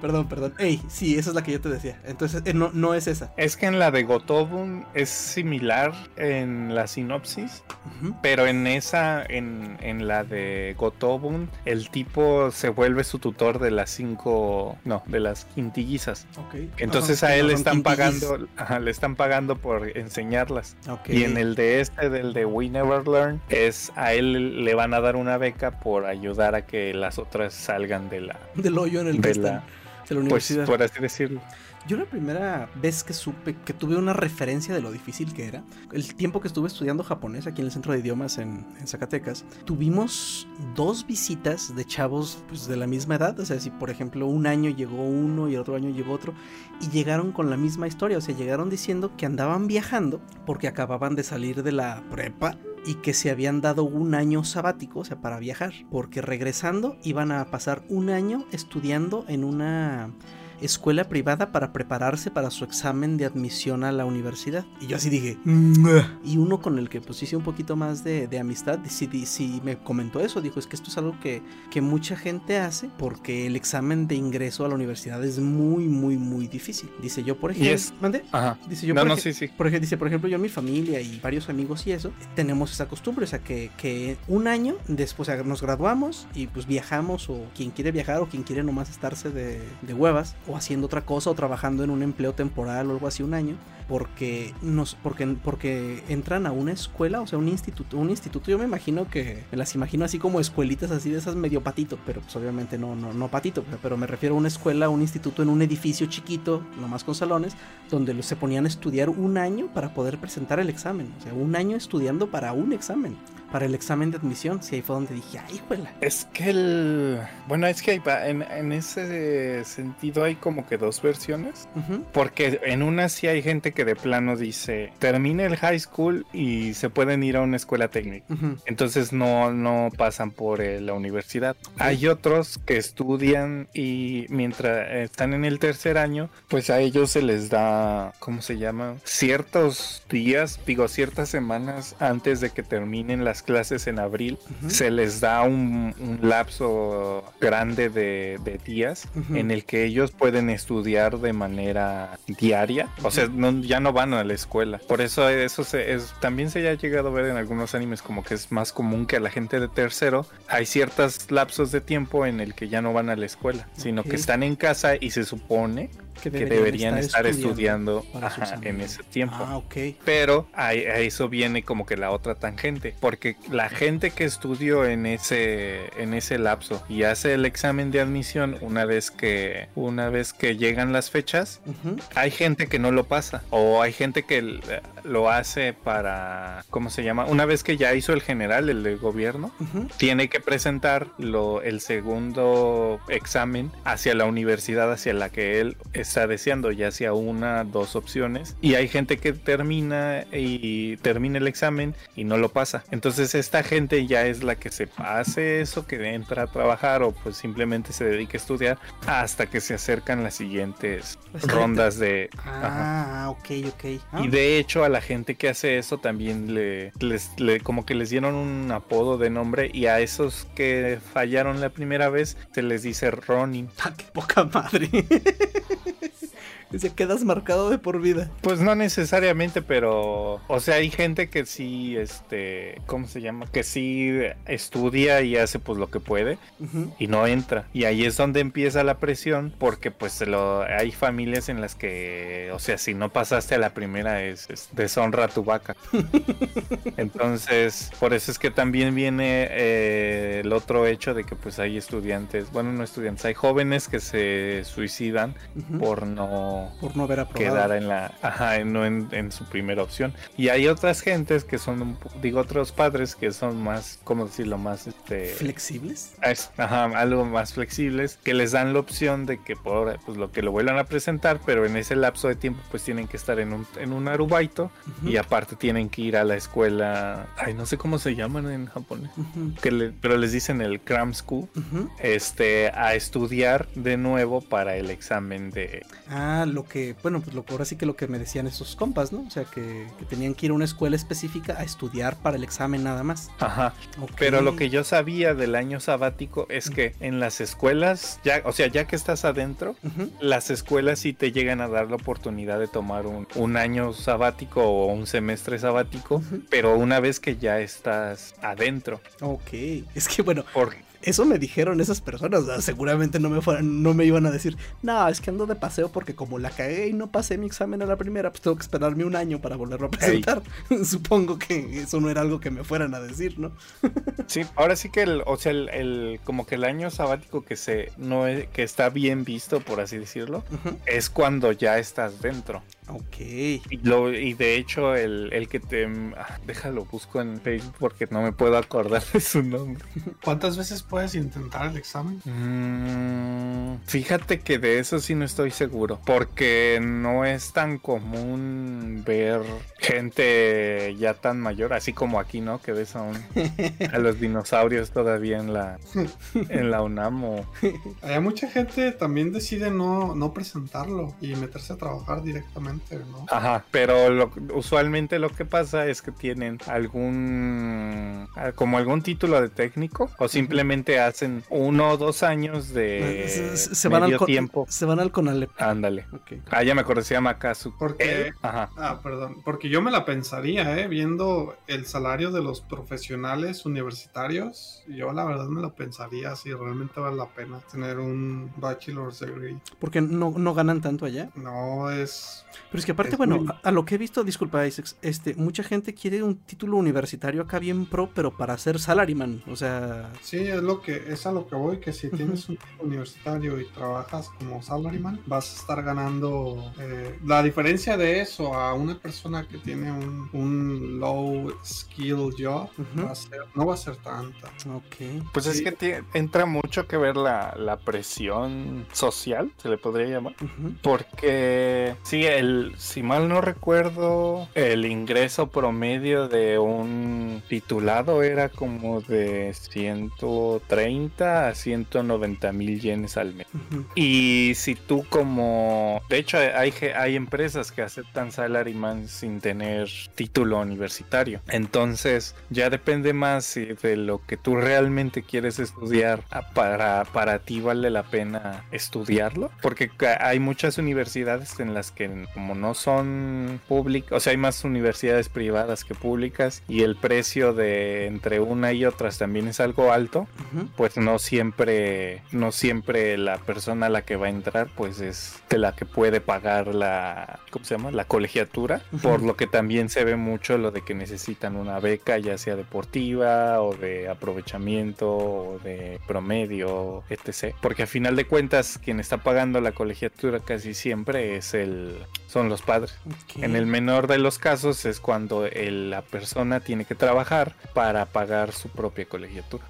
perdón, perdón. Ey, sí, esa es la que yo te decía. Entonces, eh, no, no es esa. Es que en la de Gotobun es similar en la sinopsis, pero en esa, en, en la de Gotobun, el tipo se vuelve su tutor de las cinco, no, de las quintillizas. ok. Entonces a él no le están pagando, ajá, le están pagando por enseñarlas. Ok. Y en el de este, del de We Never Learn, es a él le van a dar una beca por ayudar a que las otras salgan de la, del hoyo en el que de están. la, De la pues por así decirlo. Yo la primera vez que supe, que tuve una referencia de lo difícil que era, el tiempo que estuve estudiando japonés aquí en el centro de idiomas en, Zacatecas, tuvimos dos visitas de chavos pues, de la misma edad. O sea, si por ejemplo un año llegó uno y el otro año llegó otro, y llegaron con la misma historia. O sea, llegaron diciendo que andaban viajando porque acababan de salir de la prepa y que se habían dado un año sabático, o sea, para viajar, porque regresando iban a pasar un año estudiando en una escuela privada para prepararse para su examen de admisión a la universidad. Y yo así dije, y uno con el que pues hice un poquito más de, de amistad, sí, di- sí me comentó eso, dijo, es que esto es algo que, que mucha gente hace porque el examen de ingreso a la universidad es muy, muy, muy difícil. Dice yo, por ejemplo, es- ¿mande? Ajá. Dice yo, No, por no, ej- sí, sí. por ejemplo, dice, por ejemplo, yo, mi familia y varios amigos y eso, tenemos esa costumbre, o sea, que, que un año después o sea, nos graduamos y pues viajamos, o quien quiere viajar, o quien quiere nomás estarse de, de huevas, o haciendo otra cosa, o trabajando en un empleo temporal o algo así un año, porque nos, porque, porque entran a una escuela, o sea, un instituto, un instituto, yo me imagino que, me las imagino así como escuelitas así de esas medio patito, pero pues obviamente no, no, no patito, pero me refiero a una escuela, un instituto en un edificio chiquito, nomás con salones, donde se ponían a estudiar un año para poder presentar el examen. O sea, un año estudiando para un examen. Para el examen de admisión. Sí, ahí fue donde dije, ay, juela. Es que el. Bueno, es que en, en ese sentido hay como que dos versiones. Porque en una sí hay gente que de plano dice: termina el high school y se pueden ir a una escuela técnica. Entonces no, no pasan por eh, la universidad. Hay otros que estudian y mientras están en el tercer año, pues a ellos se les da, ¿cómo se llama? Ciertos días, digo, ciertas semanas antes de que terminen las las clases en abril, se les da un, un lapso grande de, de días en el que ellos pueden estudiar de manera diaria. O sea, no- ya no van a la escuela. Por eso eso se, es, también se ha llegado a ver en algunos animes como que es más común que a la gente de tercero hay ciertos lapsos de tiempo en el que ya no van a la escuela, sino Ok. que están en casa y se supone que deberían estar, estudiando, para sus ajá, en ese tiempo. Ah, ok. Pero a, a eso viene como que la otra tangente, porque la gente que estudió en ese en ese lapso y hace el examen de admisión una vez que una vez que llegan las fechas, Ujú. hay gente que no lo pasa o hay gente que l- lo hace para ¿cómo se llama? Una vez que ya hizo el general el del gobierno, tiene que presentar lo, el segundo examen hacia la universidad hacia la que él está deseando, ya sea una, dos opciones. Y hay gente que termina y termina el examen y no lo pasa. Entonces esta gente ya es la que se pase eso, que entra a trabajar o pues simplemente se dedica a estudiar hasta que se acercan las siguientes siguiente. rondas de... Ajá. Ah, ok, ok. Ah, Y de hecho a la gente que hace eso también le, les, le- como que les dieron un apodo de nombre y a esos que fallaron la primera vez se les dice Ronin. ah, qué poca madre. Dice, quedas marcado de por vida. Pues no necesariamente, pero o sea, hay gente que sí, este, ¿cómo se llama? Que sí estudia y hace pues lo que puede y no entra. Y ahí es donde empieza la presión porque pues se lo, hay familias en las que, o sea, si no pasaste a la primera es, es deshonra a tu vaca. Entonces, por eso es que también viene eh, el otro hecho de que pues hay estudiantes, bueno, no estudiantes, hay jóvenes que se suicidan por no Por no haber aprobado. quedar en la ajá, no en, en su primera opción y hay otras gentes que son digo otros padres que son más cómo decirlo más este ¿Flexibles? es- ajá, algo más flexibles que les dan la opción de que por pues lo que lo vuelvan a presentar pero en ese lapso de tiempo pues tienen que estar en un en un arubaito Ujú. y aparte tienen que ir a la escuela ay no sé cómo se llaman en japonés Ujú. que le- pero les dicen el cram school Ujú. este a estudiar de nuevo para el examen de Ah, lo que, bueno, pues lo ahora sí que lo que me decían esos compas, ¿no? O sea, que, que tenían que ir a una escuela específica a estudiar para el examen nada más. ajá. Pero lo que yo sabía del año sabático es que en las escuelas, ya, o sea, ya que estás adentro, las escuelas sí te llegan a dar la oportunidad de tomar un, un año sabático o un semestre sabático, pero una vez que ya estás adentro. Ok, es que bueno, Por, eso me dijeron esas personas, o sea, seguramente no me fueran, no me iban a decir, no, es que ando de paseo porque como la cagué y no pasé mi examen a la primera, pues tengo que esperarme un año para volverlo a presentar. Supongo que eso no era algo que me fueran a decir, ¿no? sí, ahora sí que el, o sea, el, el- como que el año sabático que se, no es, que está bien visto, por así decirlo, es cuando ya estás dentro. Ok. Y, lo, y de hecho, el, el que te. ah, déjalo, busco en Facebook porque no me puedo acordar de su nombre. ¿Cuántas veces puedes intentar el examen? Mm, fíjate que de eso sí no estoy seguro. Porque no es tan común ver gente ya tan mayor, así como aquí, ¿no? Que ves a, un- a los dinosaurios todavía en la, en la UNAM o. Hay mucha gente también decide no, no presentarlo y meterse a trabajar directamente, ¿no? Ajá, pero lo- usualmente lo que pasa es que tienen algún ah, como algún título de técnico o simplemente hacen uno o dos años de se, se- se van medio al con- tiempo. Se van al Conalep. Ándale. Ah, ya me acordé, se llama Kazu. Porque, Ajá. ah, perdón, porque yo me la pensaría, ¿eh? Viendo el salario de los profesionales universitarios, yo la verdad me la pensaría si realmente vale la pena tener un bachelor's degree. Porque no, no ganan tanto allá. No es... Pero es que aparte, Es bueno, muy- a, a lo que he visto, disculpa, Isaac, este, mucha gente quiere un título universitario acá bien pro, pero para ser salaryman. O sea, Sí, es lo que es a lo que voy, que si tienes un título universitario y trabajas como salaryman, vas a estar ganando eh, la diferencia de eso a una persona que tiene un, un low skill job, Ujú. va a ser- no va a ser tanta. ok. Pues es que entra mucho que ver la, la presión social, se le podría llamar. Porque sí, el, el, si mal no recuerdo, el ingreso promedio de un titulado era como de 130 a 190 mil yenes al mes. Y si tú como... De hecho, hay, hay empresas que aceptan salaryman sin tener título universitario. Entonces, ya depende más si de lo que tú realmente quieres estudiar. Para, para ti vale la pena estudiarlo. Porque hay muchas universidades en las que como no son públicas, o sea, hay más universidades privadas que públicas y el precio de entre una y otras también es algo alto pues no siempre no siempre la persona a la que va a entrar pues es de la que puede pagar la ¿cómo se llama? la colegiatura. Por lo que también se ve mucho lo de que necesitan una beca ya sea deportiva o de aprovechamiento o de promedio etc. Porque a final de cuentas quien está pagando la colegiatura casi siempre es el son los padres. En el menor de los casos es cuando el- la persona tiene que trabajar para pagar su propia colegiatura.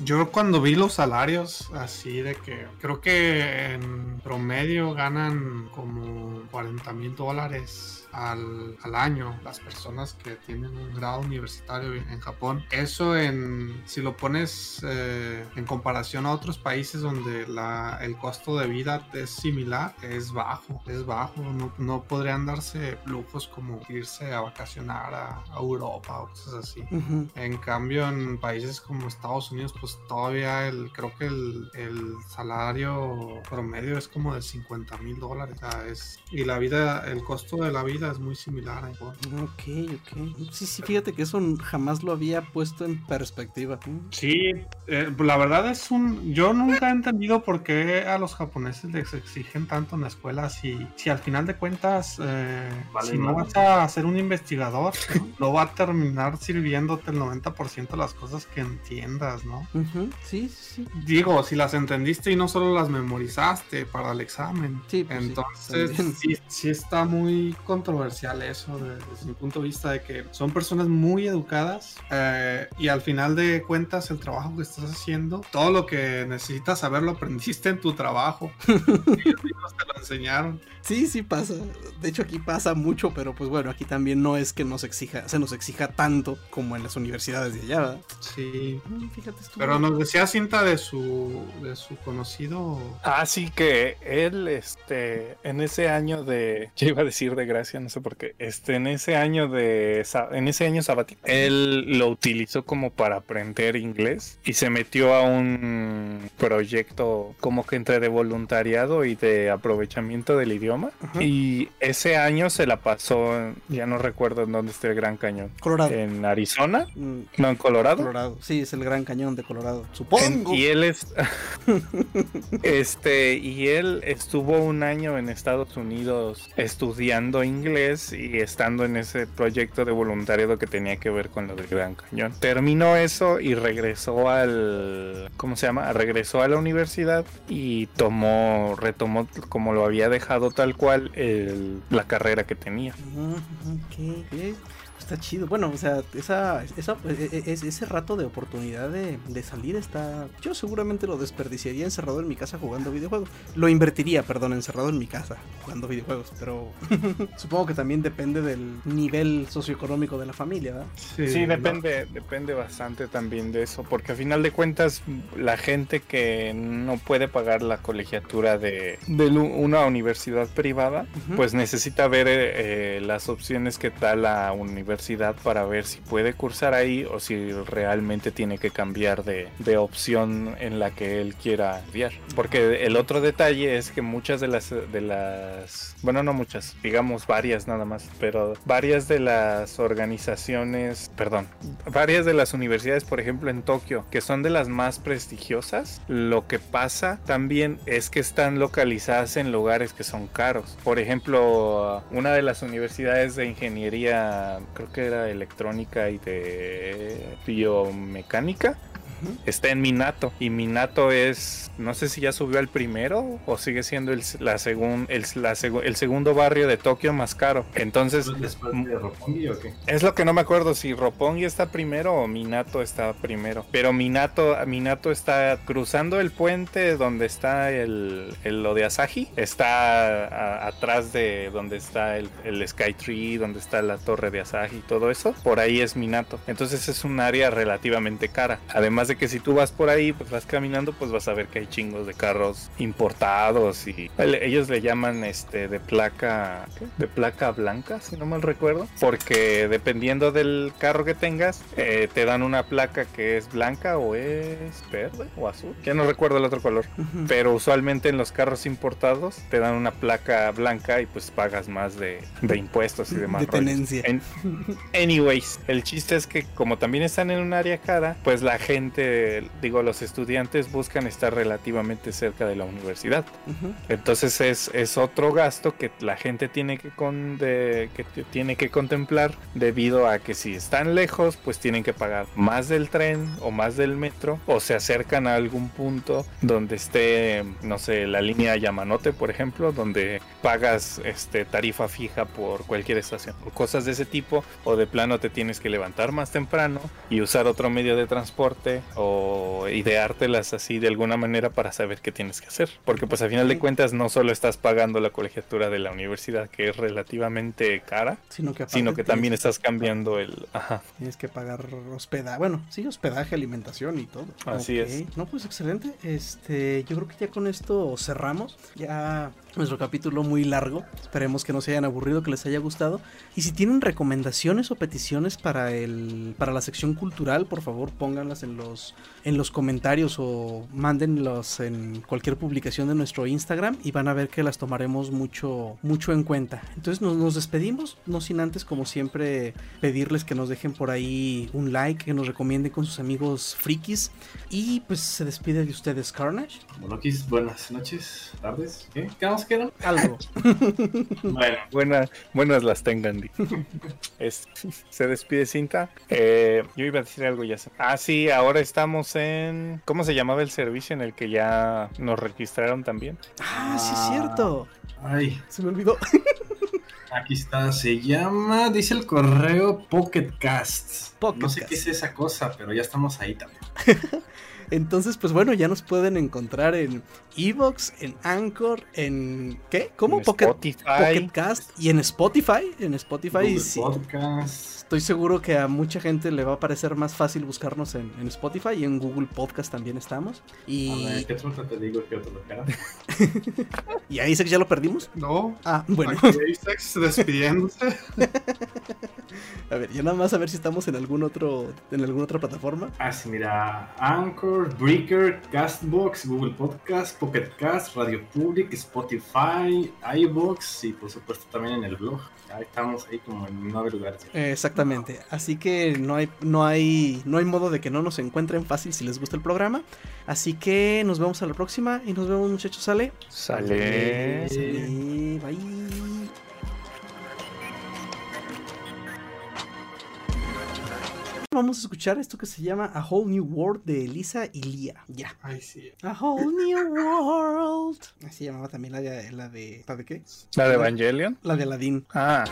Yo cuando vi los salarios así de que creo que en promedio ganan como 40 mil dólares al, al año las personas que tienen un grado universitario en Japón. Eso en si lo pones eh, en comparación a otros países donde la, el costo de vida es similar, es bajo, es bajo. No, no podrían darse lujos como irse a vacacionar a, a Europa o cosas así. Ujú. En cambio, en países como Estados Unidos, pues todavía el, creo que el, el salario promedio es como de 50 mil dólares. O sea, es, y la vida, el costo de la vida es muy similar. Japón. Ok, ok. Sí, sí, fíjate que eso jamás lo había puesto en perspectiva. Sí, eh, la verdad es un... Yo nunca he entendido por qué a los japoneses les exigen tanto en la escuela si, si al final de cuentas, eh, Vale, si no vas a ser un investigador, no va a terminar sirviéndote el 90% de las cosas que entiendas, ¿no? Ujú, Sí, sí, sí. Digo, si las entendiste y no solo las memorizaste para el examen. Sí, pues Entonces, sí está muy controversial eso de- desde mi punto de vista de que son personas muy educadas eh, y al final de cuentas el trabajo que estás haciendo, todo lo que necesitas saber lo aprendiste en tu trabajo. Te lo enseñaron. Sí, sí pasa. De hecho, aquí pasa mucho, pero pues bueno, aquí también no es que nos exija, se nos exija tanto como en las universidades de allá. ¿verdad? Sí. Mm, Fíjate, Pero nos decía cinta de su, de su conocido. Ah, sí que él, este, en ese año de, yo iba a decir de gracia, no sé por qué, este, en ese año de, en ese año sabático, él lo utilizó como para aprender inglés y se metió a un proyecto como que entre de voluntariado y de aprovechamiento del idioma Ajá. y ese año se la pasó, ya no recuerdo en dónde está el Gran Cañón, Colorado. en Arizona, Mm, no en Colorado. Colorado. Sí, es el Gran Cañón de Colorado. En- Supongo. y él es este y él estuvo un año en Estados Unidos estudiando inglés y estando en ese proyecto de voluntariado que tenía que ver con lo del Gran Cañón. Terminó eso y regresó al ¿cómo se llama? Regresó a la universidad y tomó retomó como lo había dejado tal cual el- la carrera que tenía. Está chido. Bueno, o sea, esa, esa- e- e- es- ese rato de oportunidad de, de salir está. Yo seguramente lo desperdiciaría encerrado en mi casa jugando videojuegos. Lo invertiría, perdón, encerrado en mi casa jugando videojuegos. Pero supongo que también depende del nivel socioeconómico de la familia, ¿verdad? Sí, depende, depende bastante también de eso, porque a final de cuentas la gente que no puede pagar la colegiatura de, de una universidad privada, pues necesita ver eh, eh, las opciones que da la universidad para ver si puede cursar ahí o si realmente tiene que cambiar de, de opción en la que él quiera estudiar. Porque el otro detalle es que muchas de las, de las, bueno, no muchas, digamos varias nada más, pero varias de las organizaciones, perdón, varias de las universidades, por ejemplo en Tokio, que son de las más prestigiosas, lo que pasa también es que están localizadas en lugares que son caros. Por ejemplo, una de las universidades de ingeniería, creo que era electrónica y de biomecánica, está en Minato. Y Minato es, no sé si ya subió al primero o sigue siendo el, la segun- el, la segu- el segundo barrio de Tokio más caro. Entonces, ¿Después de Roppongi o qué? es lo que no me acuerdo si Roppongi está primero o Minato está primero. Pero Minato, Minato está cruzando el puente donde está el, el- lo de Asahi. Está a- atrás de donde está el, el Sky Tree, donde está la torre de Asahi y todo eso. Por ahí es Minato. Entonces es un área relativamente cara. Además de que si tú vas por ahí, pues vas caminando, pues vas a ver que hay chingos de carros importados y el- ellos le llaman este de placa ¿qué? de placa blanca, si no mal recuerdo, porque dependiendo del carro que tengas, eh, te dan una placa que es blanca o es verde o azul. Ya no recuerdo el otro color, Ujú. pero usualmente en los carros importados te dan una placa blanca y pues pagas más de, de impuestos y demás. De tenencia. En- anyways, el chiste es que como también están en un área cara, pues la gente, digo, los estudiantes buscan estar relativamente cerca de la universidad. Ujú. Entonces es, es otro gasto que la gente tiene que, con, de- que tiene que contemplar debido a que si están lejos, pues tienen que pagar más del tren o más del metro o se acercan a algún punto donde esté, no sé, la línea Yamanote, por ejemplo, donde pagas este, tarifa fija por cualquier estación o cosas de ese tipo o de plano te tienes que levantar más temprano y usar otro medio de transporte o ideártelas así de alguna manera para saber qué tienes que hacer. Porque pues a final de cuentas no solo estás pagando la colegiatura de la universidad que es relativamente cara, Sino que, sino que también estás cambiando el... Ajá. Tienes que pagar hospedaje, bueno, sí, hospedaje, alimentación y todo. Así es. No, pues excelente. Este, yo creo que ya con esto cerramos. Ya nuestro capítulo muy largo. Esperemos que no se hayan aburrido, que les haya gustado. Y si tienen recomendaciones o peticiones para el para la sección cultural, por favor, pónganlas en los en los comentarios o mándenlos en cualquier publicación de nuestro Instagram y van a ver que las tomaremos mucho mucho en cuenta. Entonces nos, nos despedimos, no sin antes como siempre pedirles que nos dejen por ahí un like, que nos recomienden con sus amigos frikis y pues se despide de ustedes Carnage. Monokis, buenas noches, tardes. ¿Qué? ¿Qué quedan? Algo. Bueno, Buenas, buenas las tengan. Di. Es- se despide Cinta. Eh, yo iba a decir algo ya. se- Ah, sí, ahora estamos en... ¿Cómo se llamaba el servicio en el que ya nos registraron también? Ah, sí es cierto. ay, Se me olvidó. aquí está, se llama, dice el correo Pocket Cast. Pocket no sé Cast. qué es esa cosa, pero ya estamos ahí también. Entonces, pues bueno, ya nos pueden encontrar en Evox, en Anchor, en ¿qué? ¿Cómo? En Pocket, Spotify. Pocket Cast y en Spotify, en Spotify Google sí. Podcast. Estoy seguro que a mucha gente le va a parecer más fácil buscarnos en, en Spotify y en Google Podcast también estamos. A Y, ver, ¿qué te digo que otro y a Isaac ya lo perdimos. No. Ah, bueno, Aquí Apex despidiéndose. a ver, ya nada más a ver si estamos en algún otro, en alguna otra plataforma. Ah, sí, mira, Anchor, Breaker, Castbox, Google Podcast, Pocket Cast, Radio Public, Spotify, iBox y por supuesto también en el blog. Estamos ahí como en nueve lugares. Exactamente. Así que no hay, no hay, no hay modo de que no nos encuentren fácil si les gusta el programa. Así que nos vemos a la próxima y nos vemos muchachos. Sale. Sale. Sale. Bye. Vamos a escuchar esto que se llama A Whole New World de Elisa y Lía. Ya. Ay, sí. A Whole New World. Así llamaba también la de la de. ¿La de qué? ¿La de Evangelion? La de Aladdin. Ah,